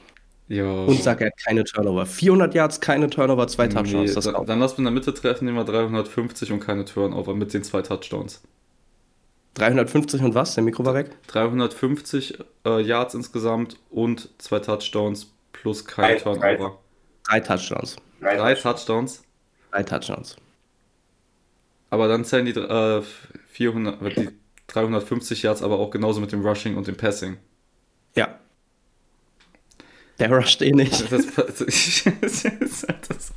Jo. Und sag, er hat keine Turnover. 400 Yards, keine Turnover, zwei Touchdowns. Nee, dann, dann lass wir in der Mitte treffen, nehmen wir 350 und keine Turnover mit den zwei Touchdowns. 350 und was? Der Mikro war weg? 350 äh, Yards insgesamt und zwei Touchdowns plus kein Turnover. Drei Touchdowns. Drei, drei Touchdowns. Drei Touchdowns. Aber dann zählen die, äh, 400, die 350 Yards aber auch genauso mit dem Rushing und dem Passing. Ja. Der rusht eh nicht. Das, das, das, das,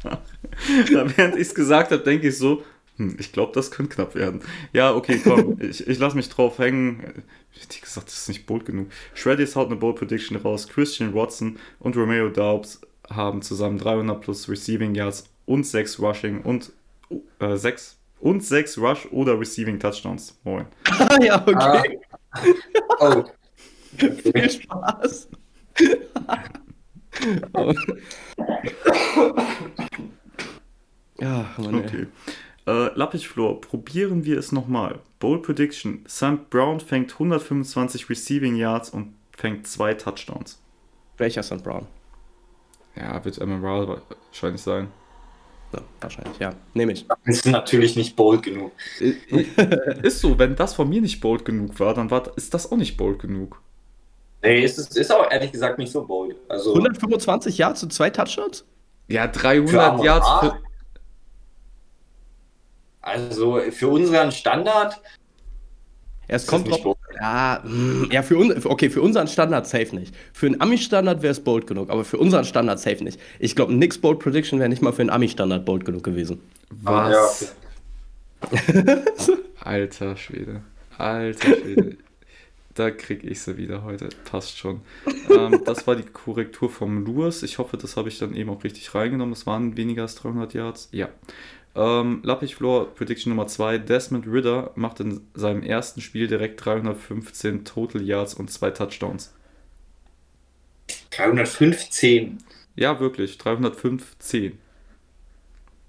während ich es gesagt habe, denke ich so, hm, ich glaube, das könnte knapp werden. Ja, okay, komm, ich, ich lasse mich drauf hängen. Wie gesagt, das ist nicht bold genug. Shreddies haut eine Bold Prediction raus. Christian Watson und Romeo Daubs haben zusammen 300 plus Receiving Yards und 6 Rushing und äh, 6 und 6 Rush oder Receiving Touchdowns. Moin. ja, okay. Ah. Oh. Viel Spaß. oh. ja, Mann, okay. Äh, Lappichflor, probieren wir es nochmal. Bold Prediction: Sam Brown fängt 125 Receiving Yards und fängt zwei Touchdowns. Welcher Sam Brown? Ja, wird Emerald wahrscheinlich sein. Ja, wahrscheinlich, ja. Nehme ich. Das ist natürlich nicht bold genug. ist so, wenn das von mir nicht bold genug war, dann war, ist das auch nicht bold genug. Nee, es ist, ist auch ehrlich gesagt nicht so bold. Also, 125 Yards und zwei Touchdowns? Ja, 300 Yards. Für... Also für unseren Standard. Es kommt drauf. Ja, mm, ja für, un, okay, für unseren Standard safe nicht. Für einen Ami-Standard wäre es bold genug, aber für unseren Standard safe nicht. Ich glaube, nix Bold Prediction wäre nicht mal für einen Ami-Standard bold genug gewesen. Was? Ah, ja. Alter Schwede. Alter Schwede. Da krieg ich sie wieder heute. Passt schon. ähm, das war die Korrektur vom Lewis. Ich hoffe, das habe ich dann eben auch richtig reingenommen. Es waren weniger als 300 Yards. Ja. Ähm, Floor, Prediction Nummer 2. Desmond Ritter macht in seinem ersten Spiel direkt 315 Total Yards und zwei Touchdowns. 315? Ja, wirklich. 315.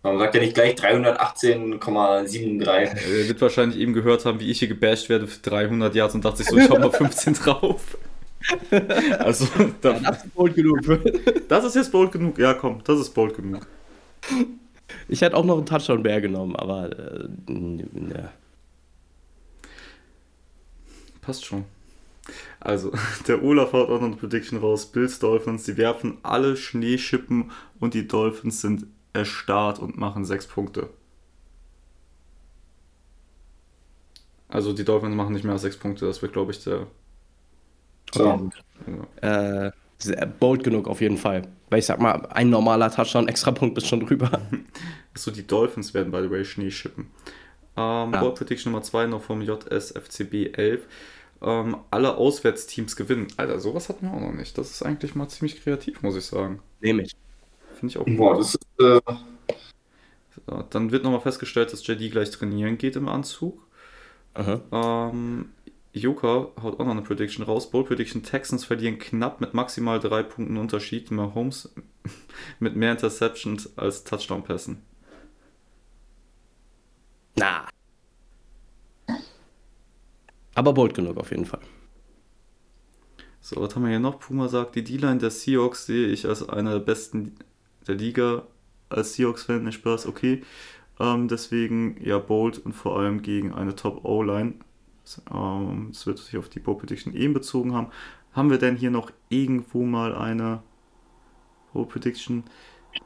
Warum sagt er nicht gleich 318,73? Er wird wahrscheinlich eben gehört haben, wie ich hier gebasht werde für 300 Yards und dachte sich so, ich schau mal 15 drauf. Also, da, ja, das ist bold genug. Das ist jetzt bold genug. Ja, komm, das ist bold genug. Ich hätte auch noch einen Touchdown mehr genommen, aber äh, ja. Passt schon. Also, der Olaf haut auch noch eine Prediction raus. Bills Dolphins, die werfen alle Schneeschippen und die Dolphins sind erstarrt und machen sechs Punkte. Also die Dolphins machen nicht mehr als sechs Punkte, das wird, glaube ich, der. So. Ja. Äh, bold genug auf jeden Fall. Weil ich sag mal, ein normaler Touchdown, extra Punkt ist schon drüber. Achso, die Dolphins werden, by the way, Schnee schippen. Ähm, ja. Bold Prediction Nummer 2 noch vom JSFCB 11. Ähm, alle Auswärtsteams gewinnen. Alter, sowas hatten wir auch noch nicht. Das ist eigentlich mal ziemlich kreativ, muss ich sagen. Nehme ich. Finde ich auch Boah, das ist, äh... so, Dann wird nochmal festgestellt, dass JD gleich trainieren geht im Anzug. Ähm, Joker haut auch noch eine Prediction raus. Bold Prediction: Texans verlieren knapp mit maximal drei Punkten Unterschied. Mahomes mit mehr Interceptions als Touchdown-Pässen. Na. Aber bold genug auf jeden Fall. So, was haben wir hier noch? Puma sagt, die D-Line der Seahawks sehe ich als einer der besten der Liga als Seahawks-Fan, nicht Spaß, okay. Ähm, deswegen ja bold und vor allem gegen eine Top-O-Line. Ähm, das wird sich auf die Bold Prediction eben bezogen haben. Haben wir denn hier noch irgendwo mal eine Bold Prediction?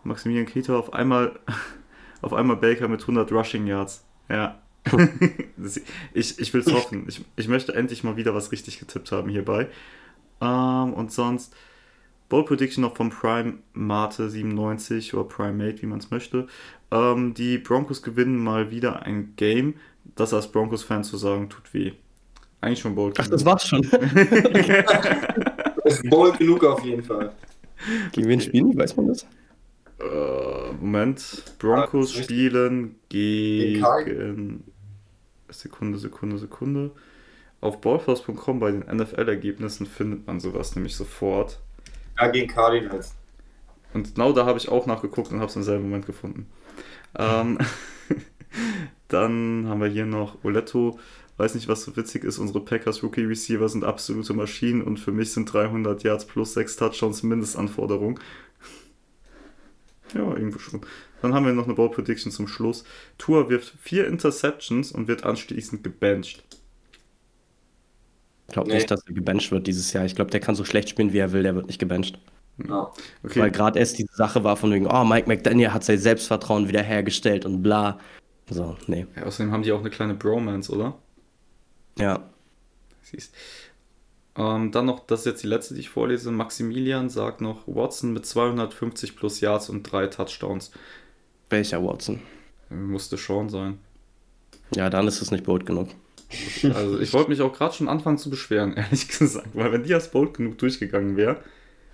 Maximilian Keter auf einmal, auf einmal Baker mit 100 Rushing Yards. Ja. ich ich will es hoffen. Ich, ich möchte endlich mal wieder was richtig getippt haben hierbei. Ähm, und sonst Bold Prediction noch vom Prime Mate 97 oder Primate, wie man es möchte. Ähm, die Broncos gewinnen mal wieder ein Game. Das als Broncos-Fan zu sagen, tut weh. Eigentlich schon bold. Ach, das war's schon. das ist bold genug auf jeden Fall. Gegen wen spielen die? Weiß man das? Uh, Moment. Broncos ja, spielen gegen. Sekunde, Sekunde, Sekunde. Auf ballforce.com bei den NFL-Ergebnissen findet man sowas nämlich sofort. Ja, gegen Cardinals. Und genau da habe ich auch nachgeguckt und habe es im selben Moment gefunden. Ähm, dann haben wir hier noch Oletto. Weiß nicht, was so witzig ist. Unsere Packers Rookie Receiver sind absolute Maschinen und für mich sind 300 Yards plus 6 Touchdowns Mindestanforderung. Ja, irgendwo schon. Dann haben wir noch eine Ball Prediction zum Schluss. Tour wirft vier Interceptions und wird anschließend gebencht. Ich glaube nee. nicht, dass er gebencht wird dieses Jahr. Ich glaube, der kann so schlecht spielen, wie er will, der wird nicht gebencht. Ja. Okay. Weil gerade erst diese Sache war von wegen, oh, Mike McDaniel hat sein Selbstvertrauen wiederhergestellt und bla. So, nee. Ja, außerdem haben die auch eine kleine Bromance, oder? Ja. Siehst. Ähm, dann noch, das ist jetzt die letzte, die ich vorlese. Maximilian sagt noch, Watson mit 250 plus Yards und drei Touchdowns. Welcher Watson? Musste schon sein. Ja, dann ist es nicht bold genug. Also ich wollte mich auch gerade schon anfangen zu beschweren, ehrlich gesagt, weil wenn die als bold genug durchgegangen wäre,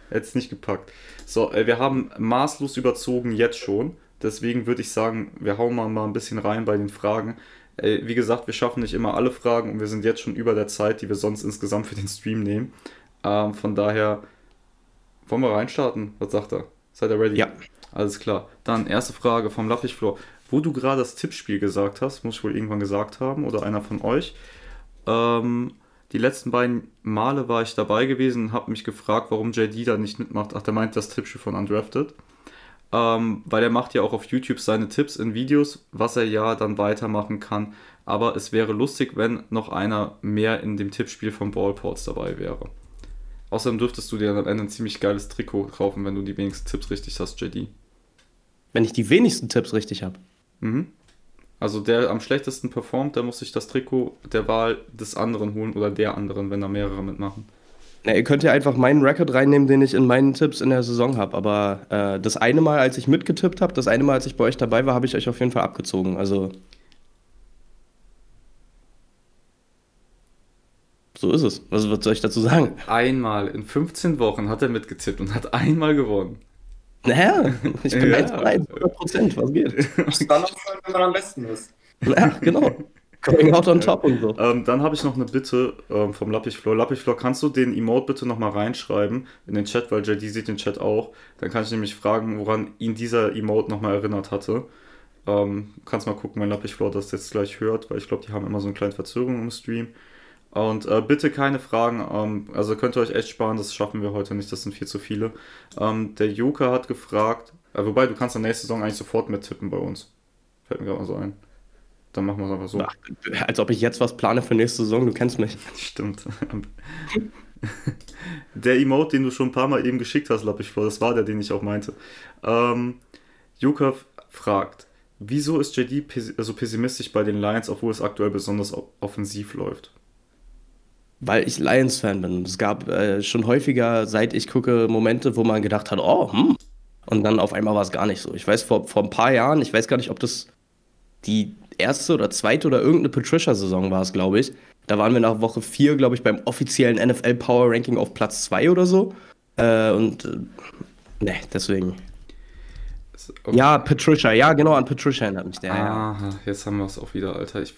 hätte es nicht gepackt. So, äh, wir haben maßlos überzogen jetzt schon. Deswegen würde ich sagen, wir hauen mal, mal ein bisschen rein bei den Fragen. Wie gesagt, wir schaffen nicht immer alle Fragen und wir sind jetzt schon über der Zeit, die wir sonst insgesamt für den Stream nehmen. Ähm, von daher wollen wir reinstarten. Was sagt er? Seid ihr ready? Ja. Alles klar. Dann erste Frage vom Lappichflor. Wo du gerade das Tippspiel gesagt hast, muss ich wohl irgendwann gesagt haben, oder einer von euch. Ähm, die letzten beiden Male war ich dabei gewesen und habe mich gefragt, warum JD da nicht mitmacht. Ach, der meint das Tippspiel von Undrafted. ähm, weil er macht ja auch auf YouTube seine Tipps in Videos, was er ja dann weitermachen kann. Aber es wäre lustig, wenn noch einer mehr in dem Tippspiel von Ballports dabei wäre. Außerdem dürftest du dir dann am Ende ein ziemlich geiles Trikot kaufen, wenn du die wenigsten Tipps richtig hast, JD. Wenn ich die wenigsten Tipps richtig habe. Mhm. Also der am schlechtesten performt, der muss sich das Trikot der Wahl des anderen holen oder der anderen, wenn da mehrere mitmachen. Na, ihr könnt ja einfach meinen Rekord reinnehmen, den ich in meinen Tipps in der Saison habe. Aber äh, das eine Mal, als ich mitgetippt habe, das eine Mal, als ich bei euch dabei war, habe ich euch auf jeden Fall abgezogen. Also. So ist es. Was, was soll ich dazu sagen? Einmal in 15 Wochen hat er mitgetippt und hat einmal gewonnen. Naja, ich bin ja. 1 100 Prozent, was geht? Das ist dann schön, wenn man am besten ist. Ja, genau. Coming out on top und so. Ähm, dann habe ich noch eine Bitte ähm, vom Lappichflor. Lappichflor, kannst du den Emote bitte nochmal reinschreiben in den Chat, weil JD sieht den Chat auch. Dann kann ich nämlich fragen, woran ihn dieser Emote nochmal erinnert hatte. Ähm, kannst mal gucken, wenn Lappichflor das jetzt gleich hört, weil ich glaube, die haben immer so eine kleine Verzögerung im Stream. Und äh, bitte keine Fragen, ähm, also könnt ihr euch echt sparen, das schaffen wir heute nicht, das sind viel zu viele. Ähm, der Joker hat gefragt, äh, wobei du kannst dann nächste Saison eigentlich sofort mittippen bei uns. Fällt mir gerade mal so ein. Dann machen wir es einfach so. Ach, als ob ich jetzt was plane für nächste Saison, du kennst mich. Stimmt. der Emote, den du schon ein paar Mal eben geschickt hast, ich vor, das war der, den ich auch meinte. Ähm, Joker fragt, wieso ist JD so pessimistisch bei den Lions, obwohl es aktuell besonders offensiv läuft? Weil ich Lions-Fan bin. Es gab äh, schon häufiger, seit ich gucke, Momente, wo man gedacht hat, oh, hm. Und dann auf einmal war es gar nicht so. Ich weiß, vor, vor ein paar Jahren, ich weiß gar nicht, ob das die erste oder zweite oder irgendeine Patricia-Saison war es, glaube ich. Da waren wir nach Woche 4, glaube ich, beim offiziellen NFL Power Ranking auf Platz 2 oder so. Äh, und äh, ne, deswegen. Okay. Ja, Patricia, ja, genau, an Patricia erinnert mich der. Aha, ja. jetzt haben wir es auch wieder, Alter. Ich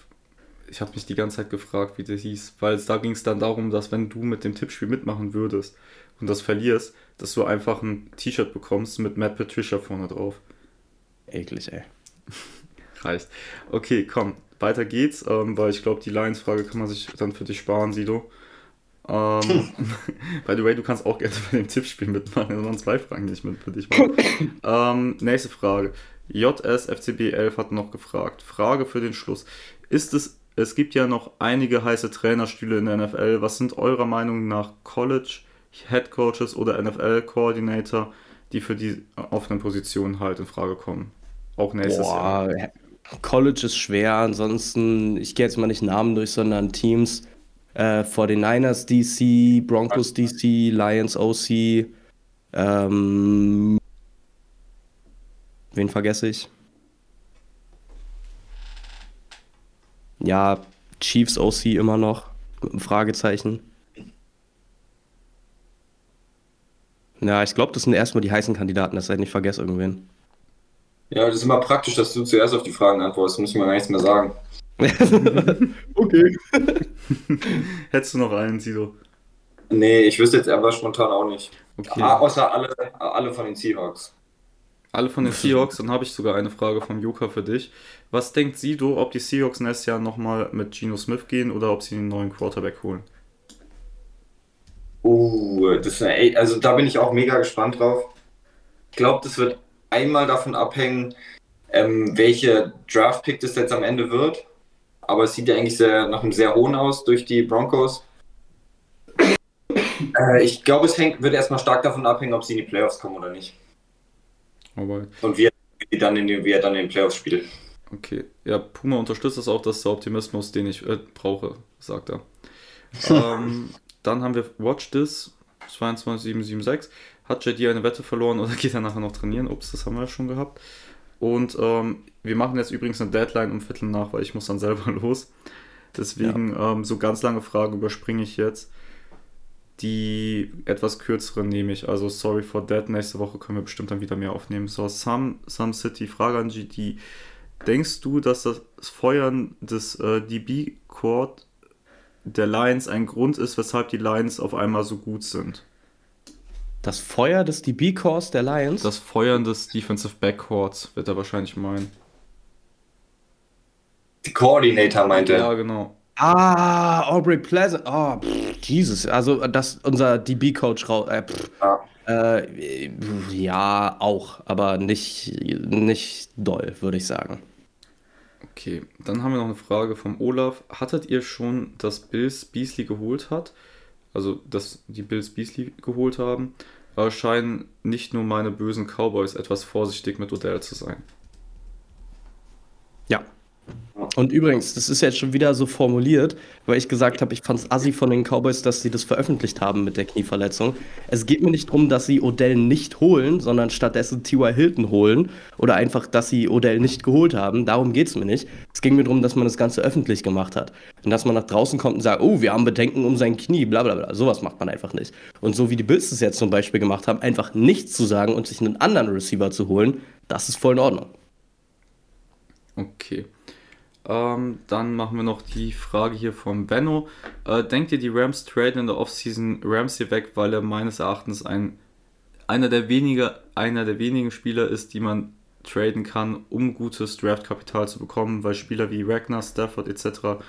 ich habe mich die ganze Zeit gefragt, wie das hieß, weil da ging es dann darum, dass wenn du mit dem Tippspiel mitmachen würdest und das verlierst, dass du einfach ein T-Shirt bekommst mit Matt Patricia vorne drauf. Eklig, ey. Reicht. Okay, komm, weiter geht's, ähm, weil ich glaube, die Lions-Frage kann man sich dann für dich sparen, Sido. Ähm, by the way, du kannst auch gerne bei dem Tippspiel mitmachen. Es waren zwei Fragen, die ich mit für dich mache. ähm, nächste Frage. JSFCB11 hat noch gefragt. Frage für den Schluss. Ist es es gibt ja noch einige heiße Trainerstühle in der NFL. Was sind eurer Meinung nach College, Head Coaches oder NFL Coordinator, die für die offenen Positionen halt in Frage kommen? Auch nächstes Boah, Jahr. College ist schwer, ansonsten, ich gehe jetzt mal nicht Namen durch, sondern Teams. Äh, 49ers DC, Broncos DC, Lions OC. Ähm, wen vergesse ich? Ja, Chiefs OC immer noch, mit einem Fragezeichen. Ja, ich glaube, das sind erstmal die heißen Kandidaten, dass ich nicht vergesse irgendwen. Ja, das ist immer praktisch, dass du zuerst auf die Fragen antwortest, muss ich mal gar nichts mehr sagen. okay. Hättest du noch einen, Sido? Nee, ich wüsste jetzt aber spontan auch nicht. Okay. Ah, außer alle, alle von den Seahawks. Alle von den Seahawks, dann habe ich sogar eine Frage vom Joker für dich. Was denkt Sido, ob die Seahawks nächstes Jahr nochmal mit Geno Smith gehen oder ob sie einen neuen Quarterback holen? Uh, das, also da bin ich auch mega gespannt drauf. Ich glaube, das wird einmal davon abhängen, ähm, welche Draft-Pick das jetzt am Ende wird. Aber es sieht ja eigentlich sehr, nach einem sehr hohen aus durch die Broncos. Äh, ich glaube, es hängt, wird erstmal stark davon abhängen, ob sie in die Playoffs kommen oder nicht. Aber Und wie er dann in den, wie er dann in den Playoffs spielt. Okay. Ja, Puma unterstützt das auch, das ist der Optimismus, den ich äh, brauche, sagt er. ähm, dann haben wir Watch This 22776. Hat JD eine Wette verloren oder geht er nachher noch trainieren? Ups, das haben wir ja schon gehabt. Und ähm, wir machen jetzt übrigens eine Deadline um Viertel nach, weil ich muss dann selber los. Deswegen ja. ähm, so ganz lange Fragen überspringe ich jetzt. Die etwas kürzeren nehme ich. Also sorry for that. Nächste Woche können wir bestimmt dann wieder mehr aufnehmen. So, Some, Some City, Frage an GD. Denkst du, dass das Feuern des äh, DB-Court der Lions ein Grund ist, weshalb die Lions auf einmal so gut sind? Das Feuer des DB-Cores der Lions? Das Feuern des Defensive Backcourts, wird er wahrscheinlich meinen. Die Coordinator meinte. Ja, genau. Ah, Aubrey Pleasant. Oh, pff, Jesus. Also, das unser DB-Coach äh, ja. Äh, ja, auch, aber nicht, nicht doll, würde ich sagen. Okay, dann haben wir noch eine Frage vom Olaf. Hattet ihr schon, dass Bills Beasley geholt hat? Also, dass die Bills Beasley geholt haben? Aber scheinen nicht nur meine bösen Cowboys etwas vorsichtig mit Odell zu sein. Ja, und übrigens, das ist jetzt schon wieder so formuliert, weil ich gesagt habe, ich fand es assi von den Cowboys, dass sie das veröffentlicht haben mit der Knieverletzung. Es geht mir nicht darum, dass sie Odell nicht holen, sondern stattdessen T.Y. Hilton holen oder einfach, dass sie Odell nicht geholt haben. Darum geht es mir nicht. Es ging mir darum, dass man das Ganze öffentlich gemacht hat. Und dass man nach draußen kommt und sagt, oh, wir haben Bedenken um sein Knie, bla bla bla. Sowas macht man einfach nicht. Und so wie die Bills es jetzt zum Beispiel gemacht haben, einfach nichts zu sagen und sich einen anderen Receiver zu holen, das ist voll in Ordnung. Okay. Ähm, dann machen wir noch die Frage hier von Benno. Äh, denkt ihr, die Rams traden in der Offseason Ramsey weg, weil er meines Erachtens ein, einer, der weniger, einer der wenigen Spieler ist, die man traden kann, um gutes Draftkapital zu bekommen, weil Spieler wie Ragnar, Stafford etc.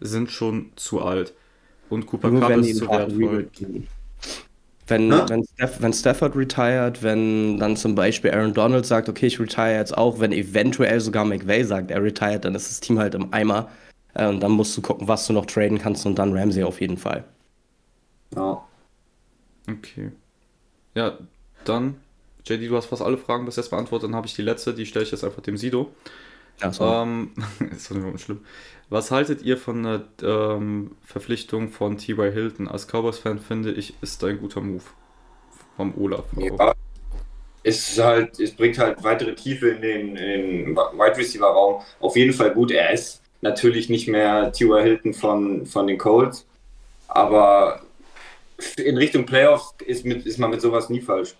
sind schon zu alt. Und Cooper Cup ist zu wertvoll. Wenn, ja? wenn, Staff, wenn Stafford retired, wenn dann zum Beispiel Aaron Donald sagt, okay, ich retire jetzt auch, wenn eventuell sogar McVay sagt, er retired, dann ist das Team halt im Eimer. Äh, und dann musst du gucken, was du noch traden kannst und dann Ramsey auf jeden Fall. Ja. Okay. Ja, dann, JD, du hast fast alle Fragen bis jetzt beantwortet, dann habe ich die letzte, die stelle ich jetzt einfach dem Sido. Ja, sorry. Ähm, ist doch nicht schlimm. Was haltet ihr von der ähm, Verpflichtung von T.Y. Hilton? Als Cowboys-Fan finde ich, ist ein guter Move vom Olaf. Ja, es, halt, es bringt halt weitere Tiefe in den, in den Wide Receiver-Raum. Auf jeden Fall gut. Er ist natürlich nicht mehr T.Y. Hilton von, von den Colts, aber in Richtung Playoffs ist, mit, ist man mit sowas nie falsch.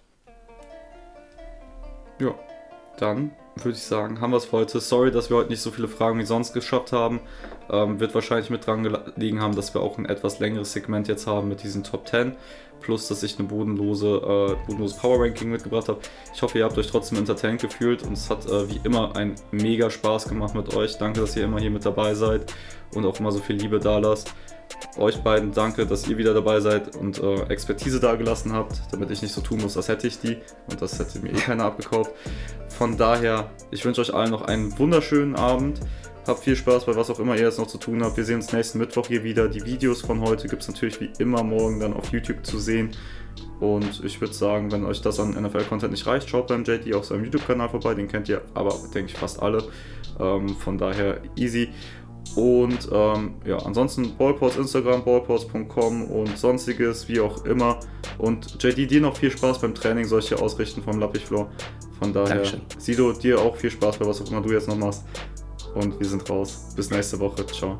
Ja, dann würde ich sagen, haben wir es für heute. Sorry, dass wir heute nicht so viele Fragen wie sonst geschafft haben. Ähm, wird wahrscheinlich mit dran gelegen haben, dass wir auch ein etwas längeres Segment jetzt haben mit diesen Top 10. Plus, dass ich eine bodenlose, äh, bodenlose Power Ranking mitgebracht habe. Ich hoffe, ihr habt euch trotzdem entertained gefühlt und es hat äh, wie immer ein mega Spaß gemacht mit euch. Danke, dass ihr immer hier mit dabei seid und auch immer so viel Liebe da lasst. Euch beiden danke, dass ihr wieder dabei seid und äh, Expertise dagelassen habt, damit ich nicht so tun muss, als hätte ich die und das hätte mir eh keiner abgekauft. Von daher, ich wünsche euch allen noch einen wunderschönen Abend. Habt viel Spaß bei was auch immer ihr jetzt noch zu tun habt. Wir sehen uns nächsten Mittwoch hier wieder. Die Videos von heute gibt es natürlich wie immer morgen dann auf YouTube zu sehen. Und ich würde sagen, wenn euch das an NFL-Content nicht reicht, schaut beim JD auf seinem YouTube-Kanal vorbei. Den kennt ihr aber, denke ich, fast alle. Ähm, von daher easy. Und ähm, ja, ansonsten Ballports Instagram, ballports.com und sonstiges, wie auch immer. Und JD, dir noch viel Spaß beim Training, solche ausrichten vom Lappichfloor. Von daher, Dankeschön. Sido, dir auch viel Spaß bei was auch immer du jetzt noch machst. Und wir sind raus. Bis nächste Woche. Ciao.